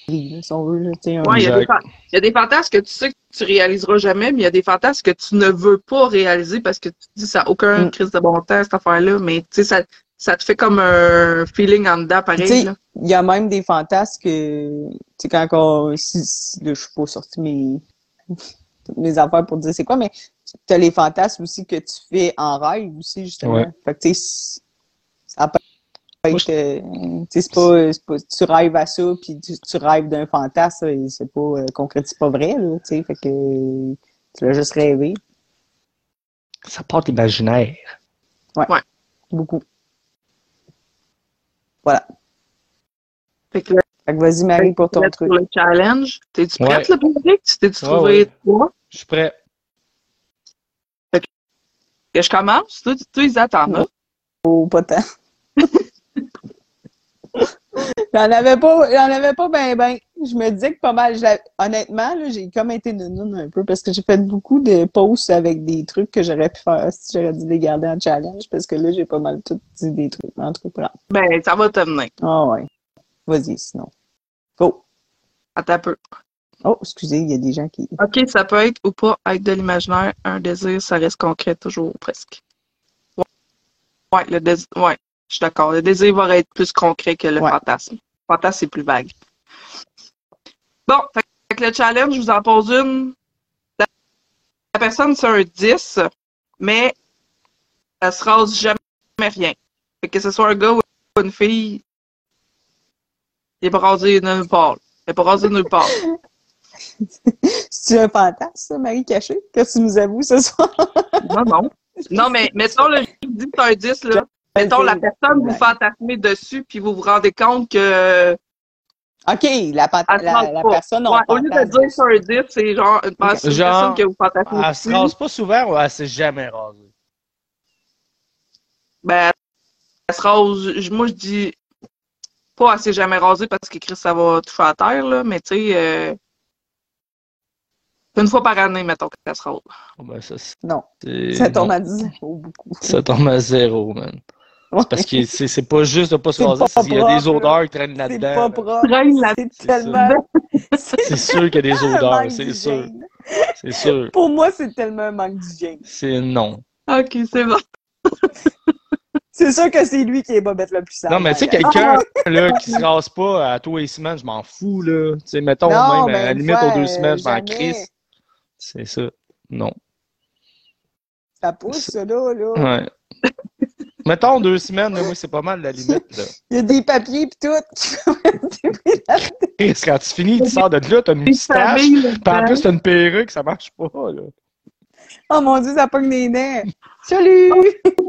là, si on veut, là, tu sais, un-
Ouais, il y, a des
Exact.
fa- il y a des fantasmes que tu sais que tu réaliseras jamais, mais il y a des fantasmes que tu ne veux pas réaliser parce que tu te dis ça n'a aucun
Mm.
crise de bon temps, cette affaire-là, mais tu sais, ça, ça te fait comme un feeling en dedans, pareil.
il y a même des fantasmes que, tu sais, quand on, si, si- là, je suis pas sorti mes, toutes mes affaires pour dire c'est quoi, mais tu as les fantasmes aussi que tu fais en rêve aussi, justement.
Ouais.
Fait que, tu sais, ça peut être, euh, c'est pas, tu rêves à ça, puis tu, tu rêves d'un fantasme, et c'est pas, euh, concrétise pas vrai, là, tu sais, fait que tu l'as juste rêvé,
Ça part l'imaginaire.
beaucoup.
Fait que là,
Fait que vas-y, Marie, pour ton truc.
pour le challenge. T'es-tu
Ouais.
prête, Bénédicte? Tu t'es-tu trouvé
ouais.
toi?
Je suis prêt.
Que je commence? Toi, tu- toi ils attendent.
Oh, pas tant. <laughs> J'en avais pas, j'en avais pas ben ben. Je me disais que pas mal. Honnêtement, j'ai comme été nounoun un peu parce que j'ai fait beaucoup de posts avec des trucs que j'aurais pu faire si j'aurais dû les garder en challenge parce que là, j'ai pas mal tout dit des trucs. En tout cas,
Ben, ça va te venir.
Ah ouais. Vas-y, sinon. Go.
Attends un peu.
Oh, excusez, il y a des gens qui.
OK, ça peut être ou pas être de l'imaginaire. Un désir, ça reste concret toujours, presque. Ouais, ouais le désir, ouais, je suis d'accord. Le désir va être plus concret que le
Ouais.
fantasme. Le fantasme, c'est plus vague. Bon, fait que le challenge, je vous en pose une. La, la personne, c'est un 10, mais elle se rase jamais rien. Fait que ce soit un gars ou une fille, il est pas rasé nulle part. Il est pas rasé nulle part. <laughs>
C'est un fantasme, ça, Marie Cachée, que tu nous avoues ce soir. <laughs>
Non, non. Non, mais mettons, là, je dis que c'est un 10, là. Mettons, la personne, vous fantasmez dessus, puis vous vous rendez compte que.
OK, la, la, la
pas.
personne, on
Ouais, au lieu de dire que c'est un 10, c'est genre une personne,
Genre,
que vous fantasmez
Elle se rase pas souvent ou elle s'est jamais rasée?
Ben, elle se rase. Moi, je dis pas, elle s'est jamais rasée parce que Chris, ça va toucher à terre, là, mais tu sais. euh, une fois par année, mettons, qu'elle se rase.
Oh, ben, ça, c'est-
Non,
c'est-
ça tombe
non.
à 10 beaucoup.
Ça tombe à zéro, man. Parce que c'est c'est pas juste de pas se raser,
pas
qu'il y a des odeurs qui traînent
C'est
là-dedans.
C'est tellement. <laughs>
C'est sûr qu'il y a des odeurs, c'est sûr. C'est sûr.
Pour moi, c'est tellement un manque d'hygiène.
C'est non.
Ok, c'est bon. <laughs>
C'est sûr que c'est lui qui est bobette le plus sale.
Non, mais tu sais, quelqu'un <laughs> là, qui se rase pas à tous les semaines, je m'en fous, là. Tu sais, mettons,
Non,
même à
ben,
la limite,
fois,
aux deux semaines, je m'en crisse. C'est ça. Non.
Ça pousse, ça, là. là.
Ouais. Mettons deux semaines, là, moi, c'est pas mal la limite, là. <laughs>
Il y a des papiers pis tout. <laughs>
Chris, Quand tu finis, tu sors de là, t'as une
Une
moustache, pis en plus, t'as une perruque, ça marche pas, là.
oh mon dieu, ça pogne des nerfs. Salut!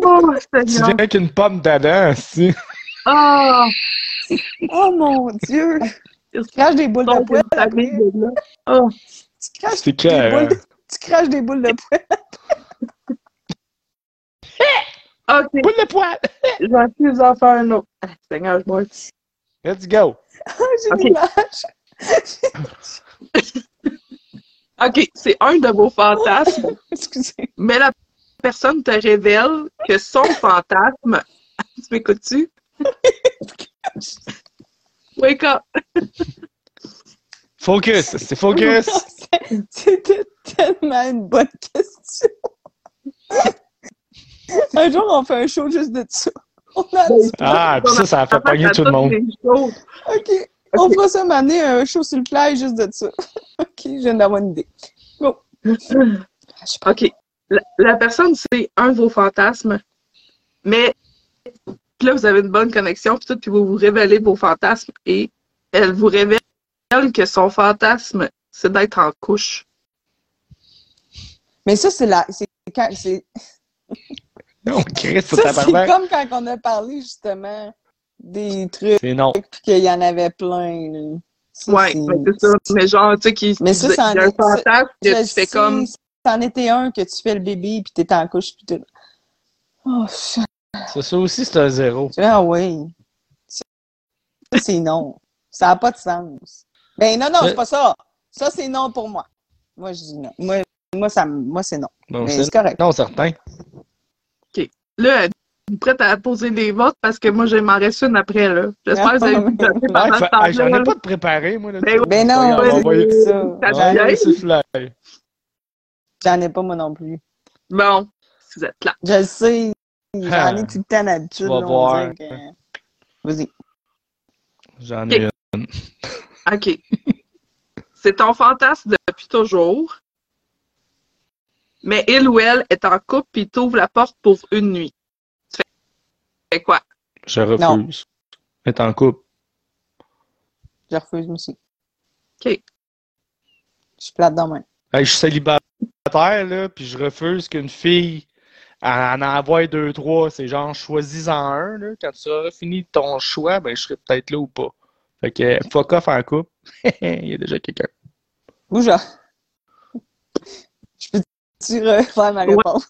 Oh,
Tu
Seigneur.
viens avec une pomme d'Adam, si.
Ah!
Oh mon dieu! Tu craches des boules de poêle après.
de. Oh,
Tu craches des boules. Tu craches des boules de poêle.
Ok,
Boule de poil!
je vais plus en faire un autre. Ah, Seigneur, je bois.
Let's go! <laughs>
J'ai
Ok.
l'image. <laughs>
Ok, c'est un de vos fantasmes, <laughs>
Excusez.
mais la personne te révèle que son fantasme. tu m'écoutes-tu? Wake up!
Focus! C'est focus!
C'était tellement une bonne question. <laughs> un jour, on fait un show juste de ça. <laughs> On a dit,
Ah, pis ça, ça a fait pogner tout le monde.
OK, on fera ça m'amener un show sur le fly juste de ça. <laughs> OK, je viens d'avoir une idée. Go. Je sais pas.
OK. La, la personne, c'est un de vos fantasmes, mais là, vous avez une bonne connexion, puis tout, puis vous vous révélez vos fantasmes, et elle vous révèle que son fantasme, c'est d'être en couche.
Mais ça, c'est la. C'est quand. C'est
Non, <laughs> Chris, c'est
ça, c'est
tabarnak.
comme quand on a parlé justement des trucs,
C'est non.
puis qu'il y en avait plein. là. Ça,
Ouais,
c'est-
mais c'est ça. Mais genre, tu sais, qui
Mais ça,
il y
ça
a
en
un
est-
fantasme
Je
que tu fais
sais,
comme.
C'en était un que tu fais le bébé, puis t'es en couche, puis tout. Oh, shit.
Ça, ça aussi, c'est un zéro.
Ah oui. Ça, c'est non. Ça n'a pas de sens. Ben non, non, c'est pas ça. Ça, c'est non pour moi. Moi, je dis non. Moi, moi, ça, me- moi c'est non.
Non,
Mais
c'est
c'est correct.
non, certain.
Là, est prête à poser des votes parce que moi, je m'en reste une après, là. J'espère que vous avez vu ça
Ouais,
pendant ce
ah, J'en
temps-là.
ai pas de préparé, moi. Là,
Ben.
Ben non,
on va
vas-y.
envoyer-
ça. J'en ai pas moi non plus.
Bon, vous êtes là.
Je le sais. J'en
Ah.
ai tout le temps Vas-y.
J'en ai une.
OK. C'est ton fantasme depuis toujours. Mais il ou elle est en couple puis t'ouvre la porte pour une nuit. Tu fais, quoi?
Je refuse. Être en couple.
Je refuse moi aussi.
OK.
Je suis plate dans main.
Hey, je suis célibataire, là, puis je refuse qu'une fille en en envoie deux, trois. C'est genre, choisis-en un, là. Quand tu auras fini ton choix, ben, je serai peut-être là ou pas. Fait que, fuck off en couple. <laughs> Il y a déjà quelqu'un.
Ou genre. <laughs> Je peux-tu refaire ma réponse?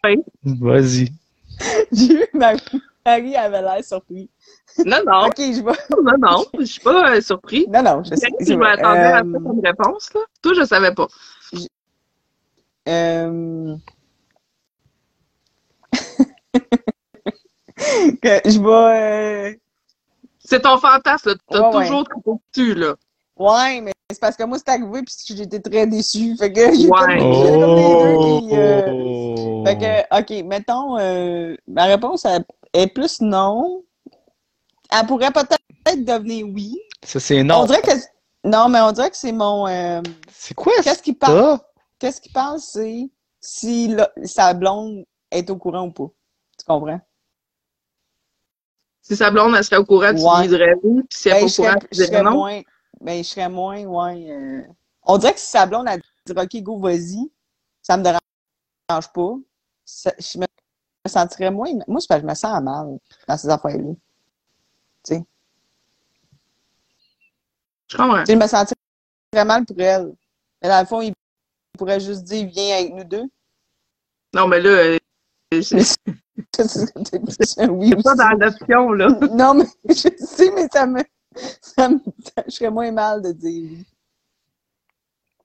<laughs>
Vas-y.
J'ai eu ma Marie avait l'air surpris.
Non, non,
Ok, je vais.
non, non, je suis pas euh, surpris.
Non, non, je sais.
Je m'attendais à
Euh,
ça comme réponse, là. Toi, je savais pas.
euh, <laughs> que je vais. euh,
C'est ton fantasme, là. T'as
Ouais, ouais.
toujours trop dessus, là.
Ouais, mais c'est parce que moi, c'est arrivé puis j'étais très déçue. Fait que <laughs> j'ai
Ouais.
comme, les deux qui. euh,
Oh!
Fait que, OK, mettons, euh, ma réponse elle est plus non. Elle pourrait peut-être devenir oui.
Ça, c'est
On
non.
dirait que. Non, mais on dirait que c'est mon. euh,
C'est quoi ça?
Qu'est-ce qui parle? Qu'est-ce qu'il parle, c'est si la- sa blonde est au courant ou pas. Tu comprends?
Si sa blonde, elle serait au courant, tu lui dirais oui. Puis si elle
Ben,
est
je
pas au courant, tu dirais non?
moins. Ben, je serais moins, ouais. euh, On dirait que si sa blonde, elle dirait OK, go, vas-y, ça me dérange pas. Ça- je me sentirais moins. Moi, c'est parce que je me sens mal dans ces affaires-là.
Je comprends.
Tu sais, je me sentirais mal pour elle. Mais dans le fond, il pourrait juste dire viens avec nous deux.
Non, mais là, euh, c'est <laughs> pas dans l'option, là.
Non, mais <laughs> je sais, mais ça me. <laughs> Ça me je serais moins mal de dire oui.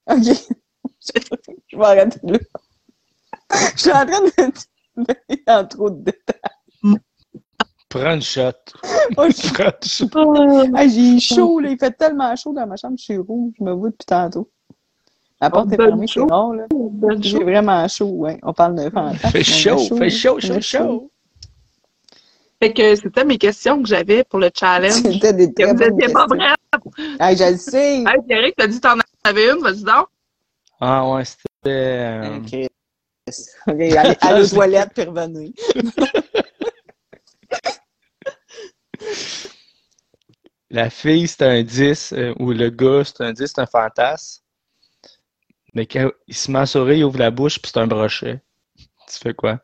OK. <laughs> Je vais arrêter là. Je suis en train de me mettre dans trop de détails.
Prends une shot. <laughs>
Oh, je-
Prends une shot.
Ah, j'ai chaud, là. Il fait tellement chaud dans ma chambre, je suis rouge. Je me vois depuis tantôt. La porte est fermée, c'est rare, là. J'ai vraiment chaud, ouais. On parle de fantasme. A
chaud, fais chaud, chaud, chaud.
Fait que c'était mes questions que j'avais pour le challenge. <laughs>
C'était des très
vous
bonnes
étiez pas
questions.
prêts.
Ah, je le sais.
Hey, Pierre, t'as dit que t'en avais une, vas-y donc.
Ah ouais, c'était. euh,
Ok. Ok, allez, <laughs> allez aux toilettes puis revenez.
La fille, c'est un 10, euh, ou le gars, c'est un 10, c'est un fantasme. Mais quand il se met à sourire, il ouvre la bouche, puis c'est un brochet. Tu fais quoi?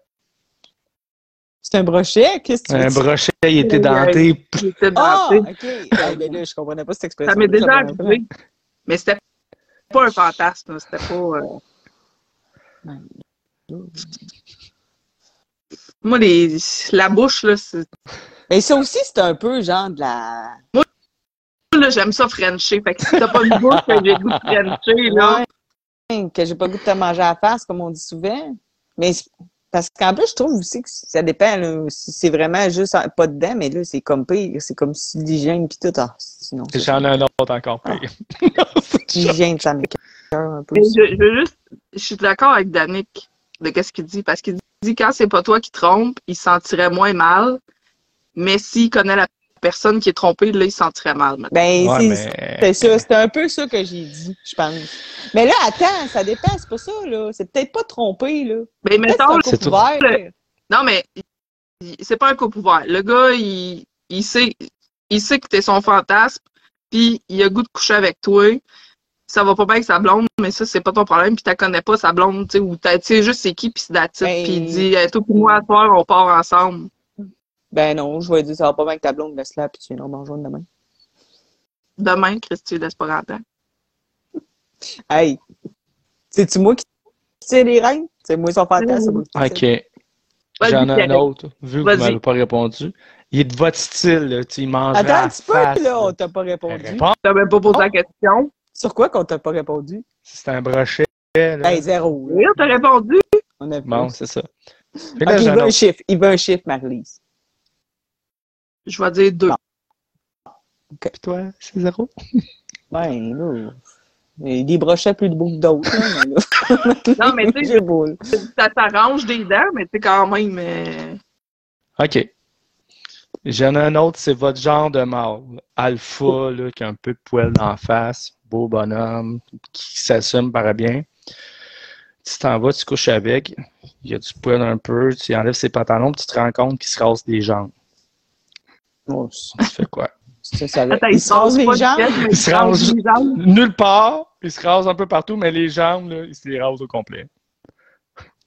C'est un brochet? Qu'est-ce que tu
Un brochet, il était denté.
Il était
Ah!
denté.
OK. Ah, ben là, je comprenais pas cette expression.
Ça m'est déjà arrivé. Mais c'était pas un fantasme, c'était pas. euh, Moi, les... la bouche, là, c'est.
Mais ça aussi, c'est un peu genre de la...
Là, j'aime ça Frencher. Fait que si t'as pas une bouche que j'ai le goût de Frencher, là.
Ouais, que j'ai pas le goût de te manger à la face, comme on dit souvent. Mais c'est- parce qu'en plus, je trouve aussi que ça dépend, là, si c'est vraiment juste pas dedans, mais là, c'est comme pire. C'est comme si l'hygiène pis tout. Ah, sinon, c'est-
J'en ai un autre encore pire. <laughs> <laughs>
l'hygiène, ça m'écoeure un peu.
Mais je, je veux juste. Je suis d'accord avec Danick de qu'est-ce qu'il dit. Parce qu'il dit quand c'est pas toi qui trompe, il se sentirait moins mal. Mais s'il connaît la personne qui est trompée, là, il se sentirait mal. maintenant.
Ben,
Ouais,
c'est
mais.
ça. C'est un peu ça que j'ai dit, je pense. Mais là, attends, ça dépend, c'est pas ça, là. C'est peut-être pas trompé, là.
Mais
Peut-être
mettons,
c'est ouvert.
Non, mais c'est pas un couple ouvert. Le gars, il, il sait, il sait que t'es son fantasme, puis il a goût de coucher avec toi. Ça va pas bien avec sa blonde, mais ça, c'est pas ton problème, puis t'as connais pas sa blonde, tu sais, ou t'as- tu sais juste c'est qui, puis c'est d'attitude,
Ben-
puis il dit, hey, toi, pour moi, à soir, on part ensemble.
Ben non, je vais dire, ça va pas bien avec ta blonde, laisse-la, puis tu viendras me rejoindre demain.
Demain, Christy, laisse pas rentrer. <laughs>
Hey! C'est-tu moi qui tire les règles? C'est moi son fantasme.
Ok. J'en ai un autre, vu que vous m'avez pas répondu. Il est de votre style, là. Tu
Attends un petit peu, là, on t'a pas répondu.
Réponds.
T'as même pas posé
Oh.
la question.
Sur quoi qu'on t'a pas répondu?
C'est un brochet, là.
Ben, zéro.
Oui, t'as répondu.
On a vu.
Bon, c'est ça.
Il veut un chiffre. Il veut un chiffre, Marie-Lise.
Je vais dire deux.
Bon.
Puis toi, c'est zéro? <laughs>
Ben, là. Il y a des brochets plus de beaux que d'autres. <laughs>
Non, mais <laughs> tu sais,
J'ai beau, là.
ça t'arrange des dents, mais tu sais, quand même. euh,
OK. J'en ai un autre, c'est votre genre de mâle. Alpha, là, qui a un peu de poil d'en face, beau bonhomme, qui s'assume par bien. Tu t'en vas, tu couches avec, il y a du poil un peu, tu enlèves ses pantalons, puis tu te rends compte qu'il se rase des jambes.
Bon,
Tu fais quoi?
ça, ça,
Attends,
il se rase les jambes.
Il se
se rase.
Nulle part, il se rase un peu partout, mais les jambes, là, il se les rase au complet.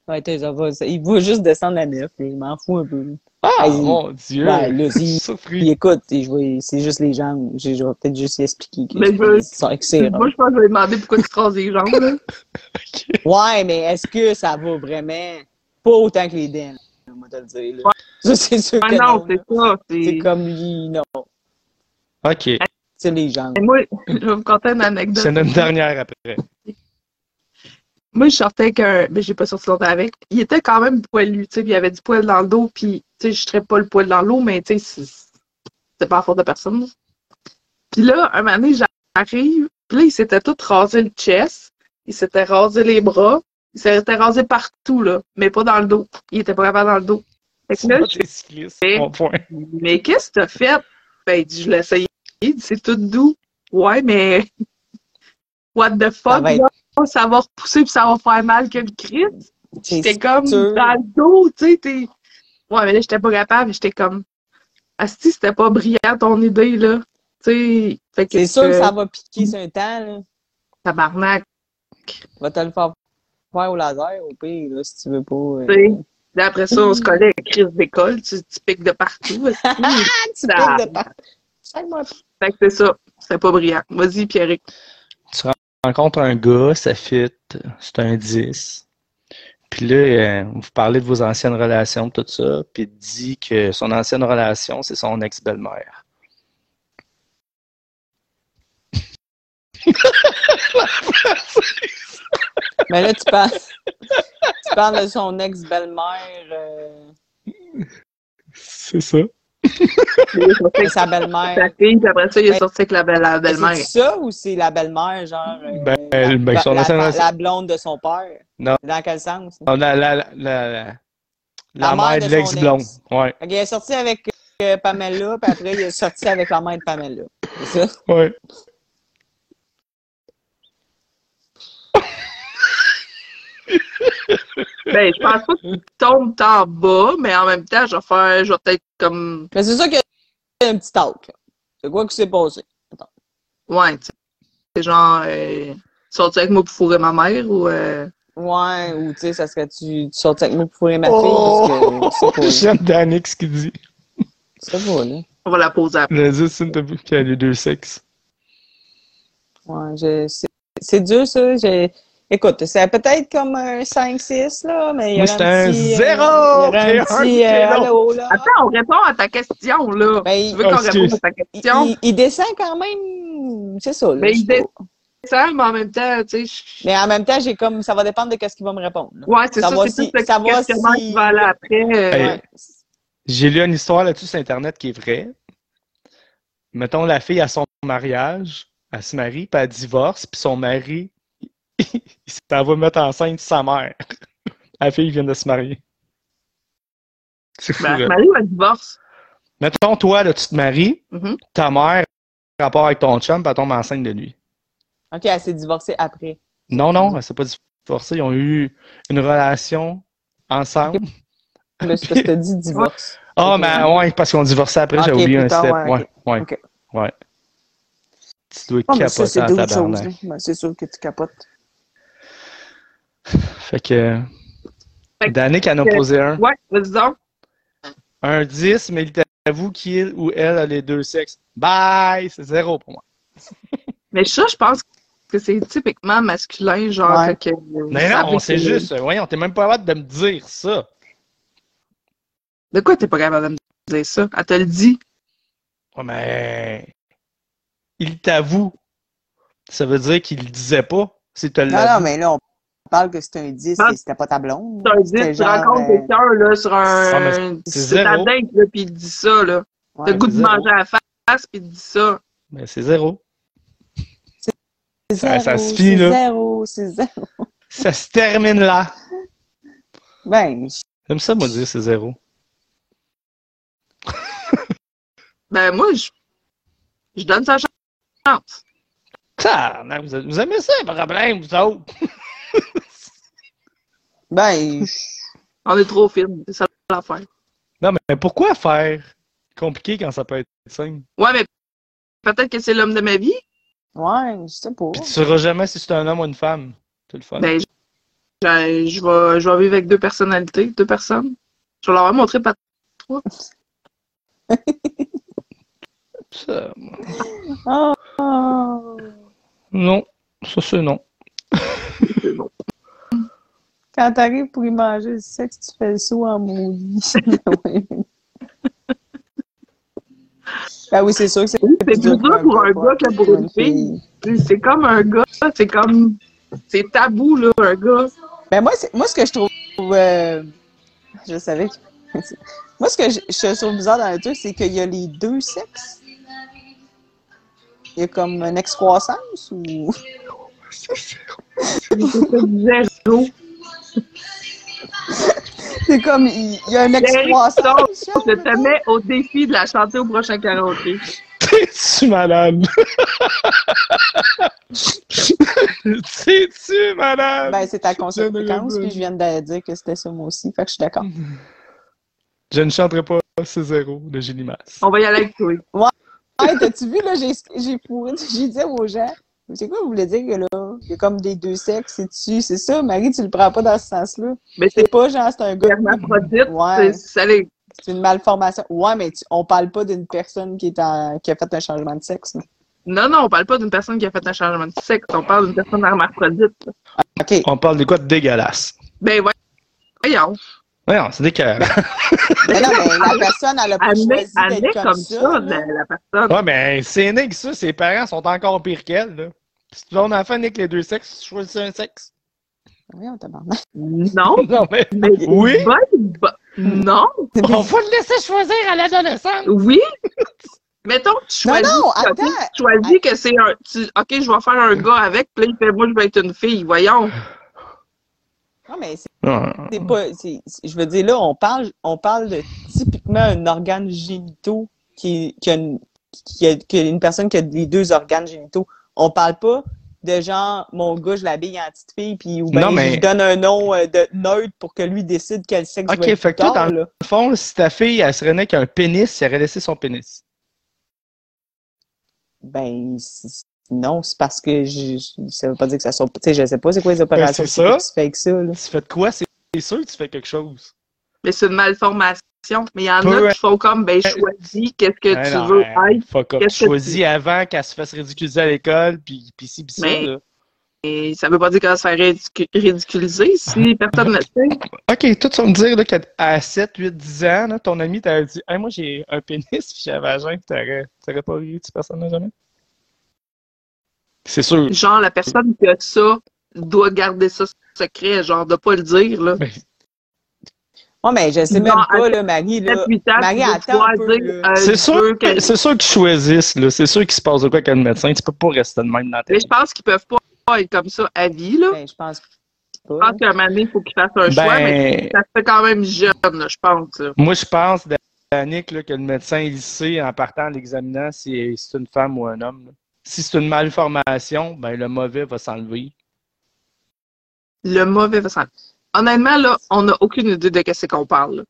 Ouais, t'es- ça va, ça- il veut juste descendre la neuf, là, il m'en fout un peu.
Ah, mon Dieu!
Ouais, là, si- Puis
Surpris.
écoute, je c'est juste les jambes. Je, je vais peut-être juste expliquer que
Mais je veux-
c'est
Moi, je pense que je vais demander pourquoi tu te rases les jambes. Là. <laughs>
Ouais, mais est-ce que ça va vraiment? Pas autant que les dents, on va te le dire. Là. <laughs> Ça, c'est sûr
Ah
que
non,
non.
c'est ça.
C'est comme lui, non.
OK.
C'est les jambes.
Et Moi, <laughs> je vais vous conter une anecdote.
C'est une dernière après.
Moi, je sortais avec un. Mais j'ai pas sorti longtemps avec. Il était quand même poilu, tu sais, puis il avait du poil dans le dos, puis, tu sais, je serais pas le poil dans l'eau, mais, tu sais, c'est- pas à faute de personne. Puis là, un moment donné, j'arrive, puis là, il s'était tout rasé le chest, il s'était rasé les bras, il s'était rasé partout, là, mais pas dans le dos. Il était pas capable dans le dos. Fait que là, je
C'est cycliste, mon point.
mais qu'est-ce que t'as fait? Ben, il dit, je l'ai essayé. C'est tout doux. Ouais, mais <laughs> what the
Ça
fuck?
va être-
là, ça va repousser puis ça va faire mal que le crit. J'étais comme
sûr.
dans le dos, tu sais. t'es- Ouais, mais là, j'étais pas capable. J'étais comme, Asti, c'était pas brillant ton idée, là. Tu sais, fait que
C'est sûr que
euh,
ça va piquer sur un temps, là.
tabarnak.
Va te le faire au laser, au pire, là, si tu veux pas. euh.
tu sais. Là, après ça, on se collait avec crise d'école. Tu, tu piques de partout. <laughs>
Ah, tu
Ça-
piques de partout.
Fait que c'est ça. C'était pas brillant. Vas-y, Pierrick.
rencontre un gars, ça fit, c'est un 10. Puis là, euh, vous parlez de vos anciennes relations, tout ça, puis il dit que son ancienne relation, c'est son ex-belle-mère. <laughs>
Mais là, tu parles, tu parles de son ex-belle-mère. euh,
C'est ça.
Il est sorti
C'est
avec
sa belle-mère.
sa fille, puis après ça, il est sorti avec la, belle- belle-mère.
C'est ça ou c'est la belle-mère, genre. euh,
Ben,
la,
ben,
la- blonde de son père?
Non.
Dans quel sens?
La, la, la, la, la,
La
la
mère
mère
de
de
son
l'ex-blonde.
ex.
Ouais,
Ok, il est sorti avec euh, Pamela, puis après, il est sorti avec la mère de Pamela. C'est ça?
ouais.
Ben, je pense pas qu'il tombe tant bas, mais en même temps, je vais faire, je vais peut-être comme,
Mais c'est ça qu'il y a un petit talk. C'est quoi qui s'est passé?
ouais, tu sais, c'est genre, euh, sortir avec moi pour fourrer ma mère ou, euh,
Ouais, ou tu sais, ça serait tu, tu sortais avec moi pour fourrer ma fille,
Oh!
parce que c'est pas,
J'aime Danick ce qu'il dit.
c'est pas, là.
on va la poser après.
Le c'est une qui a les deux sexes.
Ouais, je, c'est, c'est dur, ça. J'ai, écoute, c'est peut-être comme un 5-6, là, mais il y a
c'est
un petit... euh,
zéro!
il y un petit euh, là.
Attends, on répond à ta question, là.
Ben,
tu veux qu'on réponde à ta
il,
question?
il- il descend quand même, c'est ça, là.
Mais
je
il. Ça, mais en même temps, tu sais, je-
Mais en même temps, j'ai comme, ça va dépendre de ce qu'il va me répondre. là.
ouais, c'est ça, c'est
si-
tout
savoir
questionnement
si-
qui va aller après. euh.
Ouais.
J'ai lu une histoire là-dessus sur Internet qui est vraie. Mettons, la fille à son mariage, elle se marie, puis elle divorce, puis son mari, il s'en va mettre enceinte sa mère. <laughs> La fille vient de se marier. C'est fou,
Ben,
là.
Marie ou elle divorce?
Mettons, toi, là, tu te maries,
Mhm.
ta mère, rapport avec ton chum, puis elle tombe enceinte de lui.
OK, elle s'est divorcée après.
Non, non, elle s'est pas divorcée. Ils ont eu une relation ensemble.
Là, c'est parce que t'as dit divorce.
Ah, mais ouais, parce qu'on divorçait après, j'ai oublié un
tard,
step.
ouais,
Ouais. Tu dois
mais
capoter
ça,
en tabarnak.
là. Ben, c'est sûr que tu capotes. <laughs>
Fait que.
Fait que-
Danick en a posé un.
Ouais, vas-y donc.
Un 10, mais il t'avoue qu'il ou elle a les deux sexes. Bye! C'est zéro pour moi. <laughs>
Mais ça, je pense que c'est typiquement masculin, genre.
Ouais.
fait que,
Mais non, c'est
que-
juste. Voyons, t'es même pas capable de me dire ça.
De quoi t'es pas capable de me dire ça? Elle te le dit.
Ouais, mais. Il t'avoue. Ça veut dire qu'il le disait pas. C'est te
Non,
l'a
non, mais là, on parle que c'était un 10
Ah.
et c'était pas ta blonde?
As dit,
C'était
tu
genre,
rencontres
euh,
quelqu'un, là, sur
Ah,
un.
mais c'est
C'est ta
zéro.
date, là, puis il dit ça, là.
ouais,
T'as le goût de
zéro.
manger à la face, puis il te dit ça.
Mais c'est zéro.
c'est
ça- ça
zéro,
se finit,
c'est
là.
zéro, c'est zéro.
Ça se termine là.
Ben,
J'aime ça, moi, dire c'est zéro.
Ben, moi, je, je donne sa chance.
Ça, vous, vous aimez ça, pas de problème, vous autres?
Ben, <laughs>
On est trop fine, c'est ça l'affaire.
Non, mais pourquoi faire? Compliqué quand ça peut être simple?
Ouais, mais peut-être que c'est l'homme de ma vie.
ouais, je sais pas.
Puis tu sauras jamais si c'est un homme ou une femme. C'est le fun.
Ben, je, je, je vais, je vais vivre avec deux personnalités, deux personnes. Je vais leur montrer pas <laughs>
Ça,
Oh, oh.
non, ça c'est non. <laughs>
Quand t'arrives pour y manger le sexe, tu fais le saut en maudit. <laughs> Ben oui, c'est sûr que c'est
Oui, plus dur pour un gars que pour une fille. C'est- comme un gars, c'est comme. C'est tabou, là, un gars.
Ben moi, moi, ce que je trouve. euh, je savais que. <laughs> moi, ce que je, je trouve bizarre dans le truc, c'est qu'il y a les deux sexes. Il y a comme une excroissance ou? <laughs>
C'est zéro.
C'est comme. Il y a une
Eric
excroissance.
Je te mets au défi de la chanter au prochain karaoké.
T'es-tu malade? T'es-tu malade?
Ben, c'est ta conséquence, puis je viens de dire que c'était ça moi aussi. Fait que je suis d'accord.
Je ne chanterai pas C'est zéro de Génie Masse.
On va y aller avec toi.
Hey, t'as-tu vu, là, j'ai, j'ai fourré, j'ai dit aux gens, c'est quoi vous voulez dire que là, il y a comme des deux sexes, c'est-tu, c'est ça, Marie, tu le prends pas dans ce sens-là.
Mais
C'est
c'est
pas genre, c'est un gars. Ouais.
c'est-
c'est une malformation. Ouais, mais tu- on parle pas d'une personne qui est en, qui a fait un changement de sexe. là.
Non, non, on parle pas d'une personne qui a fait un changement de sexe. On parle d'une personne hermaphrodite.
OK.
On parle de quoi de dégueulasse?
Ben, ouais. voyons.
Voyons, c'est dégueulasse.
Mais non, mais la personne, elle a pas
Elle
choisi d'être
comme
comme
ça,
ça.
la, personne.
Ouais, mais c'est né que ça, ses parents sont encore pires qu'elle, là. Si ton enfant naît avec les deux sexes, choisis un sexe.
Voyons, tabarnak.
Non. <laughs>
Non, mais.
Mais
Oui?
ben, ben, Non!
On va le laisser choisir à l'adolescence!
Oui! <laughs> Mettons que tu
Non,
choisis,
non,
ok,
attends.
tu choisis que c'est un. tu- ok, je vais faire un gars avec, puis là, il fait moi, je vais être une fille. Voyons.
Non, mais c'est pas. je veux dire, là, on parle, on parle de typiquement un organe génitaux qui, qui, a une, qui, a, qui a une personne qui a les deux organes génitaux. On parle pas de genre, mon gars, je l'habille en petite fille, puis ou bien
Non,
je
mais-
lui donne un nom euh, de neutre pour que lui décide quel sexe
Ok,
va être
fait
plus
que toi, dans-
là.
Le fond, si ta fille, elle serait née qu'un pénis, elle aurait laissé son pénis?
Ben, non, c'est parce que je, ça veut pas dire que ça soit. Tu sais, je sais pas c'est quoi les opérations
Ben, c'est ça.
se fait avec ça, là.
Tu fais de quoi? C'est sûr que tu fais quelque chose.
Mais c'est une malformation. Mais il y en
Peu-
a qui font comme, ben, choisis qu'est-ce que
Hein,
tu
non,
veux être.
Fuck up.
Qu'est-ce que
Choisis avant qu'elle se fasse ridiculiser à l'école, puis puis ci, puis ça.
Mais-
là.
Et ça veut pas dire qu'elle va se faire ridicu- ridiculiser si personne ne le sait.
Ok, toi, tu vas me dire là, qu'à 7, 8, 10 ans, là, ton ami t'a dit hey, Moi, j'ai un pénis, <laughs> puis j'ai un vagin, puis t'aurais t'aurais pas ri, tu personne n'a jamais. C'est sûr.
Genre, la personne qui a ça doit garder ça secret, genre, de pas le dire, là.
Ouais, mais je sais même
Non,
pas, là, Marie, là.
7-8 ans,
Marie, attends
euh,
C'est sûr,
que-
c'est sûr qu'ils choisissent, là. C'est sûr qu'il se passe de quoi avec le médecin. Tu peux pas rester de même dans ta
Mais je pense qu'ils peuvent pas être comme ça à vie, là.
Ben, je pense pas.
Je pense qu'à un moment donné, il faut qu'ils fassent un choix, mais
Ben,
ça fait quand même jeune, là, je pense. là.
moi, je pense, Danick, là, que le médecin il sait en partant en l'examinant si c'est une femme ou un homme. là. Si c'est une malformation, ben le mauvais va s'enlever.
Le mauvais façon. Honnêtement, là, on n'a aucune idée de qu'est-ce qu'on parle.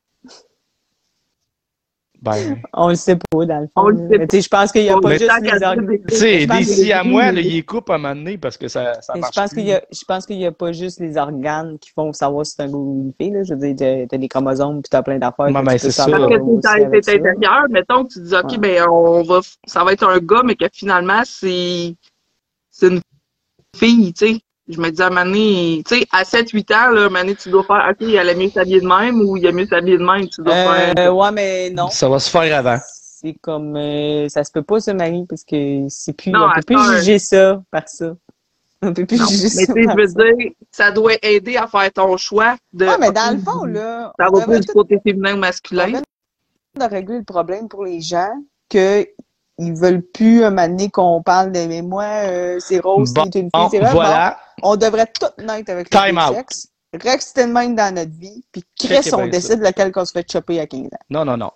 Ben,
On le sait pas, dans le fond. Mais tu je pense qu'il y a pas
le
juste les
tu
pense
d'ici à moi, là, il coupe à un moment donné parce que ça, ça
Mais
marche
je pense
plus.
qu'il y a, je pense qu'il y a pas juste les organes qui font savoir si c'est un gars ou une fille, là. Je veux dire, t'as- t'as des chromosomes puis t'as plein d'affaires.
Ben,
tu peux
c'est ça.
Parce que
ça.
intérieur, mettons que tu dis, OK,
Ouais.
ben, on va, ça va être un gars, mais que finalement, c'est, c'est une fille, tu sais. Je me dis à donné, tu sais, à 7-8 ans, là, donné, tu dois faire, OK, elle a mieux s'habiller de même ou il a mieux s'habiller de même, tu dois
Euh,
faire.
ouais, mais non.
Ça va se faire avant.
C'est comme, euh, ça se peut pas, ça, Marie, parce que c'est plus,
Non,
on peut plus juger ça par ça. On peut plus
Non,
juger
mais
ça.
tu sais,
par
je veux
ça.
dire, ça doit aider à faire ton choix de.
Ouais, mais dans le fond, là,
Ça
on
va pas du côté féminin ou
On
masculin.
vient de régler le problème pour les gens que ils veulent plus un moment donné qu'on parle de mais moi euh, c'est rose,
Bon,
c'est une fille, c'est vrai.
voilà.
On devrait tout naître avec
Time
le
out.
sexe. Rester de même dans notre vie, puis Chris, on décide lequel qu'on se fait chopper à 15 ans.
Non, non, non.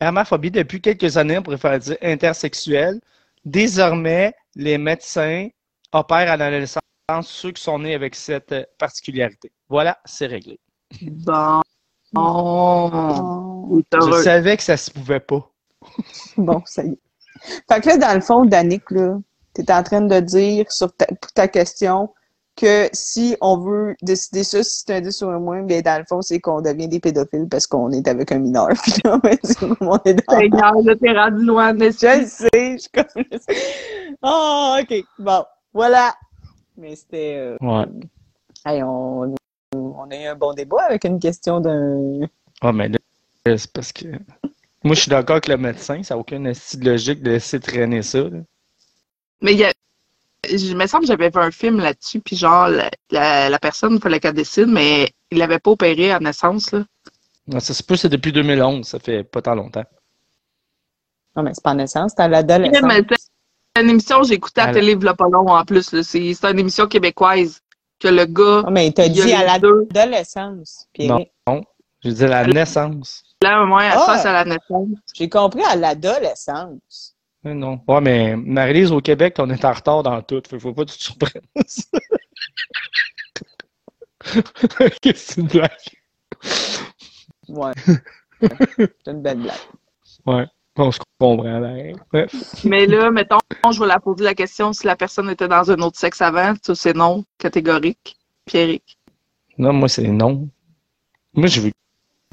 Hermaphobie, depuis quelques années, on préfère dire intersexuel. Désormais, les médecins opèrent à l'adolescence ceux qui sont nés avec cette particularité. Voilà, c'est réglé.
Bon. Oh.
Je savais que ça se pouvait pas.
Bon, ça y est. Fait que là, dans le fond, Danick, là, t'es en train de dire sur ta, pour ta question que si on veut décider ça, si c'est un 10 ou un moins, bien dans le fond, c'est qu'on devient des pédophiles parce qu'on est avec un mineur. <laughs> Puis là, on va dire comme on est dans
Seigneur, là, t'es rendu loin de
Je le sais, je suis comme... Oh, OK, bon, voilà. Mais c'était... euh,
Ouais.
hey, on, on a eu un bon débat avec une question d'un...
Ouais, mais là, c'est parce que. Moi, je suis d'accord avec le médecin. Ça n'a aucun style logique de laisser traîner ça. là.
Mais il y a. Je me semble que j'avais vu un film là-dessus, puis genre, la, la, la personne, il fallait qu'elle décide, mais il l'avait pas opéré à naissance, là.
Non, ça se peut, c'est depuis 2011. Ça fait pas tant longtemps.
Non, mais c'est pas en naissance, c'est à
Mais
l'adolescence.
C'est une émission que j'ai écoutée à la
Alors-
télé, il y a pas long, en plus, là. C'est c'est une émission québécoise, que le gars,
Non, mais t'as
il y a
dit à l'adolescence, Pierre.
Je dis la naissance.
là, au moins, elle
Ah!
passe à la naissance.
J'ai compris à l'adolescence.
Mais non. Ouais, mais Marie-Lise, au Québec, on est en retard dans tout. Fait, faut pas que tu te surprennes. <laughs> Qu'est-ce que c'est une blague?
Ouais. <laughs> c'est une belle blague.
Ouais. On se comprend. ben. Bref.
Mais là, mettons, je vais la poser la question si la personne était dans un autre sexe avant, ça c'est non, catégorique. Pierrick.
Non, moi, c'est non. Moi, je veux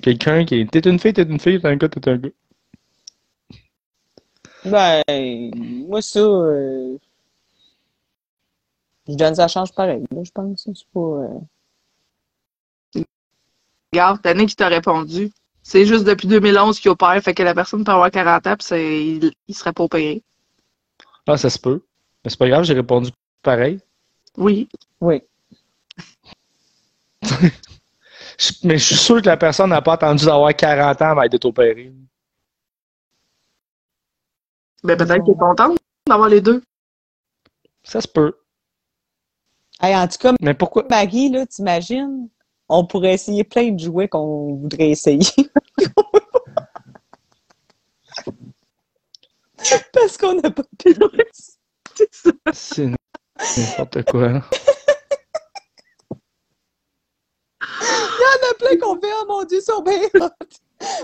quelqu'un qui est. T'es une fille, t'es une fille, t'es un gars, t'es un gars.
Ben, moi, ça... euh, Je donne ça change pareil, là, je pense. C'est pas... euh,
Regarde, t'as qui t'a répondu. C'est juste depuis 2011 qu'il opère, fait que la personne peut avoir 40 ans, puis il, il serait pas opéré.
Ah, ça se peut. Mais c'est pas grave, j'ai répondu pareil.
Oui.
Oui. <laughs>
Mais je suis sûr que la personne n'a pas attendu d'avoir 40 ans avant d'être opérée.
Ben, peut-être qu'elle est contente d'avoir les deux.
Ça se peut.
Hey, en tout cas,
Mais pourquoi?
Marie, là, t'imagines? On pourrait essayer plein de jouets qu'on voudrait essayer. <laughs> Parce qu'on n'a pas pu.
C'est ça.
C'est n'importe quoi.
Il y en a plein qu'on fait, oh mon Dieu, ils sont bien.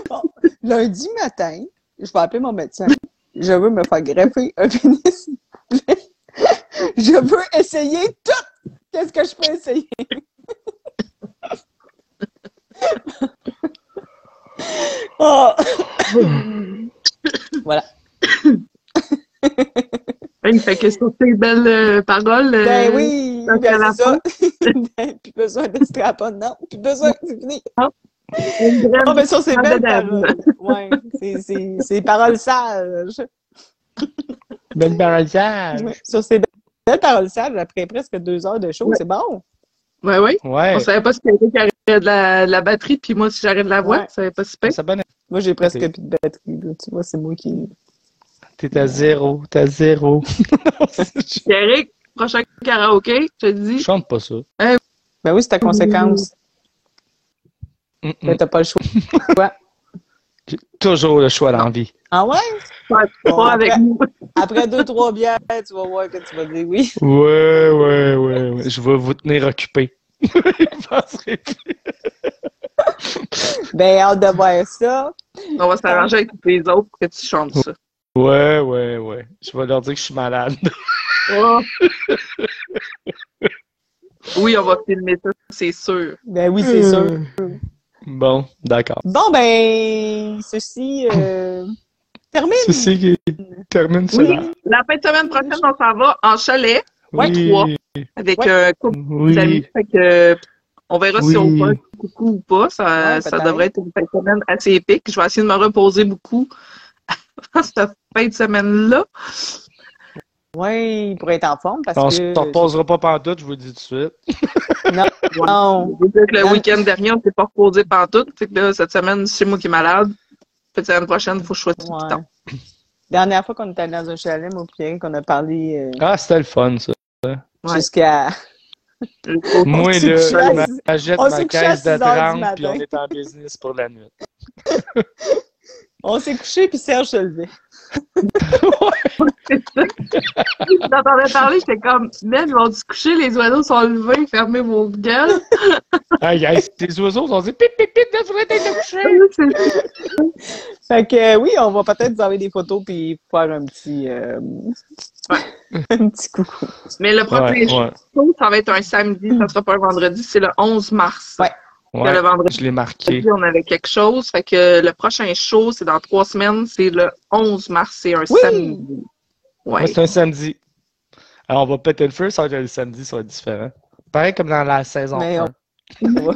Bon, lundi matin, je vais appeler mon médecin. Je veux me faire greffer un pénis. s'il vous <laughs> plaît. Je veux essayer tout. Qu'est-ce que je peux essayer? <laughs> Oh. <coughs> voilà. <coughs>
Hey, fait que sur ces belles euh, paroles. euh,
Ben oui,
à
ben c'est ça. <laughs> plus besoin de strapon, non. Plus besoin, c'est fini.
Une vraie-
Oh, mais sur ces
Ah,
belles
madame.
paroles. Ouais, c'est- c'est c'est paroles sages.
Belle barrage.
Ouais, Sur ces belles paroles sages, après presque deux heures de show,
Ouais.
c'est bon.
Ouais, ouais.
Ouais.
On savait pas si quelqu'un qui de la, de la batterie, puis moi, si j'arrête de la voix,
Ouais.
on savait pas si pire.
Ça.
Moi, j'ai presque plus de batterie. là. Tu vois, c'est moi qui.
T'es à zéro. T'es à zéro. <laughs>
Eric, prochain karaoké, je te
Je
dis.
chante pas ça.
Ben oui, c'est ta conséquence.
Mm, mm.
Ben, t'as pas le choix. <laughs>
J'ai toujours le choix dans la vie.
Ah ouais? Bon,
pas avec
après-
nous. <laughs>
Après deux, trois bières, tu vas voir que tu vas dire oui.
Ouais, ouais, ouais, ouais. Je vais vous tenir occupé. <laughs>
Ben, hâte de voir ça.
On va s'arranger avec les autres pour que tu chantes ça.
Ouais, ouais, ouais. Je vais leur dire que je suis malade.
Oh. oui, on va filmer ça, c'est sûr.
Ben oui, c'est sûr.
Bon, d'accord.
Bon, ben, ceci euh, <laughs> termine.
Ceci qui termine
Oui.
cela.
La fin de semaine prochaine, on s'en va en chalet
Oui.
trois. avec un couple
Oui.
d'amis. Fait que, on verra si
Oui.
on va coucou ou pas. Ça,
Ouais,
ça devrait être une fin de semaine assez épique. Je vais essayer de me reposer beaucoup <laughs> cette fin de semaine-là.
Oui, pour être en forme, parce
On
que...
se reposera pas pantoute, je vous le dis tout de suite. <laughs>
Non.
Je veux dire que le week-end dernier, on s'est pas reposé pantoute. Fait que là, cette semaine, c'est moi qui est malade. La semaine prochaine, il faut tout le
Ouais.
temps.
Dernière fois qu'on était allé dans un chalet, moi, Pierre, qu'on a parlé euh,
Ah, c'était le fun, ça.
Ouais.
jusqu'à... <laughs>
Moi, là, je
on
ma caisse de
six heures du
30
matin.
puis on est en business pour la nuit. <laughs>
On s'est couché, puis Serge se levait.
J'entendais parler, j'étais comme, même, ils vont se coucher, les oiseaux sont levés, fermez vos gueules.
Hey, guys, les oiseaux ont dit pip, pip, pip, devrait être couché. <laughs>
Fait que euh, oui, on va peut-être vous envoyer des photos puis faire un petit... euh, <laughs> un petit coucou.
Mais le prochain
Ouais, ouais,
show, ça va être un samedi, ça sera pas un vendredi, c'est le 11 mars.
Ouais.
Que
ouais.
le vendredi,
Je l'ai marqué.
on avait quelque chose. Fait que le prochain show, c'est dans trois semaines, c'est le 11 mars, c'est un
Oui.
samedi. Ouais.
Ouais, c'est un samedi. Alors, on va péter le feu, ça va être le samedi, ça va être différent. Pareil comme dans la saison
Mais
1.
On <laughs> va,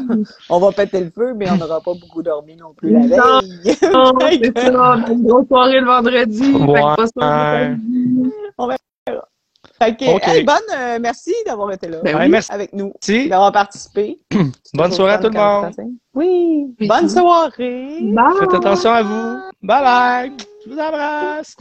on va péter le feu, mais on n'aura pas beaucoup dormi non plus la
Non.
veille.
Oh, <laughs> c'est ça, on une grosse soirée le vendredi. Fait que pas ça,
Ouais.
Fait que,
Ok.
hey, bonne, euh, merci d'avoir été là
Ben oui.
merci.
avec nous, d'avoir participé. <clears throat>
Bonne soirée à tout le monde.
Oui,
Oui.
bonne soirée.
Bye.
Faites attention à vous. Bye bye. Je vous embrasse.